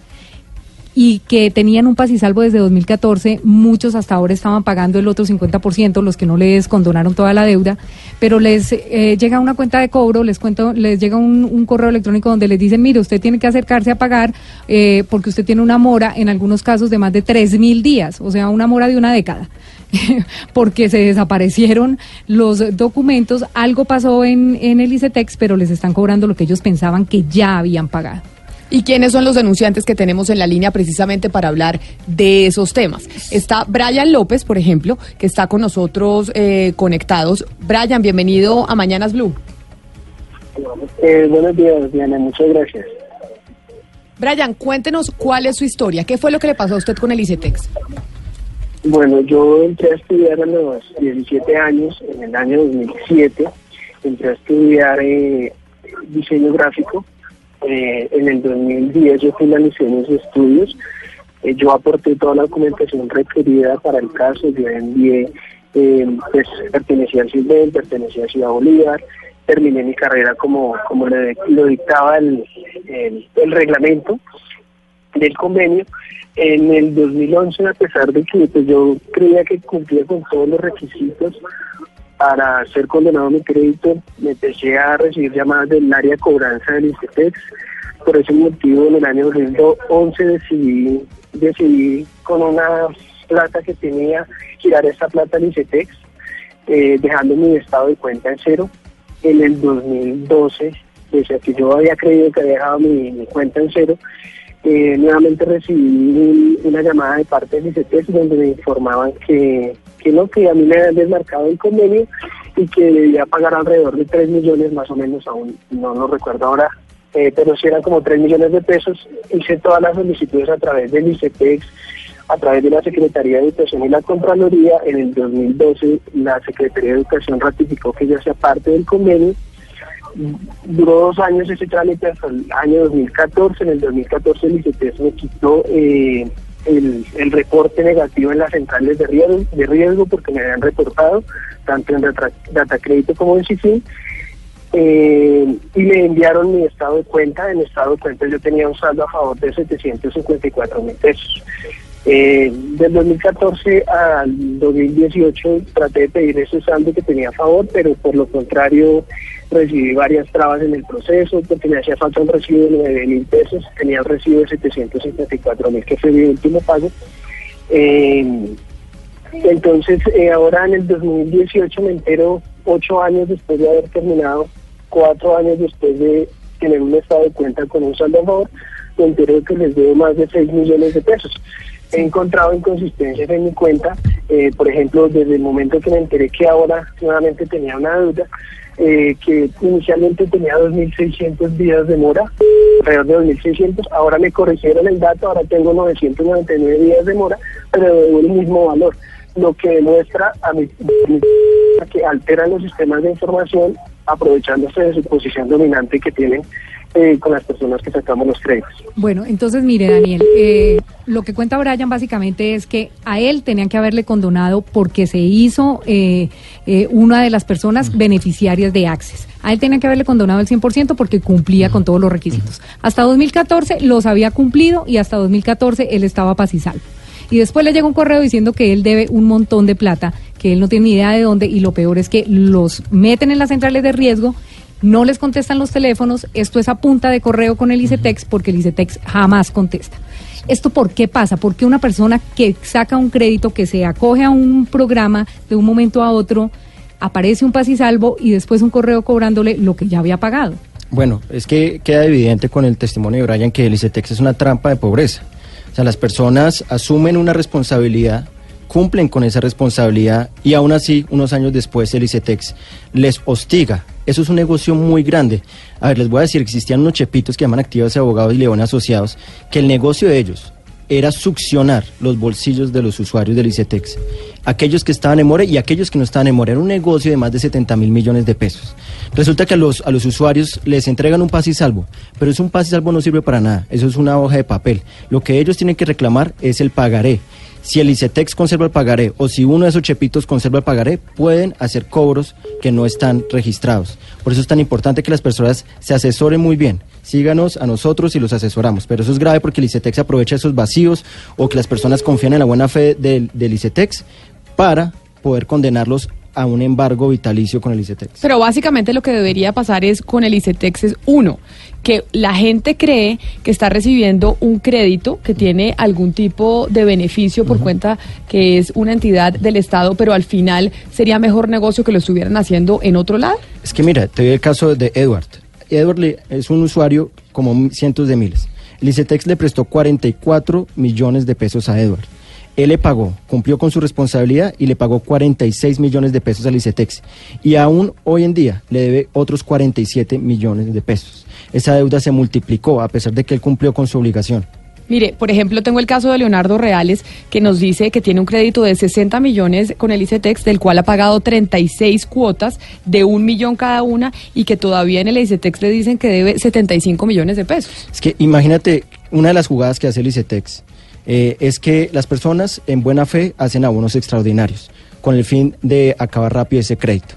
Speaker 35: y que tenían un pasisalvo desde 2014, muchos hasta ahora estaban pagando el otro 50%, los que no les condonaron toda la deuda, pero les eh, llega una cuenta de cobro, les cuento, les llega un, correo electrónico donde les dicen, mire, usted tiene que acercarse a pagar eh, porque usted tiene una mora, en algunos casos de más de 3.000 días, o sea, una mora de una década. <laughs> porque se desaparecieron los documentos, algo pasó en, en el ICETEX, pero les están cobrando lo que ellos pensaban que ya habían pagado.
Speaker 1: ¿Y quiénes son los denunciantes que tenemos en la línea precisamente para hablar de esos temas? Está Brian López, por ejemplo, que está con nosotros eh, conectados. Brian, bienvenido a Mañanas Blue.
Speaker 36: Eh, buenos días, Diana, muchas gracias.
Speaker 1: Brian, cuéntenos cuál es su historia. ¿Qué fue lo que le pasó a usted con el ICETEX?
Speaker 36: Bueno, yo entré a estudiar a los 17 años, en el año 2007, entré a estudiar eh, diseño gráfico. Eh, en el 2010 yo finalicé mis estudios. Eh, yo aporté toda la documentación requerida para el caso. Yo envié, eh, pues pertenecía al CISBEN, pertenecía a Ciudad Bolívar. Terminé mi carrera como, como lo, lo dictaba el, el, el reglamento del convenio. En el 2011, a pesar de que pues, yo creía que cumplía con todos los requisitos para ser condenado mi crédito, me empecé a recibir llamadas del área de cobranza del ICETEX. Por ese motivo, en el año 2011 decidí, decidí con una plata que tenía girar esta plata al ICETEX, eh, dejando mi estado de cuenta en cero. En el 2012, pese a que yo había creído que había dejado mi, cuenta en cero, eh, nuevamente recibí un- una llamada de parte del ICETEX donde me informaban que, que no, que a mí me habían desmarcado el convenio y que debía pagar alrededor de 3 millones más o menos, aún no lo recuerdo ahora, eh, pero sí eran como 3 millones de pesos. Hice todas las solicitudes a través del ICETEX, a través de la Secretaría de Educación y la Contraloría. En el 2012 la Secretaría de Educación ratificó que ya sea parte del convenio duró dos años ese trámite hasta el año 2014. En el 2014 el ICETEX me quitó eh, el, el reporte negativo en las centrales de riesgo, porque me habían reportado tanto en Data, como en CIFIN. Eh, y me enviaron mi estado de cuenta. En estado de cuenta yo tenía un saldo a favor de 754 mil pesos. Eh, del 2014 al 2018 traté de pedir ese saldo que tenía a favor, pero por lo contrario recibí varias trabas en el proceso porque me hacía falta un recibo de 9 mil pesos, tenía el recibo de 754 mil que fue mi último pago. Eh, entonces eh, ahora en el 2018 me entero ocho años después de haber terminado, cuatro años después de tener un estado de cuenta con un saldo a favor, me entero que les debo más de 6 millones de pesos. He encontrado inconsistencias en mi cuenta, eh, por ejemplo, desde el momento que me enteré que ahora nuevamente tenía una deuda, eh, que inicialmente tenía 2.600 días de mora, alrededor de 2.600, ahora me corrigieron el dato, ahora tengo 999 días de mora, pero debo el mismo valor, lo que demuestra a mi, que alteran los sistemas de información aprovechándose de su posición dominante que tienen eh, con las personas que sacamos los créditos.
Speaker 35: Bueno, entonces mire, Daniel, eh, lo que cuenta Brian básicamente es que a él tenían que haberle condonado porque se hizo eh, eh, una de las personas beneficiarias de Access. A él tenían que haberle condonado el 100% porque cumplía con todos los requisitos. Hasta 2014 los había cumplido y hasta 2014 él estaba paz y salvo. Y después le llega un correo diciendo que él debe un montón de plata, que él no tiene ni idea de dónde y lo peor es que los meten en las centrales de riesgo no les contestan los teléfonos, esto es a punta de correo con el ICETEX porque el ICETEX jamás contesta. ¿Esto por qué pasa? Porque una persona que saca un crédito, que se acoge a un programa de un momento a otro, aparece un paz y salvo y después un correo cobrándole lo que ya había pagado.
Speaker 32: Bueno, es que queda evidente con el testimonio de Brian que el ICETEX es una trampa de pobreza. O sea, las personas asumen una responsabilidad, cumplen con esa responsabilidad y aún así, unos años después, el ICETEX les hostiga. Eso es un negocio muy grande. A ver, les voy a decir, existían unos chepitos que llaman activos abogados y leones asociados, que el negocio de ellos era succionar los bolsillos de los usuarios del ICETEX. Aquellos que estaban en More y aquellos que no estaban en More. Era un negocio de más de 70 mil millones de pesos. Resulta que a los, a los usuarios les entregan un pase y salvo, pero es un pase y salvo no sirve para nada. Eso es una hoja de papel. Lo que ellos tienen que reclamar es el pagaré. Si el ICETEX conserva el pagaré o si uno de esos chepitos conserva el pagaré, pueden hacer cobros que no están registrados. Por eso es tan importante que las personas se asesoren muy bien. Síganos a nosotros y los asesoramos. Pero eso es grave porque el ICETEX aprovecha esos vacíos o que las personas confían en la buena fe del, del ICETEX para poder condenarlos a un embargo vitalicio con el ICETEX.
Speaker 1: Pero básicamente lo que debería pasar es con el ICETEX es uno, que la gente cree que está recibiendo un crédito que tiene algún tipo de beneficio por cuenta que es una entidad del Estado, pero al final sería mejor negocio que lo estuvieran haciendo en otro lado.
Speaker 32: Es que mira, te doy el caso de Edward. Edward es un usuario como cientos de miles. El ICETEX le prestó 44 millones de pesos a Edward. Él le pagó, cumplió con su responsabilidad y le pagó 46 millones de pesos al ICETEX. Y aún hoy en día le debe otros 47 millones de pesos. Esa deuda se multiplicó a pesar de que él cumplió con su obligación.
Speaker 1: Mire, por ejemplo, tengo el caso de Leonardo Reales, que nos dice que tiene un crédito de 60 millones con el ICETEX, del cual ha pagado 36 cuotas de un millón cada una y que todavía en el ICETEX le dicen que debe 75 millones de pesos.
Speaker 32: Es que imagínate, una de las jugadas que hace el ICETEX eh, es que las personas en buena fe hacen abonos extraordinarios con el fin de acabar rápido ese crédito.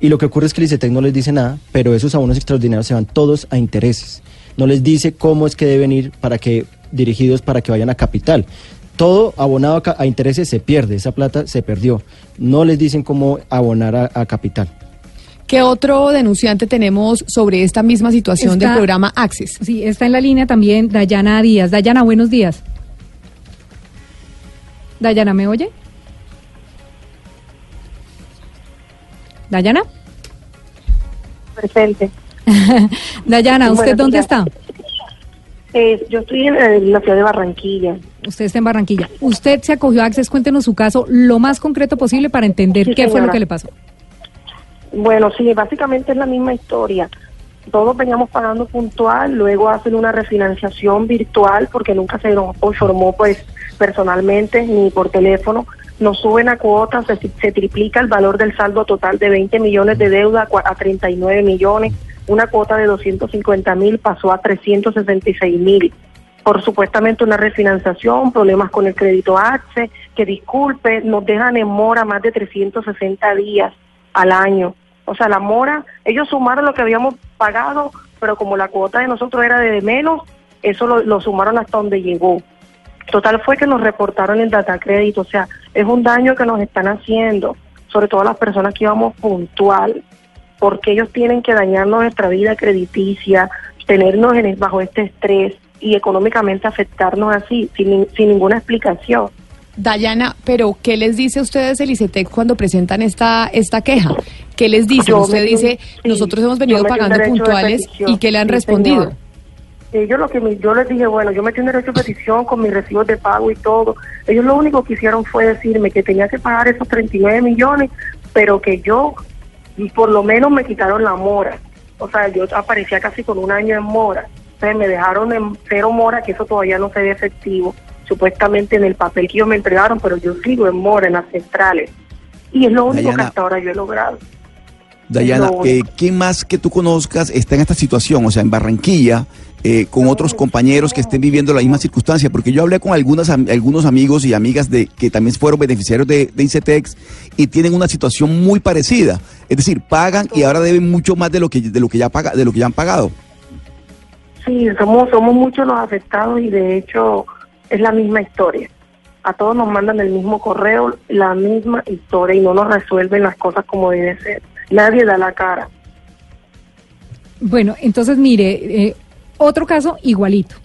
Speaker 32: Y lo que ocurre es que el ICETEX no les dice nada, pero esos abonos extraordinarios se van todos a intereses. No les dice cómo es que deben ir para que dirigidos para que vayan a capital. Todo abonado a, intereses se pierde, esa plata se perdió. No les dicen cómo abonar a, a capital.
Speaker 1: ¿Qué otro denunciante tenemos sobre esta misma situación
Speaker 35: Está-
Speaker 1: del programa Access?
Speaker 35: Sí, está en la línea también Dayana Díaz. Dayana, buenos días. Dayana, ¿me oye? Dayana.
Speaker 37: Presente. <laughs>
Speaker 35: Dayana, ¿usted dónde está?
Speaker 37: Eh, yo estoy en, en la ciudad de Barranquilla.
Speaker 35: Usted está en Barranquilla. Usted se acogió a Access. Cuéntenos su caso lo más concreto posible para entender
Speaker 37: Sí,
Speaker 35: qué fue lo que le pasó.
Speaker 37: Bueno, sí, básicamente es la misma historia. Todos veníamos pagando puntual, luego hacen una refinanciación virtual porque nunca se nos informó pues personalmente ni por teléfono. Nos suben a cuotas, se, triplica el valor del saldo total de 20 millones de deuda a cua- a 39 millones. Una cuota de 250 mil pasó a 366 mil. por supuestamente una refinanciación, problemas con el crédito AXE, que disculpe, nos dejan en mora más de 360 días al año. O sea, la mora, ellos sumaron lo que habíamos pagado, pero como la cuota de nosotros era de menos, eso lo sumaron hasta donde llegó. Total fue que nos reportaron el data crédito, o sea, es un daño que nos están haciendo, sobre todo las personas que íbamos puntual, porque ellos tienen que dañarnos nuestra vida crediticia, tenernos en, bajo este estrés y económicamente afectarnos así, sin, sin ninguna explicación.
Speaker 1: Dayana, pero ¿qué les dice a ustedes el ICETEC cuando presentan esta esta queja? ¿Qué les dicen?
Speaker 37: Yo
Speaker 1: Usted dice,
Speaker 37: sí,
Speaker 1: nosotros hemos venido pagando puntuales y ¿qué le han
Speaker 37: Sí,
Speaker 1: respondido?
Speaker 37: señor. Ellos lo que me- yo les dije, bueno, yo metí un derecho de petición con mis recibos de pago y todo. Ellos lo único que hicieron fue decirme que tenía que pagar esos 39 millones, pero que yo, y por lo menos me quitaron la mora. O sea, yo aparecía casi con un año en mora. Entonces me dejaron en cero mora, que eso todavía no se ve efectivo, supuestamente en el papel que ellos me entregaron, pero yo sigo en mora, en las centrales. Y es lo único que hasta ahora yo he logrado.
Speaker 5: Dayana, eh, ¿quién más que tú conozcas está en esta situación? O sea, en Barranquilla, eh, con otros compañeros que estén viviendo la misma circunstancia. Porque yo hablé con algunas, am- algunos amigos y amigas de que también fueron beneficiarios de, de ICETEX y tienen una situación muy parecida. Es decir, pagan y ahora deben mucho más de lo que, de lo que, ya, paga, de lo que ya han pagado.
Speaker 37: Sí, somos, somos muchos los afectados y de hecho es la misma historia. A todos nos mandan el mismo correo, la misma historia y no nos resuelven las cosas como debe ser. Nadie da la cara.
Speaker 35: Bueno, entonces mire, eh, otro caso igualito.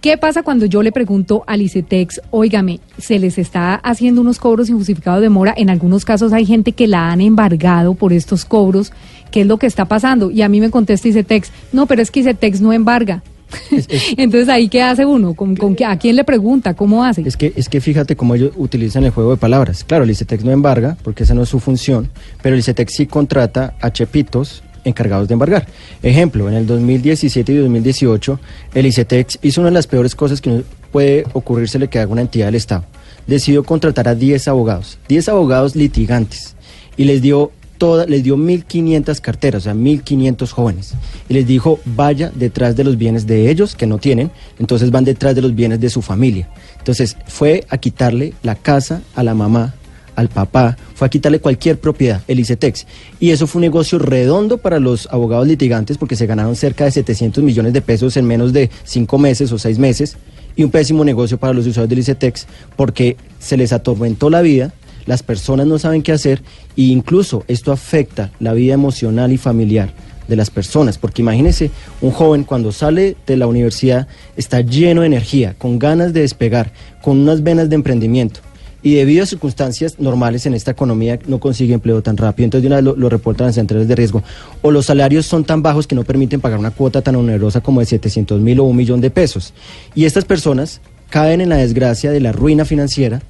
Speaker 35: ¿Qué pasa cuando yo le pregunto al ICETEX, óigame, se les está haciendo unos cobros injustificados de mora? En algunos casos hay gente que la han embargado por estos cobros. ¿Qué es lo que está pasando? Y a mí me contesta ICETEX, no, pero es que ICETEX no embarga. <laughs> Entonces ahí qué hace uno, ¿Con, con qué- a quién le pregunta, cómo hace.
Speaker 32: Es que, es que fíjate cómo ellos utilizan el juego de palabras. Claro, el ICETEX no embarga, porque esa no es su función, pero el ICETEX sí contrata a chepitos encargados de embargar. Ejemplo, en el 2017 y 2018, el ICETEX hizo una de las peores cosas que puede ocurrírsele que haga una entidad del Estado. Decidió contratar a 10 abogados, 10 abogados litigantes, y les dio toda, les dio 1.500 carteras, o sea, 1.500 jóvenes. Y les dijo, vaya detrás de los bienes de ellos, que no tienen, entonces van detrás de los bienes de su familia. Entonces fue a quitarle la casa a la mamá, al papá, fue a quitarle cualquier propiedad, el ICETEX. Y eso fue un negocio redondo para los abogados litigantes porque se ganaron cerca de 700 millones de pesos en menos de cinco meses o seis meses. Y un pésimo negocio para los usuarios del ICETEX porque se les atormentó la vida, las personas no saben qué hacer e incluso esto afecta la vida emocional y familiar de las personas, porque imagínense, un joven cuando sale de la universidad está lleno de energía, con ganas de despegar, con unas venas de emprendimiento, y debido a circunstancias normales en esta economía no consigue empleo tan rápido, entonces de una vez lo, reportan las centrales de riesgo, o los salarios son tan bajos que no permiten pagar una cuota tan onerosa como de 700 mil o un millón de pesos. Y estas personas caen en la desgracia de la ruina financiera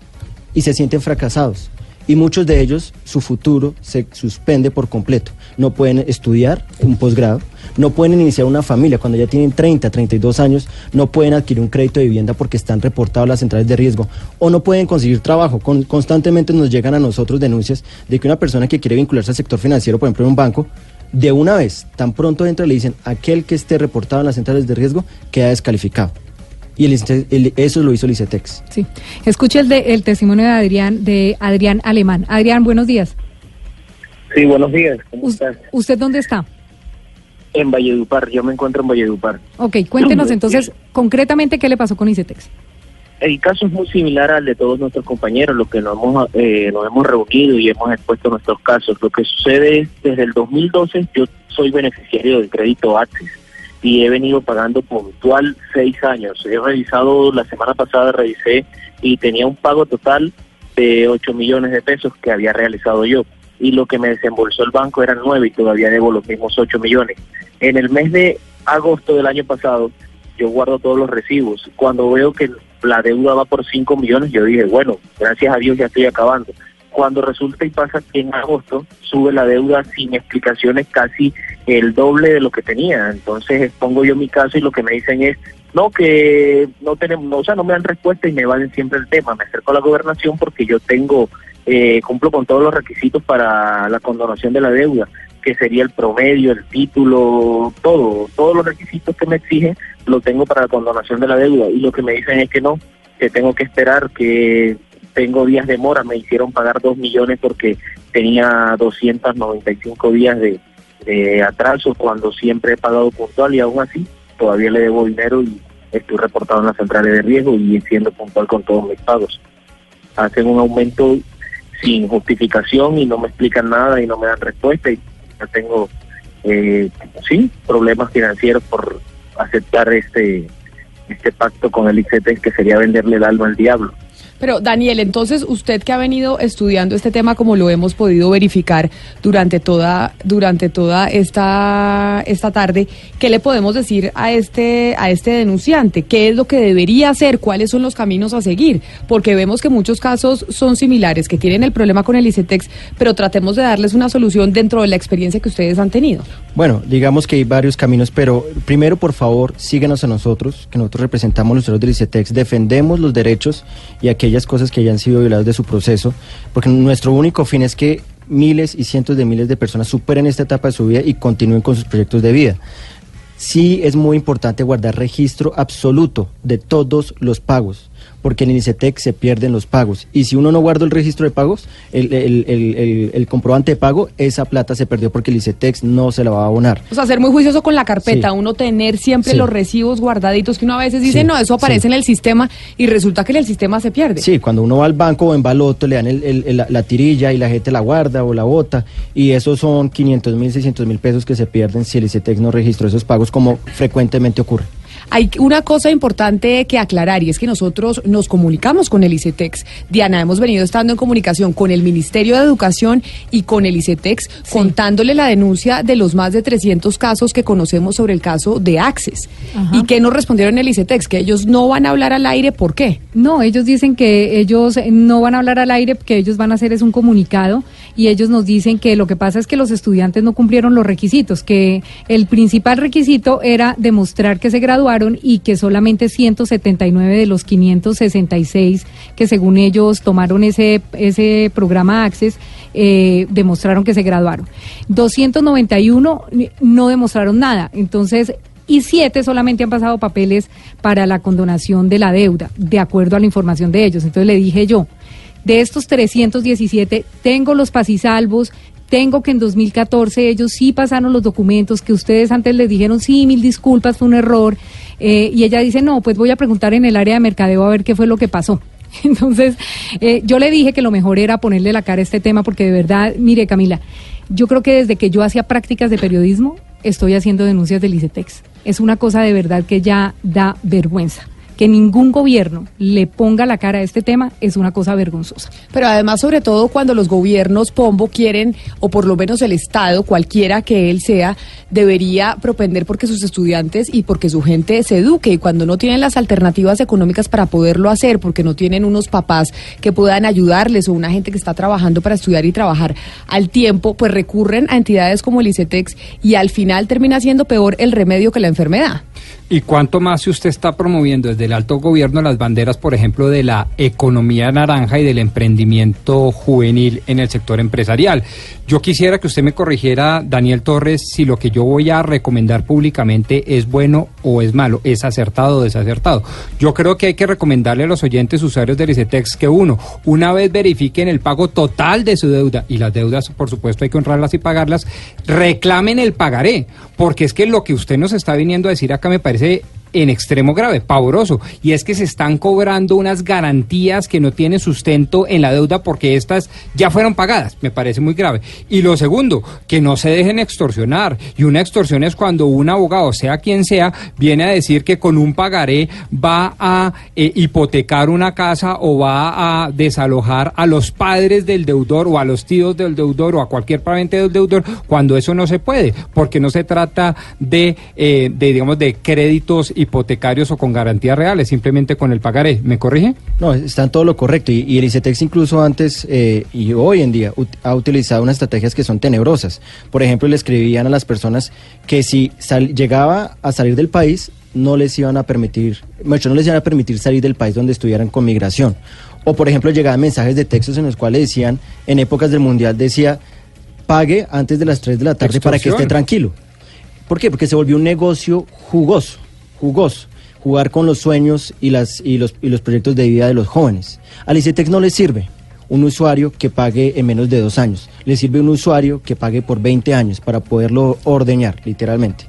Speaker 32: y se sienten fracasados. Y muchos de ellos, su futuro se suspende por completo. No pueden estudiar un posgrado, no pueden iniciar una familia cuando ya tienen 30, 32 años, no pueden adquirir un crédito de vivienda porque están reportados las centrales de riesgo o no pueden conseguir trabajo. Con- constantemente nos llegan a nosotros denuncias de que una persona que quiere vincularse al sector financiero, por ejemplo en un banco, de una vez, tan pronto entra, le dicen, aquel que esté reportado en las centrales de riesgo queda descalificado. Y el el- eso lo hizo el ICETEX.
Speaker 35: Sí. Escuche el, de, el testimonio de Adrián, de Adrián Alemán. Adrián, buenos días.
Speaker 16: Sí, buenos días. ¿Cómo estás?
Speaker 35: ¿Usted dónde está?
Speaker 16: En Valledupar. Yo me encuentro en Valledupar.
Speaker 35: Ok, cuéntenos <clears throat> entonces concretamente qué le pasó con ICETEX.
Speaker 16: El caso es muy similar al de todos nuestros compañeros, los que nos hemos, eh, nos hemos reunido y hemos expuesto nuestros casos. Lo que sucede es, desde el 2012 yo soy beneficiario del crédito Access y he venido pagando puntual seis años. He revisado, la semana pasada revisé y tenía un pago total de 8 millones de pesos que había realizado yo. Y lo que me desembolsó el banco eran 9 y todavía debo los mismos 8 millones. En el mes de agosto del año pasado, yo guardo todos los recibos. Cuando veo que la deuda va por 5 millones, yo dije, bueno, gracias a Dios ya estoy acabando. Cuando resulta y pasa que en agosto sube la deuda sin explicaciones casi el doble de lo que tenía. Entonces expongo yo mi caso y lo que me dicen es, no, que no tenemos, o sea, no me dan respuesta y me valen siempre el tema. Me acerco a la gobernación porque yo tengo, eh, cumplo con todos los requisitos para la condonación de la deuda, que sería el promedio, el título, todo, todos los requisitos que me exigen, lo tengo para la condonación de la deuda. Y lo que me dicen es que no, que tengo que esperar, que tengo días de mora, me hicieron pagar dos millones porque tenía 295 días de, de atraso cuando siempre he pagado puntual y aún así todavía le debo dinero y estoy reportado en las centrales de riesgo y siendo puntual con todos mis pagos. Hacen un aumento sin justificación y no me explican nada y no me dan respuesta y ya tengo, eh, sí, problemas financieros por aceptar este este pacto con el ICT que sería venderle el alma al diablo.
Speaker 1: Pero Daniel, entonces usted que ha venido estudiando este tema como lo hemos podido verificar durante toda durante toda esta esta tarde, ¿qué le podemos decir a este a este denunciante? ¿Qué es lo que debería hacer? ¿Cuáles son los caminos a seguir? Porque vemos que muchos casos son similares, que tienen el problema con el ICETEX, pero tratemos de darles una solución dentro de la experiencia que ustedes han tenido.
Speaker 32: Bueno, digamos que hay varios caminos, pero primero, por favor, síguenos a nosotros, que nosotros representamos los usuarios del ICETEX, defendemos los derechos y aquellas cosas que hayan sido violadas de su proceso, porque nuestro único fin es que miles y cientos de miles de personas superen esta etapa de su vida y continúen con sus proyectos de vida. Sí es muy importante guardar registro absoluto de todos los pagos, porque en el ICETEX se pierden los pagos. Y si uno no guarda el registro de pagos, el, el- el- el- el comprobante de pago, esa plata se perdió porque el ICETEX no se la va a abonar.
Speaker 1: O sea, ser muy juicioso con la carpeta,
Speaker 32: Sí.
Speaker 1: uno tener siempre
Speaker 32: Sí.
Speaker 1: los recibos guardaditos que uno a veces dice,
Speaker 32: Sí,
Speaker 1: no, eso aparece en el sistema y resulta que en el sistema se pierde.
Speaker 32: Sí, cuando uno va al banco o en baloto, le dan el- el- el- la, la tirilla y la gente la guarda o la bota. Y esos son 500 mil, 600 mil pesos que se pierden si el ICETEX no registró esos pagos, como frecuentemente ocurre.
Speaker 1: Hay una cosa importante que aclarar y es que nosotros nos comunicamos con el ICETEX. Diana, hemos venido estando en comunicación con el Ministerio de Educación y con el ICETEX contándole la denuncia de los más de 300 casos que conocemos sobre el caso de Access.
Speaker 35: Ajá.
Speaker 1: ¿Y qué nos respondieron el ICETEX? Que ellos no van a hablar al aire, ¿por qué?
Speaker 35: No, ellos dicen que ellos eh, no van a hablar al aire, que ellos van a hacer es un comunicado y ellos nos dicen que lo que pasa es que los estudiantes no cumplieron los requisitos, que el principal requisito era demostrar que se graduaron y que solamente 179 de los 566 que según ellos tomaron ese, ese programa Access eh, demostraron que se graduaron. 291 no demostraron nada. Entonces, y siete solamente han pasado papeles para la condonación de la deuda, de acuerdo a la información de ellos. Entonces le dije yo, de estos 317, tengo los pasisalvos, tengo que en 2014 ellos sí pasaron los documentos que ustedes antes les dijeron, sí, mil disculpas, fue un error. Eh, y ella dice, no, pues voy a preguntar en el área de mercadeo a ver qué fue lo que pasó. <laughs> Entonces, eh, yo le dije que lo mejor era ponerle la cara a este tema porque de verdad, mire Camila, yo creo que desde que yo hacía prácticas de periodismo, estoy haciendo denuncias del ICETEX. Es una cosa de verdad que ya da vergüenza que ningún gobierno le ponga la cara a este tema es una cosa vergonzosa.
Speaker 1: Pero además, sobre todo cuando los gobiernos Pombo quieren, o por lo menos el Estado, cualquiera que él sea, debería propender porque sus estudiantes y porque su gente se eduque. Y cuando no tienen las alternativas económicas para poderlo hacer, porque no tienen unos papás que puedan ayudarles o una gente que está trabajando para estudiar y trabajar al tiempo, pues recurren a entidades como el ICETEX y al final termina siendo peor el remedio que la enfermedad.
Speaker 2: ¿Y cuánto más si usted está promoviendo desde el alto gobierno las banderas, por ejemplo, de la economía naranja y del emprendimiento juvenil en el sector empresarial? Yo quisiera que usted me corrigiera, Daniel Torres, si lo que yo voy a recomendar públicamente es bueno o es malo, es acertado o desacertado. Yo creo que hay que recomendarle a los oyentes usuarios del ICETEX que uno, una vez verifiquen el pago total de su deuda, y las deudas, por supuesto, hay que honrarlas y pagarlas, reclamen el pagaré, porque es que lo que usted nos está viniendo a decir acá me parece en extremo grave, pavoroso, y es que se están cobrando unas garantías que no tienen sustento en la deuda porque estas ya fueron pagadas, me parece muy grave. Y lo segundo, que no se dejen extorsionar, y una extorsión es cuando un abogado, sea quien sea, viene a decir que con un pagaré va a eh, hipotecar una casa o va a desalojar a los padres del deudor o a los tíos del deudor o a cualquier pariente del deudor, cuando eso no se puede, porque no se trata de, eh, de digamos, de créditos hipotecarios o con garantías reales, simplemente con el pagaré. ¿Me corrige?
Speaker 32: No, está en todo lo correcto. Y, y el ICETEX incluso antes eh, y hoy en día ut- ha utilizado unas estrategias que son tenebrosas. Por ejemplo, le escribían a las personas que si sal- llegaba a salir del país, no les iban a permitir, mucho no les iban a permitir salir del país donde estuvieran con migración. O por ejemplo, llegaban mensajes de textos en los cuales decían, en épocas del Mundial decía, pague antes de las 3 de la tarde para que esté tranquilo. ¿Por qué? Porque se volvió un negocio jugoso, jugoso, jugar con los sueños y, las, y, los, y los proyectos de vida de los jóvenes. Al ICETEX no le sirve un usuario que pague en menos de dos años, le sirve un usuario que pague por 20 años para poderlo ordeñar, literalmente.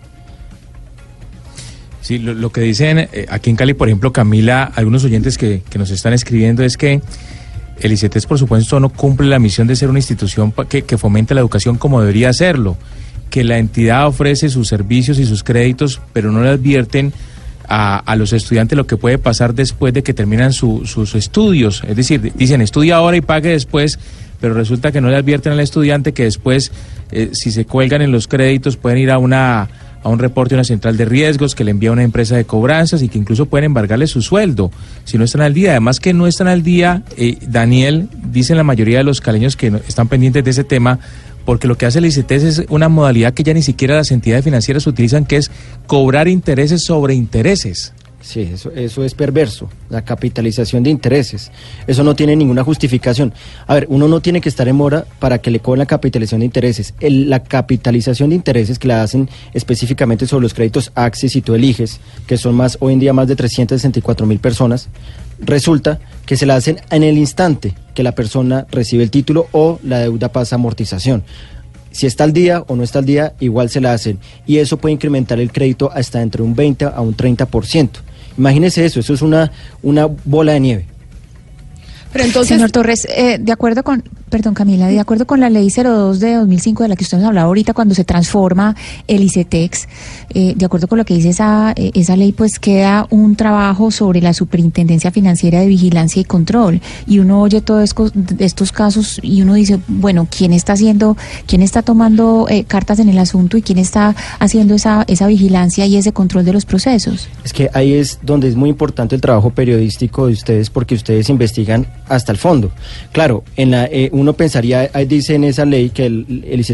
Speaker 6: Sí, lo, que dicen eh, aquí en Cali, por ejemplo, Camila, algunos oyentes que, que nos están escribiendo es que el ICETEX, por supuesto, no cumple la misión de ser una institución que, que fomente la educación como debería hacerlo, que la entidad ofrece sus servicios y sus créditos, pero no le advierten a, a los estudiantes lo que puede pasar después de que terminan su- sus estudios. Es decir, dicen estudia ahora y pague después, pero resulta que no le advierten al estudiante que después, eh, si se cuelgan en los créditos, pueden ir a una a un reporte a una central de riesgos que le envía una empresa de cobranzas y que incluso pueden embargarle su sueldo si no están al día. Además que no están al día, eh, Daniel, dicen la mayoría de los caleños que están pendientes de ese tema, porque lo que hace el ICETEX es una modalidad que ya ni siquiera las entidades financieras utilizan, que es cobrar intereses sobre intereses.
Speaker 32: Sí, eso, eso es perverso, la capitalización de intereses. Eso no tiene ninguna justificación. A ver, uno no tiene que estar en mora para que le cobren la capitalización de intereses. La capitalización de intereses que la hacen específicamente sobre los créditos Access y tú eliges, que son más hoy en día más de 364 mil personas, resulta que se la hacen en el instante que la persona recibe el título o la deuda pasa a amortización. Si está al día o no está al día, igual se la hacen. Y eso puede incrementar el crédito hasta entre un 20 a un 30%. Imagínese eso, eso es una, una bola de nieve.
Speaker 4: Pero entonces... Señor Torres, eh, de acuerdo con, perdón Camila, de acuerdo con la ley 02 de 2005 de la que usted nos hablaba ahorita cuando se transforma el ICETEX, eh, de acuerdo con lo que dice esa, eh, esa ley, pues queda un trabajo sobre la Superintendencia Financiera de Vigilancia y Control. Y uno oye todos estos, estos casos y uno dice, bueno, ¿quién está haciendo, quién está tomando eh, cartas en el asunto y quién está haciendo esa, esa vigilancia y ese control de los procesos?
Speaker 32: Es que ahí es donde es muy importante el trabajo periodístico de ustedes porque ustedes investigan hasta el fondo. Claro, en la, eh, uno pensaría, dice en esa ley que el, el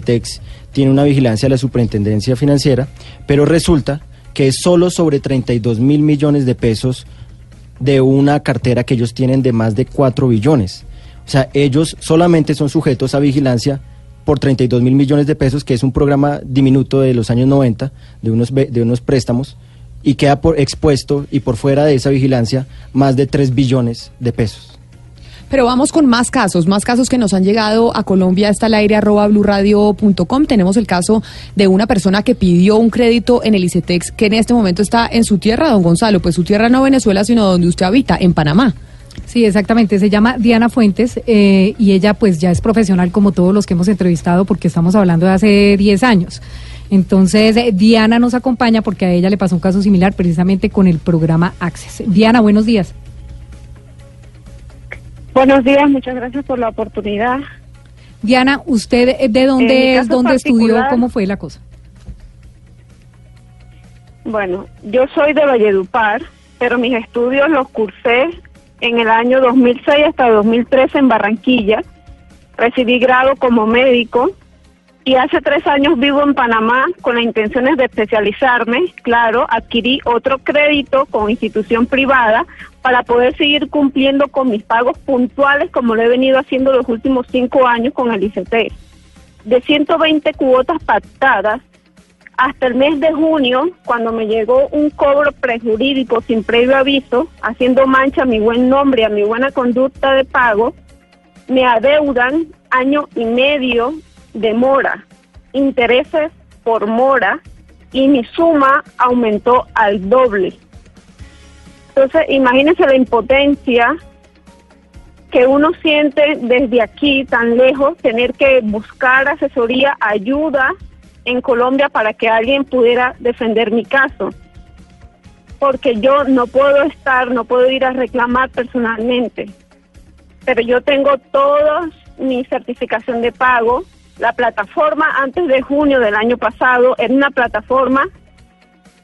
Speaker 32: tiene una vigilancia de la superintendencia financiera, pero resulta que es solo sobre 32 mil millones de pesos de una cartera que ellos tienen de más de 4 billones. O sea, ellos solamente son sujetos a vigilancia por 32 mil millones de pesos, que es un programa diminuto de los años 90, de unos, de unos préstamos, y queda por expuesto y por fuera de esa vigilancia más de 3 billones de pesos.
Speaker 1: Pero vamos con más casos, más casos que nos han llegado a Colombia. Está al aire arroba blurradio.com. Tenemos el caso de una persona que pidió un crédito en el ICETEX que en este momento está en su tierra, don Gonzalo. Pues su tierra no Venezuela, sino donde usted habita, en Panamá.
Speaker 35: Sí, exactamente. Se llama Diana Fuentes eh, y ella pues ya es profesional como todos los que hemos entrevistado porque estamos hablando de hace 10 años. Entonces, eh, Diana nos acompaña porque a ella le pasó un caso similar precisamente con el programa Access. Diana, buenos días.
Speaker 38: Buenos días, muchas gracias por la oportunidad.
Speaker 35: Diana, ¿usted eh, de dónde es? ¿Dónde estudió? ¿Cómo fue la cosa?
Speaker 38: Bueno, yo soy de Valledupar, pero mis estudios los cursé en el año 2006 hasta 2013 en Barranquilla. Recibí grado como médico y hace tres años vivo en Panamá con las intenciones de especializarme. Claro, adquirí otro crédito con institución privada para poder seguir cumpliendo con mis pagos puntuales como lo he venido haciendo los últimos cinco años con el ICT. De 120 cuotas pactadas, hasta el mes de junio, cuando me llegó un cobro prejurídico sin previo aviso, haciendo mancha a mi buen nombre y a mi buena conducta de pago, me adeudan año y medio de mora, intereses por mora, y mi suma aumentó al doble. Entonces, imagínense la impotencia que uno siente desde aquí, tan lejos, tener que buscar asesoría, ayuda en Colombia para que alguien pudiera defender mi caso. Porque yo no puedo estar, no puedo ir a reclamar personalmente. Pero yo tengo toda mi certificación de pago. La plataforma antes de junio del año pasado era una plataforma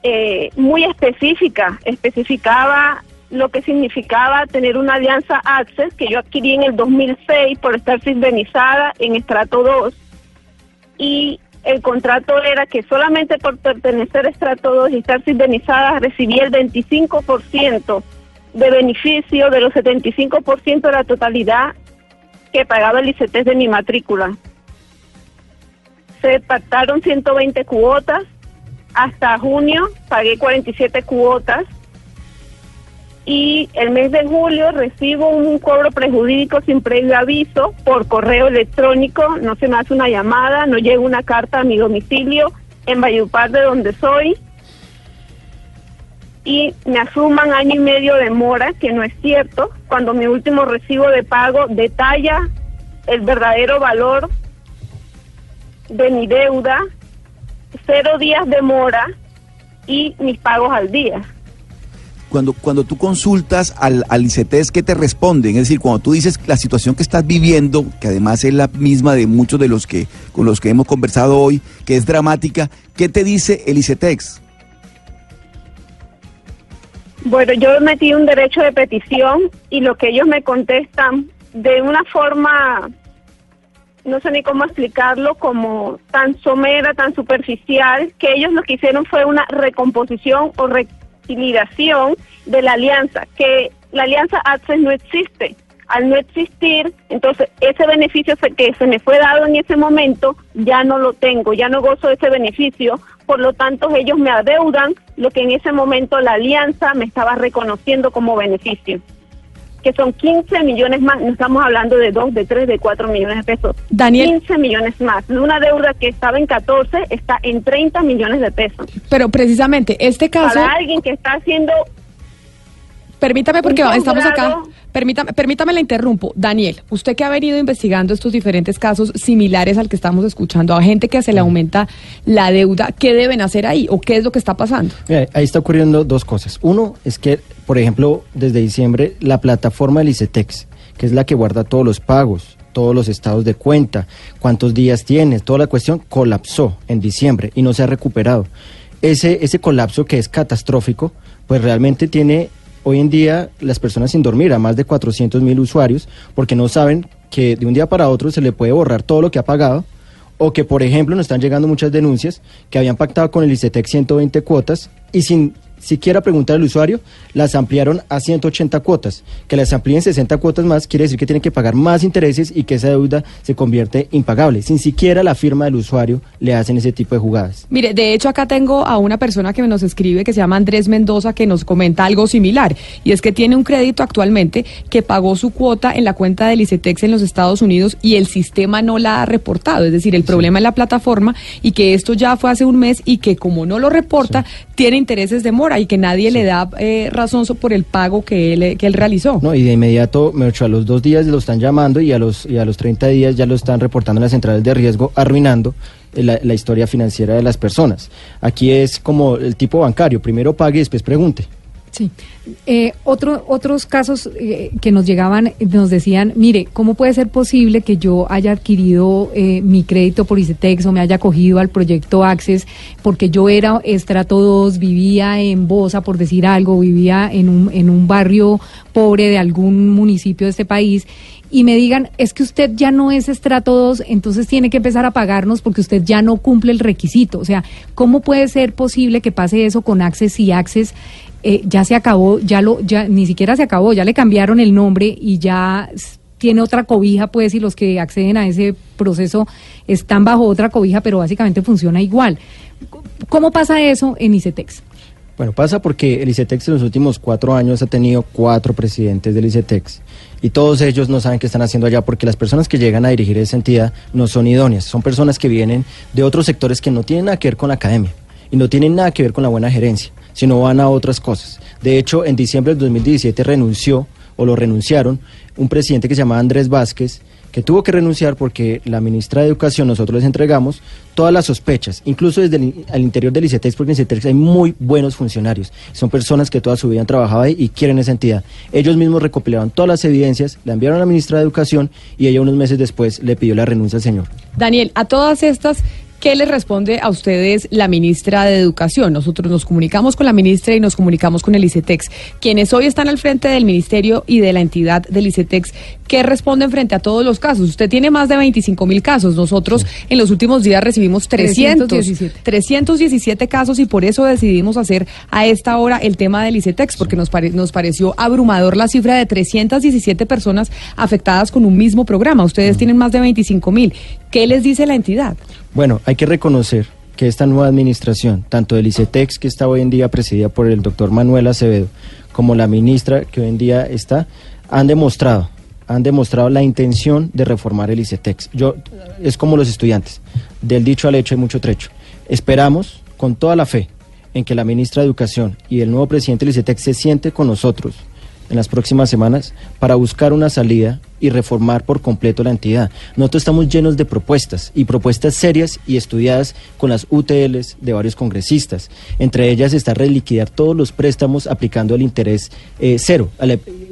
Speaker 38: eh, muy específica, especificaba lo que significaba tener una alianza Access que yo adquirí en el 2006 por estar sintonizada en estrato 2 y el contrato era que solamente por pertenecer a estrato 2 y estar sintonizada recibía el 25% de beneficio de los 75% de la totalidad que pagaba el ICT de mi matrícula. Se pactaron 120 cuotas. Hasta junio pagué 47 cuotas. Y el mes de julio recibo un cobro prejurídico sin previo aviso por correo electrónico, no se me hace una llamada, no llega una carta a mi domicilio en Valledupar de donde soy. Y me asuman año y medio de mora, que no es cierto, cuando mi último recibo de pago detalla el verdadero valor de mi deuda, cero días de mora y mis pagos al día.
Speaker 37: Cuando, cuando tú consultas al, al ICETEX, ¿qué te responden? Es decir, cuando tú dices la situación que estás viviendo, que además es la misma de muchos de los que con los que hemos conversado hoy, que es dramática, ¿qué te dice el ICETEX?
Speaker 38: Bueno, yo metí un derecho de petición y lo que ellos me contestan de una forma, no sé ni cómo explicarlo, como tan somera, tan superficial, que ellos lo que hicieron fue una recomposición o reconciliación de la alianza, que la alianza Access no existe. Al no existir, entonces ese beneficio que se me fue dado en ese momento ya no lo tengo, ya no gozo de ese beneficio, por lo tanto ellos me adeudan lo que en ese momento la alianza me estaba reconociendo como beneficio, que son 15 millones más, no estamos hablando de 2, de 3, de 4 millones de pesos,
Speaker 1: Daniel.
Speaker 38: 15 millones más, una deuda que estaba en 14 está en 30 millones de pesos.
Speaker 1: Pero precisamente este caso...
Speaker 38: Para alguien que está haciendo
Speaker 1: Permítame porque estamos acá. Permítame, permítame la interrumpo. Daniel, usted que ha venido investigando estos diferentes casos similares al que estamos escuchando, a gente que se le aumenta la deuda, ¿qué deben hacer ahí o qué es lo que está pasando?
Speaker 32: Mira, ahí está ocurriendo dos cosas. Uno es que, por ejemplo, desde diciembre, la plataforma del ICETEX, que es la que guarda todos los pagos, todos los estados de cuenta, cuántos días tienes, toda la cuestión colapsó en diciembre y no se ha recuperado. Ese, ese colapso que es catastrófico, pues realmente tiene hoy en día las personas sin dormir a más de 400 mil usuarios porque no saben que de un día para otro se le puede borrar todo lo que ha pagado O que, por ejemplo, nos están llegando muchas denuncias que habían pactado con el ICETEC 120 cuotas y sin siquiera preguntar al usuario, las ampliaron a 180 cuotas. Que las amplíen 60 cuotas más quiere decir que tienen que pagar más intereses y que esa deuda se convierte impagable. Sin siquiera la firma del usuario le hacen ese tipo de jugadas.
Speaker 1: Mire, de hecho acá tengo a una persona que nos escribe que se llama Andrés Mendoza que nos comenta algo similar y es que tiene un crédito actualmente que pagó su cuota en la cuenta del ICETEX en los Estados Unidos y el sistema no la ha reportado, es decir, el problema es la plataforma y que esto ya fue hace un mes y que como no lo reporta tiene intereses de mora y que nadie le da eh, razón por el pago que él, que él realizó.
Speaker 32: No, y de inmediato, me a los dos días lo están llamando y a los, y a los 30 días ya lo están reportando en las centrales de riesgo, arruinando eh, la, la historia financiera de las personas. Aquí es como el tipo bancario, primero pague y después pregunte.
Speaker 35: Sí. Eh, otro, otros casos eh, que nos llegaban nos decían, mire, ¿cómo puede ser posible que yo haya adquirido eh, mi crédito por ICETEX o me haya cogido al proyecto Access porque yo era estrato 2, vivía en Bosa, por decir algo, vivía en un, en un barrio pobre de algún municipio de este país y me digan, es que usted ya no es estrato 2, entonces tiene que empezar a pagarnos porque usted ya no cumple el requisito. O sea, ¿cómo puede ser posible que pase eso con Access y Access eh, ya se acabó, ya lo, ya ni siquiera se acabó, ya le cambiaron el nombre y ya tiene otra cobija, pues, y los que acceden a ese proceso están bajo otra cobija, pero básicamente funciona igual. ¿Cómo pasa eso en ICETEX?
Speaker 32: Bueno, pasa porque el ICETEX en los últimos cuatro años ha tenido cuatro presidentes del ICETEX y todos ellos no saben qué están haciendo allá porque las personas que llegan a dirigir esa entidad no son idóneas, son personas que vienen de otros sectores que no tienen nada que ver con la academia y no tienen nada que ver con la buena gerencia, sino van a otras cosas. De hecho, en diciembre del 2017 renunció o lo renunciaron un presidente que se llamaba Andrés Vázquez que tuvo que renunciar porque la ministra de Educación nosotros les entregamos todas las sospechas, incluso desde el, al interior del ICETEX, porque en ICETEX hay muy buenos funcionarios, son personas que toda su vida han trabajado ahí y quieren esa entidad. Ellos mismos recopilaron todas las evidencias, la enviaron a la ministra de Educación y ella unos meses después le pidió la renuncia al señor.
Speaker 1: Daniel, a todas estas, ¿qué les responde a ustedes la ministra de Educación? Nosotros nos comunicamos con la ministra y nos comunicamos con el ICETEX. Quienes hoy están al frente del ministerio y de la entidad del ICETEX, ¿qué responden frente a todos los casos? Usted tiene más de 25 mil casos. Nosotros en los últimos días recibimos 300,
Speaker 35: 317.
Speaker 1: 317 casos y por eso decidimos hacer a esta hora el tema del ICETEX, porque nos, pare- nos pareció abrumador la cifra de 317 personas afectadas con un mismo programa. Ustedes tienen más de 25 mil. ¿Qué les dice la entidad?
Speaker 32: Bueno, hay que reconocer que esta nueva administración, tanto del ICETEX, que está hoy en día presidida por el doctor Manuel Acevedo, como la ministra que hoy en día está, han demostrado, han demostrado la intención de reformar el ICETEX. Yo, es como los estudiantes, del dicho al hecho hay mucho trecho. Esperamos, con toda la fe, en que la ministra de Educación y el nuevo presidente del ICETEX se siente con nosotros en las próximas semanas para buscar una salida y reformar por completo la entidad. Nosotros estamos llenos de propuestas y propuestas serias y estudiadas con las UTLs de varios congresistas. Entre ellas está reliquidar todos los préstamos aplicando el interés eh, cero.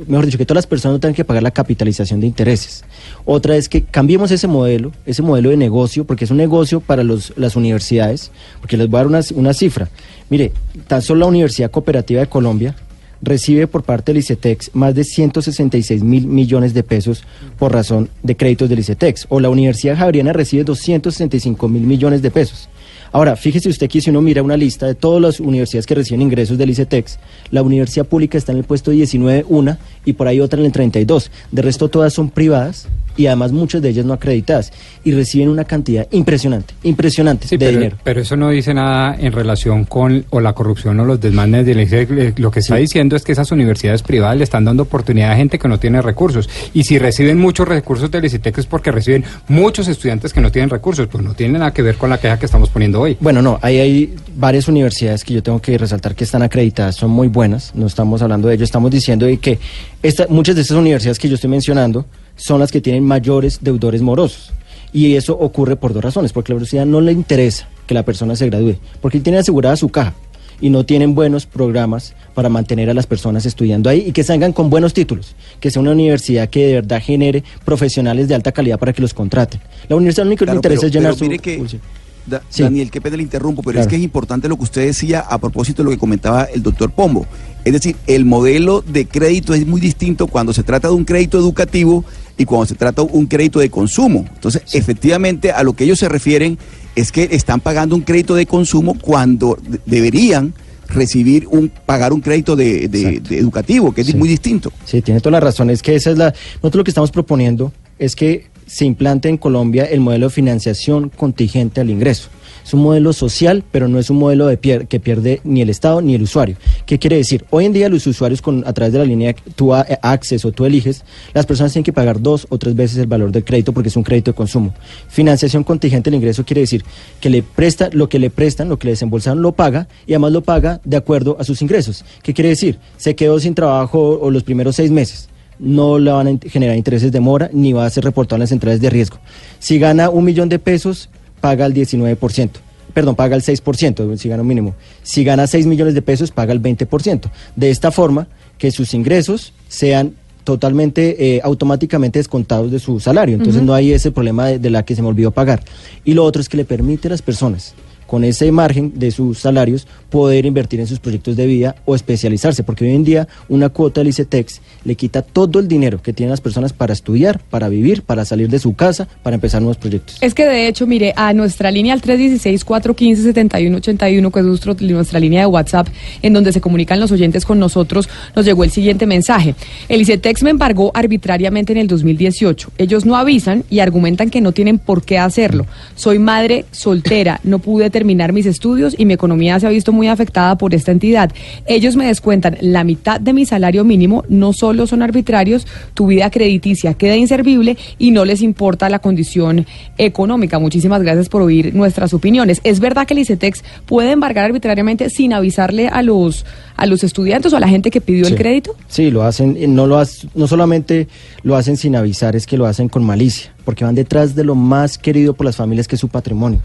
Speaker 32: Mejor dicho, que todas las personas no tengan que pagar la capitalización de intereses. Otra es que cambiemos ese modelo, ese modelo de negocio, porque es un negocio para las universidades, porque les voy a dar una cifra. Mire, tan solo la Universidad Cooperativa de Colombia recibe por parte del ICETEX más de 166 mil millones de pesos por razón de créditos del ICETEX. O la Universidad Javeriana recibe 265 mil millones de pesos. Ahora, fíjese usted que si uno mira una lista de todas las universidades que reciben ingresos del ICETEX, la universidad pública está en el puesto 19, una, y por ahí otra en el 32. De resto, todas son privadas y además muchas de ellas no acreditadas y reciben una cantidad impresionante, impresionante de
Speaker 39: pero,
Speaker 32: dinero.
Speaker 39: pero eso no dice nada en relación con o la corrupción o los desmanes del ICETEX. Eh, Lo que está diciendo es que esas universidades privadas le están dando oportunidad a gente que no tiene recursos. Y si reciben muchos recursos del ICETEX es porque reciben muchos estudiantes que no tienen recursos. Pues no tiene nada que ver con la queja que estamos poniendo hoy.
Speaker 32: Bueno, no, ahí hay varias universidades que yo tengo que resaltar que están acreditadas, son muy buenas, no estamos hablando de ello, estamos diciendo de que esta, muchas de estas universidades que yo estoy mencionando son las que tienen mayores deudores morosos. Y eso ocurre por dos razones, porque la universidad no le interesa que la persona se gradúe, porque tiene asegurada su caja y no tienen buenos programas para mantener a las personas estudiando ahí y que salgan con buenos títulos, que sea una universidad que de verdad genere profesionales de alta calidad para que los contraten. La universidad lo único que
Speaker 37: Claro,
Speaker 32: le interesa
Speaker 37: pero-
Speaker 32: es llenar
Speaker 37: pero
Speaker 32: su
Speaker 37: mire que-. Da-
Speaker 32: Sí.
Speaker 37: Daniel, qué pena le interrumpo, pero es que es importante lo que usted decía a propósito de lo que comentaba el doctor Pombo. Es decir, el modelo de crédito es muy distinto cuando se trata de un crédito educativo y cuando se trata un crédito de consumo. Entonces, efectivamente, a lo que ellos se refieren es que están pagando un crédito de consumo cuando de- deberían recibir un pagar un crédito de, de- de educativo, que es muy distinto.
Speaker 32: Sí, tiene toda la razón. Es que esa es la. Nosotros lo que estamos proponiendo es que se implante en Colombia el modelo de financiación contingente al ingreso. Es un modelo social, pero no es un modelo de pier- que pierde ni el Estado ni el usuario. ¿Qué quiere decir? Hoy en día los usuarios con, a través de la línea tú a- Access o tú eliges, las personas tienen que pagar dos o tres veces el valor del crédito porque es un crédito de consumo. Financiación contingente al ingreso quiere decir que le presta lo que le prestan, lo que le desembolsaron lo paga y además lo paga de acuerdo a sus ingresos. ¿Qué quiere decir? Se quedó sin trabajo o los primeros seis meses no le van a generar intereses de mora ni va a ser reportado en las centrales de riesgo. Si gana un millón de pesos, paga el 19%. Perdón, paga el 6%, si gana un mínimo. Si gana 6 millones de pesos, paga el 20%. De esta forma, que sus ingresos sean totalmente eh, automáticamente descontados de su salario. Entonces no hay ese problema de, de la que se me olvidó pagar. Y lo otro es que le permite a las personas con ese margen de sus salarios poder invertir en sus proyectos de vida o especializarse, porque hoy en día una cuota del ICETEX le quita todo el dinero que tienen las personas para estudiar, para vivir, para salir de su casa, para empezar nuevos proyectos.
Speaker 1: Es que de hecho, mire, a nuestra línea al 316-415-7181, que es nuestro- nuestra línea de WhatsApp, en donde se comunican los oyentes con nosotros, nos llegó el siguiente mensaje. El ICETEX me embargó arbitrariamente en el 2018. Ellos no avisan y argumentan que no tienen por qué hacerlo. Soy madre soltera, no pude terminar mis estudios y mi economía se ha visto muy afectada por esta entidad. Ellos me descuentan la mitad de mi salario mínimo, no solo son arbitrarios, tu vida crediticia queda inservible y no les importa la condición económica. Muchísimas gracias por oír nuestras opiniones. ¿Es verdad que el ICETEX puede embargar arbitrariamente sin avisarle a los, a los estudiantes o a la gente que pidió el crédito?
Speaker 32: Sí, lo hacen, eh, no lo no solamente lo hacen sin avisar, es que lo hacen con malicia, porque van detrás de lo más querido por las familias que es su patrimonio.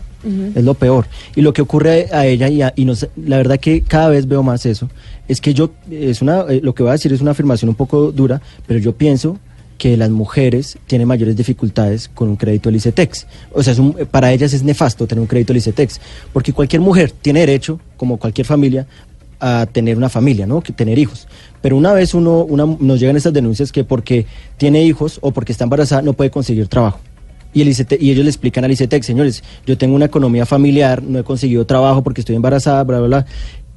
Speaker 32: Es lo peor. Y lo que ocurre a ella, y, a- y la verdad que cada vez veo más eso, es que yo, es una, eh, lo que voy a decir es una afirmación un poco dura, pero yo pienso que las mujeres tienen mayores dificultades con un crédito del ICETEX. O sea, es un- para ellas es nefasto tener un crédito del ICETEX, porque cualquier mujer tiene derecho, como cualquier familia, a tener una familia, ¿no? Que tener hijos. Pero una vez uno, una, nos llegan estas denuncias que porque tiene hijos o porque está embarazada no puede conseguir trabajo. Y, el ICT y ellos le explican al ICETEX, señores, yo tengo una economía familiar, no he conseguido trabajo porque estoy embarazada, bla, bla, bla.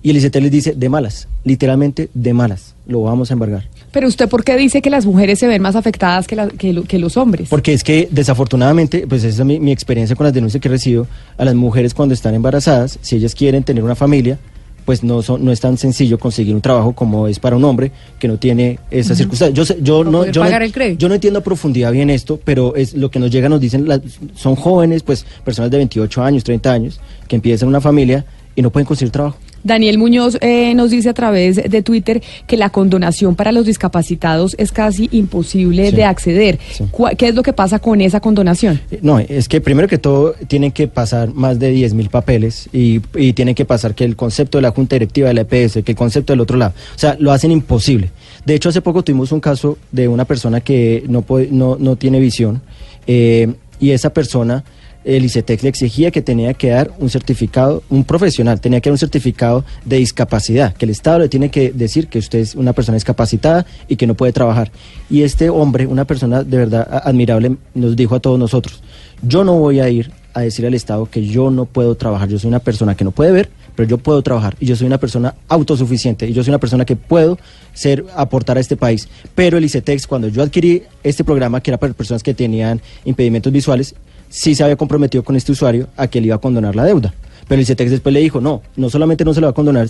Speaker 32: Y el ICETEX les dice, de malas, literalmente de malas, lo vamos a embargar.
Speaker 1: Pero usted, ¿por qué dice que las mujeres se ven más afectadas que, la- que, lo- que los hombres?
Speaker 32: Porque es que desafortunadamente, pues esa es mi, mi experiencia con las denuncias que recibo, a las mujeres cuando están embarazadas, si ellas quieren tener una familia, pues no, son, no es tan sencillo conseguir un trabajo como es para un hombre que no tiene esas
Speaker 1: Ujú.
Speaker 32: circunstancias. Yo, sé- yo,
Speaker 1: Para
Speaker 32: no, yo, no, yo no entiendo a profundidad bien esto, pero es lo que nos llega, nos dicen, son jóvenes, pues personas de 28 años, 30 años, que empiezan una familia y no pueden conseguir trabajo.
Speaker 1: Daniel Muñoz eh, nos dice a través de Twitter que la condonación para los discapacitados es casi imposible
Speaker 32: Sí.
Speaker 1: de acceder.
Speaker 32: Sí.
Speaker 1: ¿Cuál- ¿Qué es lo que pasa con esa condonación?
Speaker 32: Eh, No, es que primero que todo tienen que pasar más de 10 mil papeles y, y tienen que pasar que el concepto de la Junta Directiva de la EPS, que el concepto del otro lado. O sea, lo hacen imposible. De hecho, hace poco tuvimos un caso de una persona que no, puede, no, no tiene visión eh, y esa persona, el ICETEX le exigía que tenía que dar un certificado, un profesional, tenía que dar un certificado de discapacidad, que el Estado le tiene que decir que usted es una persona discapacitada y que no puede trabajar. Y este hombre, una persona de verdad admirable, nos dijo a todos nosotros, yo no voy a ir a decir al Estado que yo no puedo trabajar, yo soy una persona que no puede ver, pero yo puedo trabajar y yo soy una persona autosuficiente y yo soy una persona que puedo ser aportar a este país. Pero el ICETEX, cuando yo adquirí este programa, que era para personas que tenían impedimentos visuales, sí se había comprometido con este usuario a que le iba a condonar la deuda. Pero el ICETEX después le dijo, no, no solamente no se le va a condonar,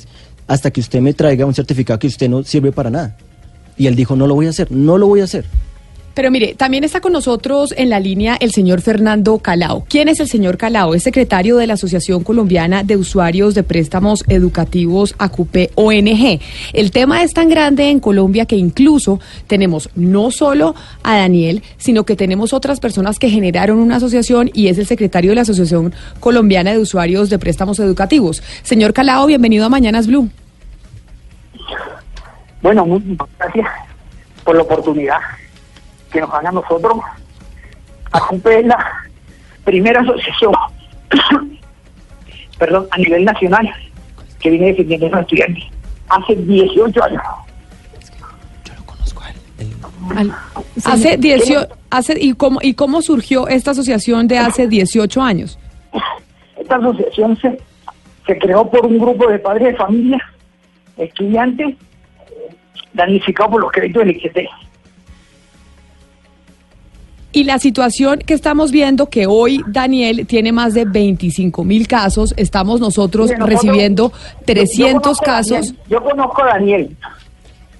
Speaker 32: hasta que usted me traiga un certificado que usted no sirve para nada. Y él dijo, no lo voy a hacer, no lo voy a hacer.
Speaker 1: Pero mire, también está con nosotros en la línea el señor Fernando Calao. ¿Quién es el señor Calao? Es secretario de la Asociación Colombiana de Usuarios de Préstamos Educativos ACUPE ONG. El tema es tan grande en Colombia que incluso tenemos no solo a Daniel, sino que tenemos otras personas que generaron una asociación y es el secretario de la Asociación Colombiana de Usuarios de Préstamos Educativos. Señor Calao, bienvenido a Mañanas Blue.
Speaker 40: Bueno, muchas gracias por la oportunidad que nos a nosotros. ACUPE es la primera asociación, <coughs> perdón, a nivel nacional que viene defendiendo a los estudiantes hace 18 años.
Speaker 1: Hace 18, hace, ¿y, cómo, ¿Y cómo surgió esta asociación de hace 18 años?
Speaker 40: Esta asociación se, se creó por un grupo de padres de familia, estudiantes, damnificados por los créditos del ICT.
Speaker 1: Y la situación que estamos viendo, que hoy Daniel tiene más de 25 mil casos, estamos nosotros
Speaker 40: Mire, nosotros-
Speaker 1: recibiendo
Speaker 40: Yo-
Speaker 1: 300
Speaker 40: yo conozco a
Speaker 1: casos.
Speaker 40: Daniel, yo conozco a Daniel.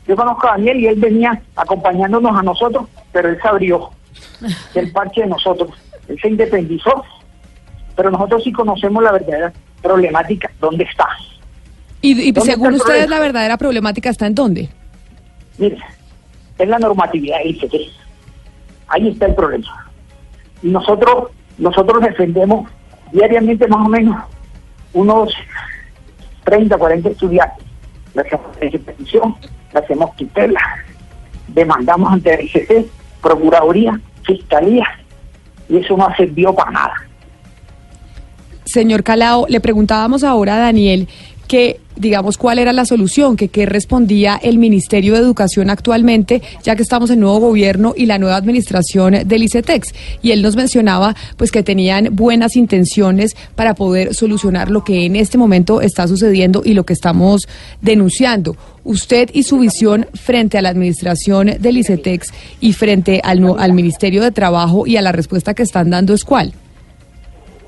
Speaker 40: Yo conozco a Daniel y él venía acompañándonos a nosotros, pero él se abrió del parche de nosotros. Él se independizó, pero nosotros sí conocemos la verdadera problemática. ¿Dónde está?
Speaker 1: Y, y
Speaker 40: ¿Dónde
Speaker 1: según
Speaker 40: está
Speaker 1: ustedes, la verdadera problemática está en dónde?
Speaker 40: Mire, es la normatividad del ICT. Ahí está el problema. Y nosotros, nosotros defendemos diariamente más o menos unos 30, 40 estudiantes. Le hacemos petición, le hacemos tutela, demandamos ante el Procuraduría, Fiscalía, y eso no servido para nada.
Speaker 1: Señor Calao, le preguntábamos ahora a Daniel que, digamos, cuál era la solución, que qué respondía el Ministerio de Educación actualmente, ya que estamos en nuevo gobierno y la nueva administración del ICETEX. Y él nos mencionaba, pues, que tenían buenas intenciones para poder solucionar lo que en este momento está sucediendo y lo que estamos denunciando. Usted y su visión frente a la administración del ICETEX y frente al, al Ministerio de Trabajo y a la respuesta que están dando es cuál?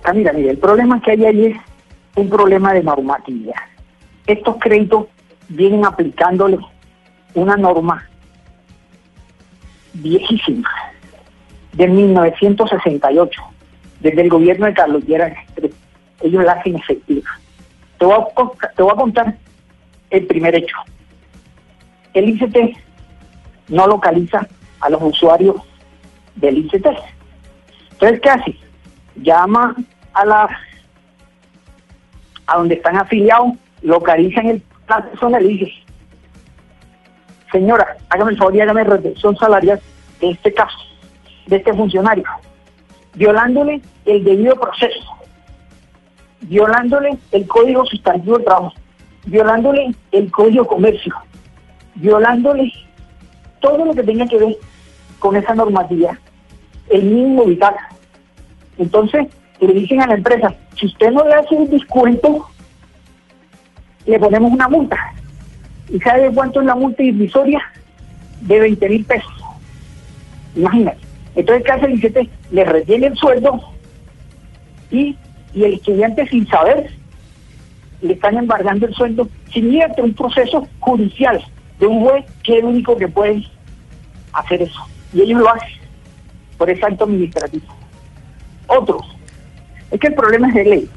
Speaker 40: Ah, mira, mira, el problema que hay ahí es un problema de normatividad. Estos créditos vienen aplicándole una norma viejísima de 1968, desde el gobierno de Carlos Lleras. Ellos la hacen efectiva. Te voy, a, te voy a contar el primer hecho. El ICT no localiza a los usuarios del ICT. Entonces, ¿qué hace? Llama a la a donde están afiliados, localizan el, la persona y señora, hágame el favor y hágame retención salarial de este caso, de este funcionario, violándole el debido proceso, violándole el código sustantivo de trabajo, violándole el código de comercio, violándole todo lo que tenga que ver con esa normatividad, el mínimo vital. Entonces, le dicen a la empresa, si usted no le hace un descuento, le ponemos una multa. ¿Y sabe cuánto es la multa irrisoria? De 20 mil pesos. Imagínate. Entonces, ¿qué hace el ICT? Le retiene el sueldo y, y el estudiante sin saber le están embargando el sueldo sin ir un proceso judicial de un juez que es el único que puede hacer eso. Y ellos lo hacen por ese acto administrativo. Otros, es que el problema es de ley.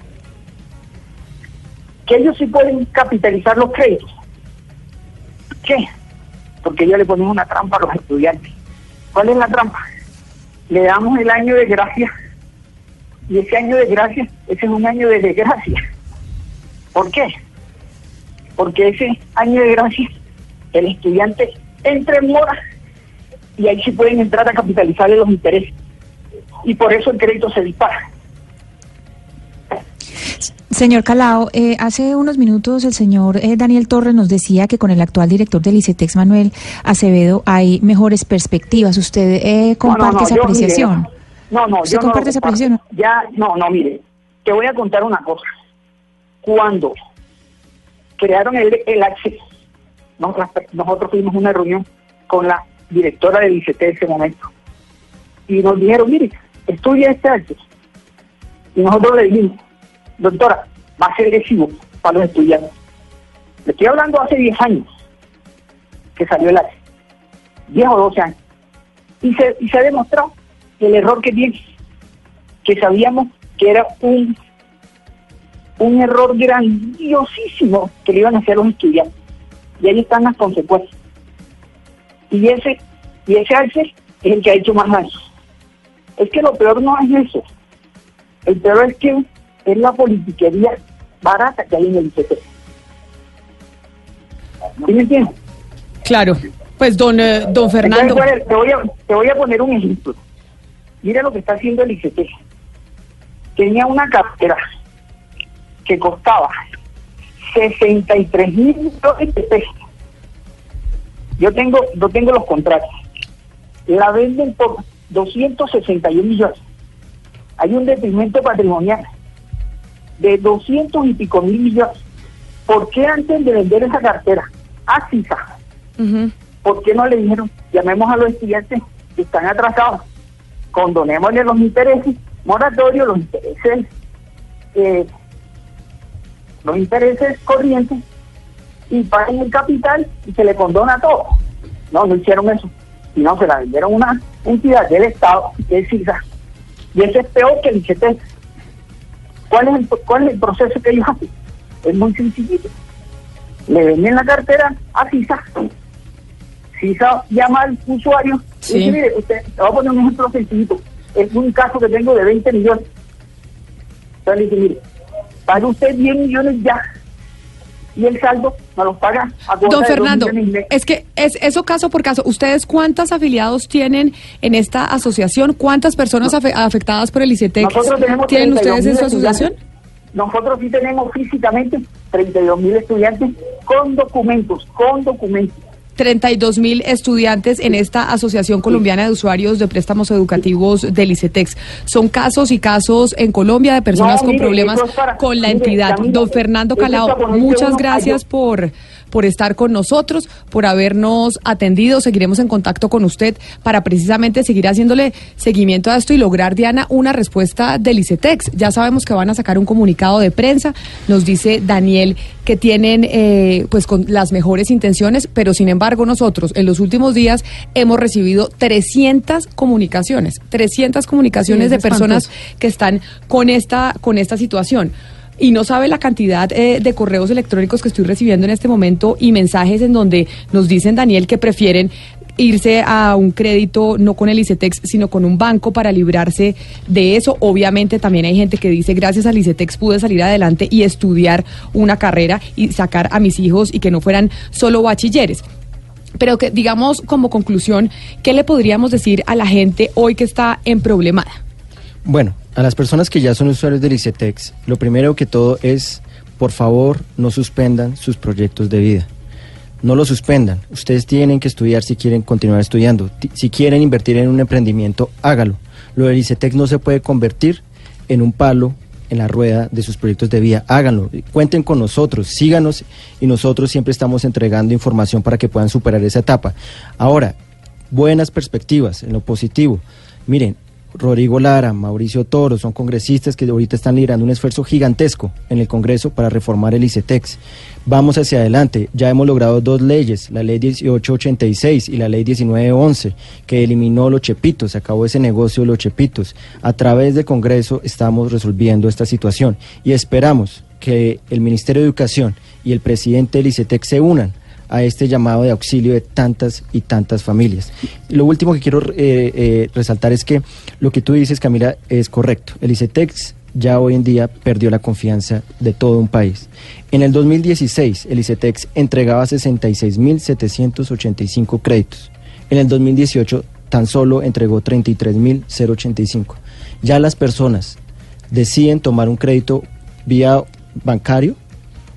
Speaker 40: Que ellos sí pueden capitalizar los créditos. ¿Qué? Porque ellos le ponen una trampa a los estudiantes. ¿Cuál es la trampa? Le damos el año de gracia y ese año de gracia, ese es un año de desgracia. ¿Por qué? Porque ese año de gracia, el estudiante entra en mora y ahí sí pueden entrar a capitalizarle los intereses. Y por eso el crédito se dispara.
Speaker 41: Señor Calao, eh, hace unos minutos el señor eh, Daniel Torres nos decía que con el actual director del ICETEX, Manuel Acevedo, hay mejores perspectivas. ¿Usted eh, comparte
Speaker 40: No, no, no,
Speaker 41: esa
Speaker 40: yo,
Speaker 41: apreciación?
Speaker 40: mire, no, no,
Speaker 41: ¿Usted
Speaker 40: yo
Speaker 41: comparte esa apreciación?
Speaker 40: Ya, no, no, mire, te voy a contar una cosa. Cuando crearon el, el acceso, nosotros, nosotros tuvimos una reunión con la directora del ICT en ese momento y nos dijeron, mire, estudia este acceso. Y nosotros le dijimos, doctora, va a ser agresivo para los estudiantes. Le estoy hablando hace 10 años que salió el acceso. 10 o 12 años. Y se, y se ha demostrado el error que tiene, que sabíamos que era un, un error grandiosísimo que le iban a hacer los estudiantes. Y ahí están las consecuencias. Y ese, y ese alce es el que ha hecho más daño. Es que lo peor no es eso. El peor es que es la politiquería barata que hay en el ICT. ¿Sí me entiendes?
Speaker 1: Claro. Pues don, eh, don Fernando.
Speaker 40: Entonces, te, voy a, te voy a poner un ejemplo. Mira lo que está haciendo el ICT. Tenía una cartera que costaba 63 mil millones de pesos. Yo tengo, yo tengo los contratos. la venden por 261 millones. Hay un detrimento patrimonial de 200 y pico mil millones. ¿Por qué antes de vender esa cartera a CISA, por qué no le dijeron, llamemos a los estudiantes que están atrasados, condonémosle los intereses, moratorios, los intereses, eh, los intereses corrientes y paguen el capital y se le condona todo? No, no hicieron eso, sino se la vendieron a una entidad del Estado, que es CISA, y eso es peor que el ICT. ¿Cuál es el, cuál es el proceso que ellos hacen? Es muy sencillito. Le venden la cartera a CISA. CISA llama al usuario y dice, mire, usted, le voy a poner un ejemplo sencillito. Es un caso que tengo de 20 millones. Entonces le dice, mire, pague usted 10 millones ya y el saldo no los paga a
Speaker 1: Don Fernando, es que es eso caso por caso. ¿Ustedes cuántos afiliados tienen en esta asociación? ¿Cuántas personas afe- afectadas por el ICETEX tienen
Speaker 40: 32.000
Speaker 1: ustedes en su asociación?
Speaker 40: Nosotros sí tenemos físicamente 32 mil estudiantes con documentos, con documentos.
Speaker 1: 32 mil estudiantes en esta Asociación Colombiana de Usuarios de Préstamos Educativos del ICETEX. Son casos y casos en Colombia de personas
Speaker 40: No,
Speaker 1: con problemas
Speaker 40: para-
Speaker 1: con la
Speaker 40: mire,
Speaker 1: entidad. Don Fernando Calao, muchas gracias por, por estar con nosotros, por habernos atendido. Seguiremos en contacto con usted para precisamente seguir haciéndole seguimiento a esto y lograr, Diana, una respuesta del ICETEX. Ya sabemos que van a sacar un comunicado de prensa. Nos dice Daniel que tienen eh, pues con las mejores intenciones, pero sin embargo nosotros en los últimos días hemos recibido 300 comunicaciones, 300 comunicaciones
Speaker 35: Sí,
Speaker 1: de personas
Speaker 35: espantoso.
Speaker 1: que están con esta con esta situación. Y no sabe la cantidad eh, de correos electrónicos que estoy recibiendo en este momento y mensajes en donde nos dicen, Daniel, que prefieren irse a un crédito no con el ICETEX, sino con un banco para librarse de eso. Obviamente también hay gente que dice, gracias al ICETEX pude salir adelante y estudiar una carrera y sacar a mis hijos y que no fueran solo bachilleres. Pero que digamos como conclusión, ¿qué le podríamos decir a la gente hoy que está en problemada?
Speaker 32: Bueno, a las personas que ya son usuarios del ICETEX, lo primero que todo es, por favor, no suspendan sus proyectos de vida. No lo suspendan. Ustedes tienen que estudiar si quieren continuar estudiando. Si quieren invertir en un emprendimiento, hágalo. Lo del ICETEX no se puede convertir en un palo en la rueda de sus proyectos de vida. Háganlo. Cuenten con nosotros, síganos y nosotros siempre estamos entregando información para que puedan superar esa etapa. Ahora, buenas perspectivas en lo positivo. Miren, Rodrigo Lara, Mauricio Toro, son congresistas que ahorita están liderando un esfuerzo gigantesco en el Congreso para reformar el ICETEX. Vamos hacia adelante, ya hemos logrado dos leyes, la ley 1886 y la ley 1911, que eliminó los chepitos, se acabó ese negocio de los chepitos. A través del Congreso estamos resolviendo esta situación y esperamos que el Ministerio de Educación y el presidente del ICETEX se unan a este llamado de auxilio de tantas y tantas familias. Lo último que quiero eh, eh, resaltar es que lo que tú dices, Camila, es correcto. El ICETEX ya hoy en día perdió la confianza de todo un país. En el 2016, el ICETEX entregaba 66.785 créditos. En el 2018, tan solo entregó 33.085. Ya las personas deciden tomar un crédito vía bancario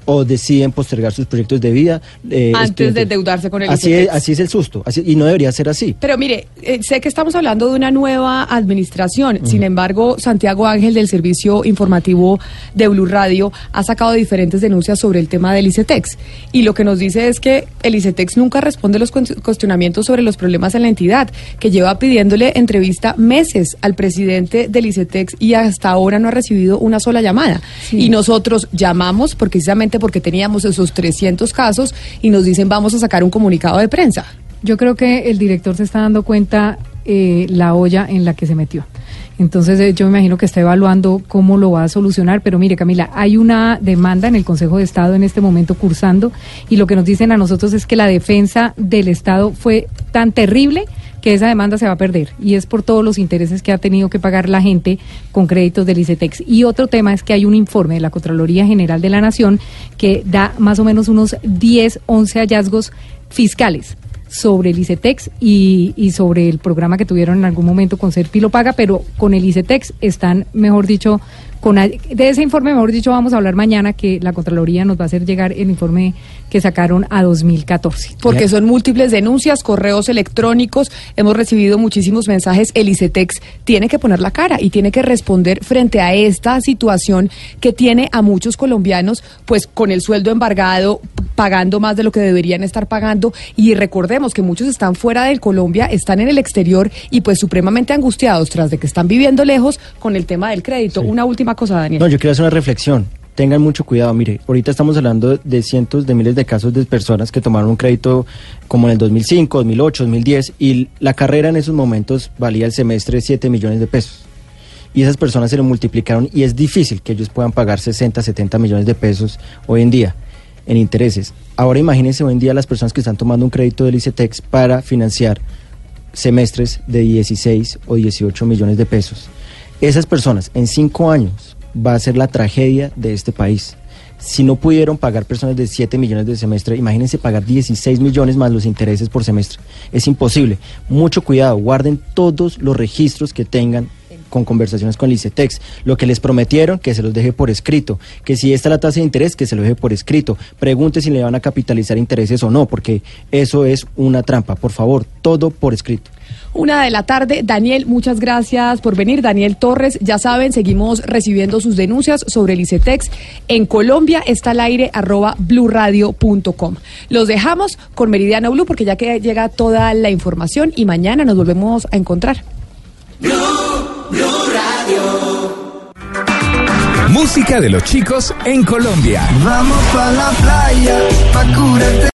Speaker 32: o deciden postergar sus proyectos de vida. eh,
Speaker 1: Antes de endeudarse con el
Speaker 32: así
Speaker 1: ICETEX.
Speaker 32: es, así es el susto, así- y no debería ser así.
Speaker 1: Pero mire, eh, sé que estamos hablando de una nueva administración. Sin embargo, Santiago Ángel del Servicio Informativo de Blue Radio ha sacado diferentes denuncias sobre el tema del ICETEX. Y lo que nos dice es que el ICETEX nunca responde los cues- cuestionamientos sobre los problemas en la entidad, que lleva pidiéndole entrevista meses al presidente del ICETEX y hasta ahora no ha recibido una sola llamada. Y nosotros llamamos precisamente porque teníamos esos 300 casos y nos dicen vamos a sacar un comunicado de prensa.
Speaker 35: Yo creo que el director se está dando cuenta eh, la olla en la que se metió. Entonces eh, yo me imagino que está evaluando cómo lo va a solucionar, pero mire Camila, hay una demanda en el Consejo de Estado en este momento cursando y lo que nos dicen a nosotros es que la defensa del Estado fue tan terrible que esa demanda se va a perder y es por todos los intereses que ha tenido que pagar la gente con créditos del ICETEX. Y otro tema es que hay un informe de la Contraloría General de la Nación que da más o menos unos 10, 11 hallazgos fiscales sobre el ICETEX y, sobre el programa que tuvieron en algún momento con Serpi lo paga, pero con el ICETEX están, mejor dicho, con a- de ese informe, mejor dicho, vamos a hablar mañana que la Contraloría nos va a hacer llegar el informe que sacaron a 2014.
Speaker 1: Porque son múltiples denuncias, correos electrónicos, hemos recibido muchísimos mensajes. El ICETEX tiene que poner la cara y tiene que responder frente a esta situación que tiene a muchos colombianos, pues con el sueldo embargado, pagando más de lo que deberían estar pagando. Y recordemos que muchos están fuera de Colombia, están en el exterior y pues supremamente angustiados tras de que están viviendo lejos con el tema del crédito. Una última cosa, Daniel.
Speaker 32: No, yo quiero hacer una reflexión. Tengan mucho cuidado. Mire, ahorita estamos hablando de cientos de miles de casos de personas que tomaron un crédito como en el 2005, 2008, 2010 y la carrera en esos momentos valía el semestre 7 millones de pesos. Y esas personas se lo multiplicaron y es difícil que ellos puedan pagar 60, 70 millones de pesos hoy en día en intereses. Ahora imagínense hoy en día las personas que están tomando un crédito del ICETEX para financiar semestres de 16 o 18 millones de pesos. Esas personas en cinco años va a ser la tragedia de este país. Si no pudieron pagar personas de 7 millones de semestre, imagínense pagar 16 millones más los intereses por semestre. Es imposible. Mucho cuidado, guarden todos los registros que tengan con conversaciones con el ICETEX. Lo que les prometieron, que se los deje por escrito. Que si esta es la tasa de interés, que se lo deje por escrito. Pregunte si le van a capitalizar intereses o no, porque eso es una trampa. Por favor, todo por escrito.
Speaker 1: Una de la tarde. Daniel, muchas gracias por venir. Daniel Torres, ya saben, seguimos recibiendo sus denuncias sobre el ICETEX. En Colombia está al aire arroba bluradio.com. Los dejamos con Meridiano Blue porque ya que llega toda la información y mañana nos volvemos a encontrar.
Speaker 17: Música de los chicos en Colombia.
Speaker 18: Vamos pa' la playa, pa' curarte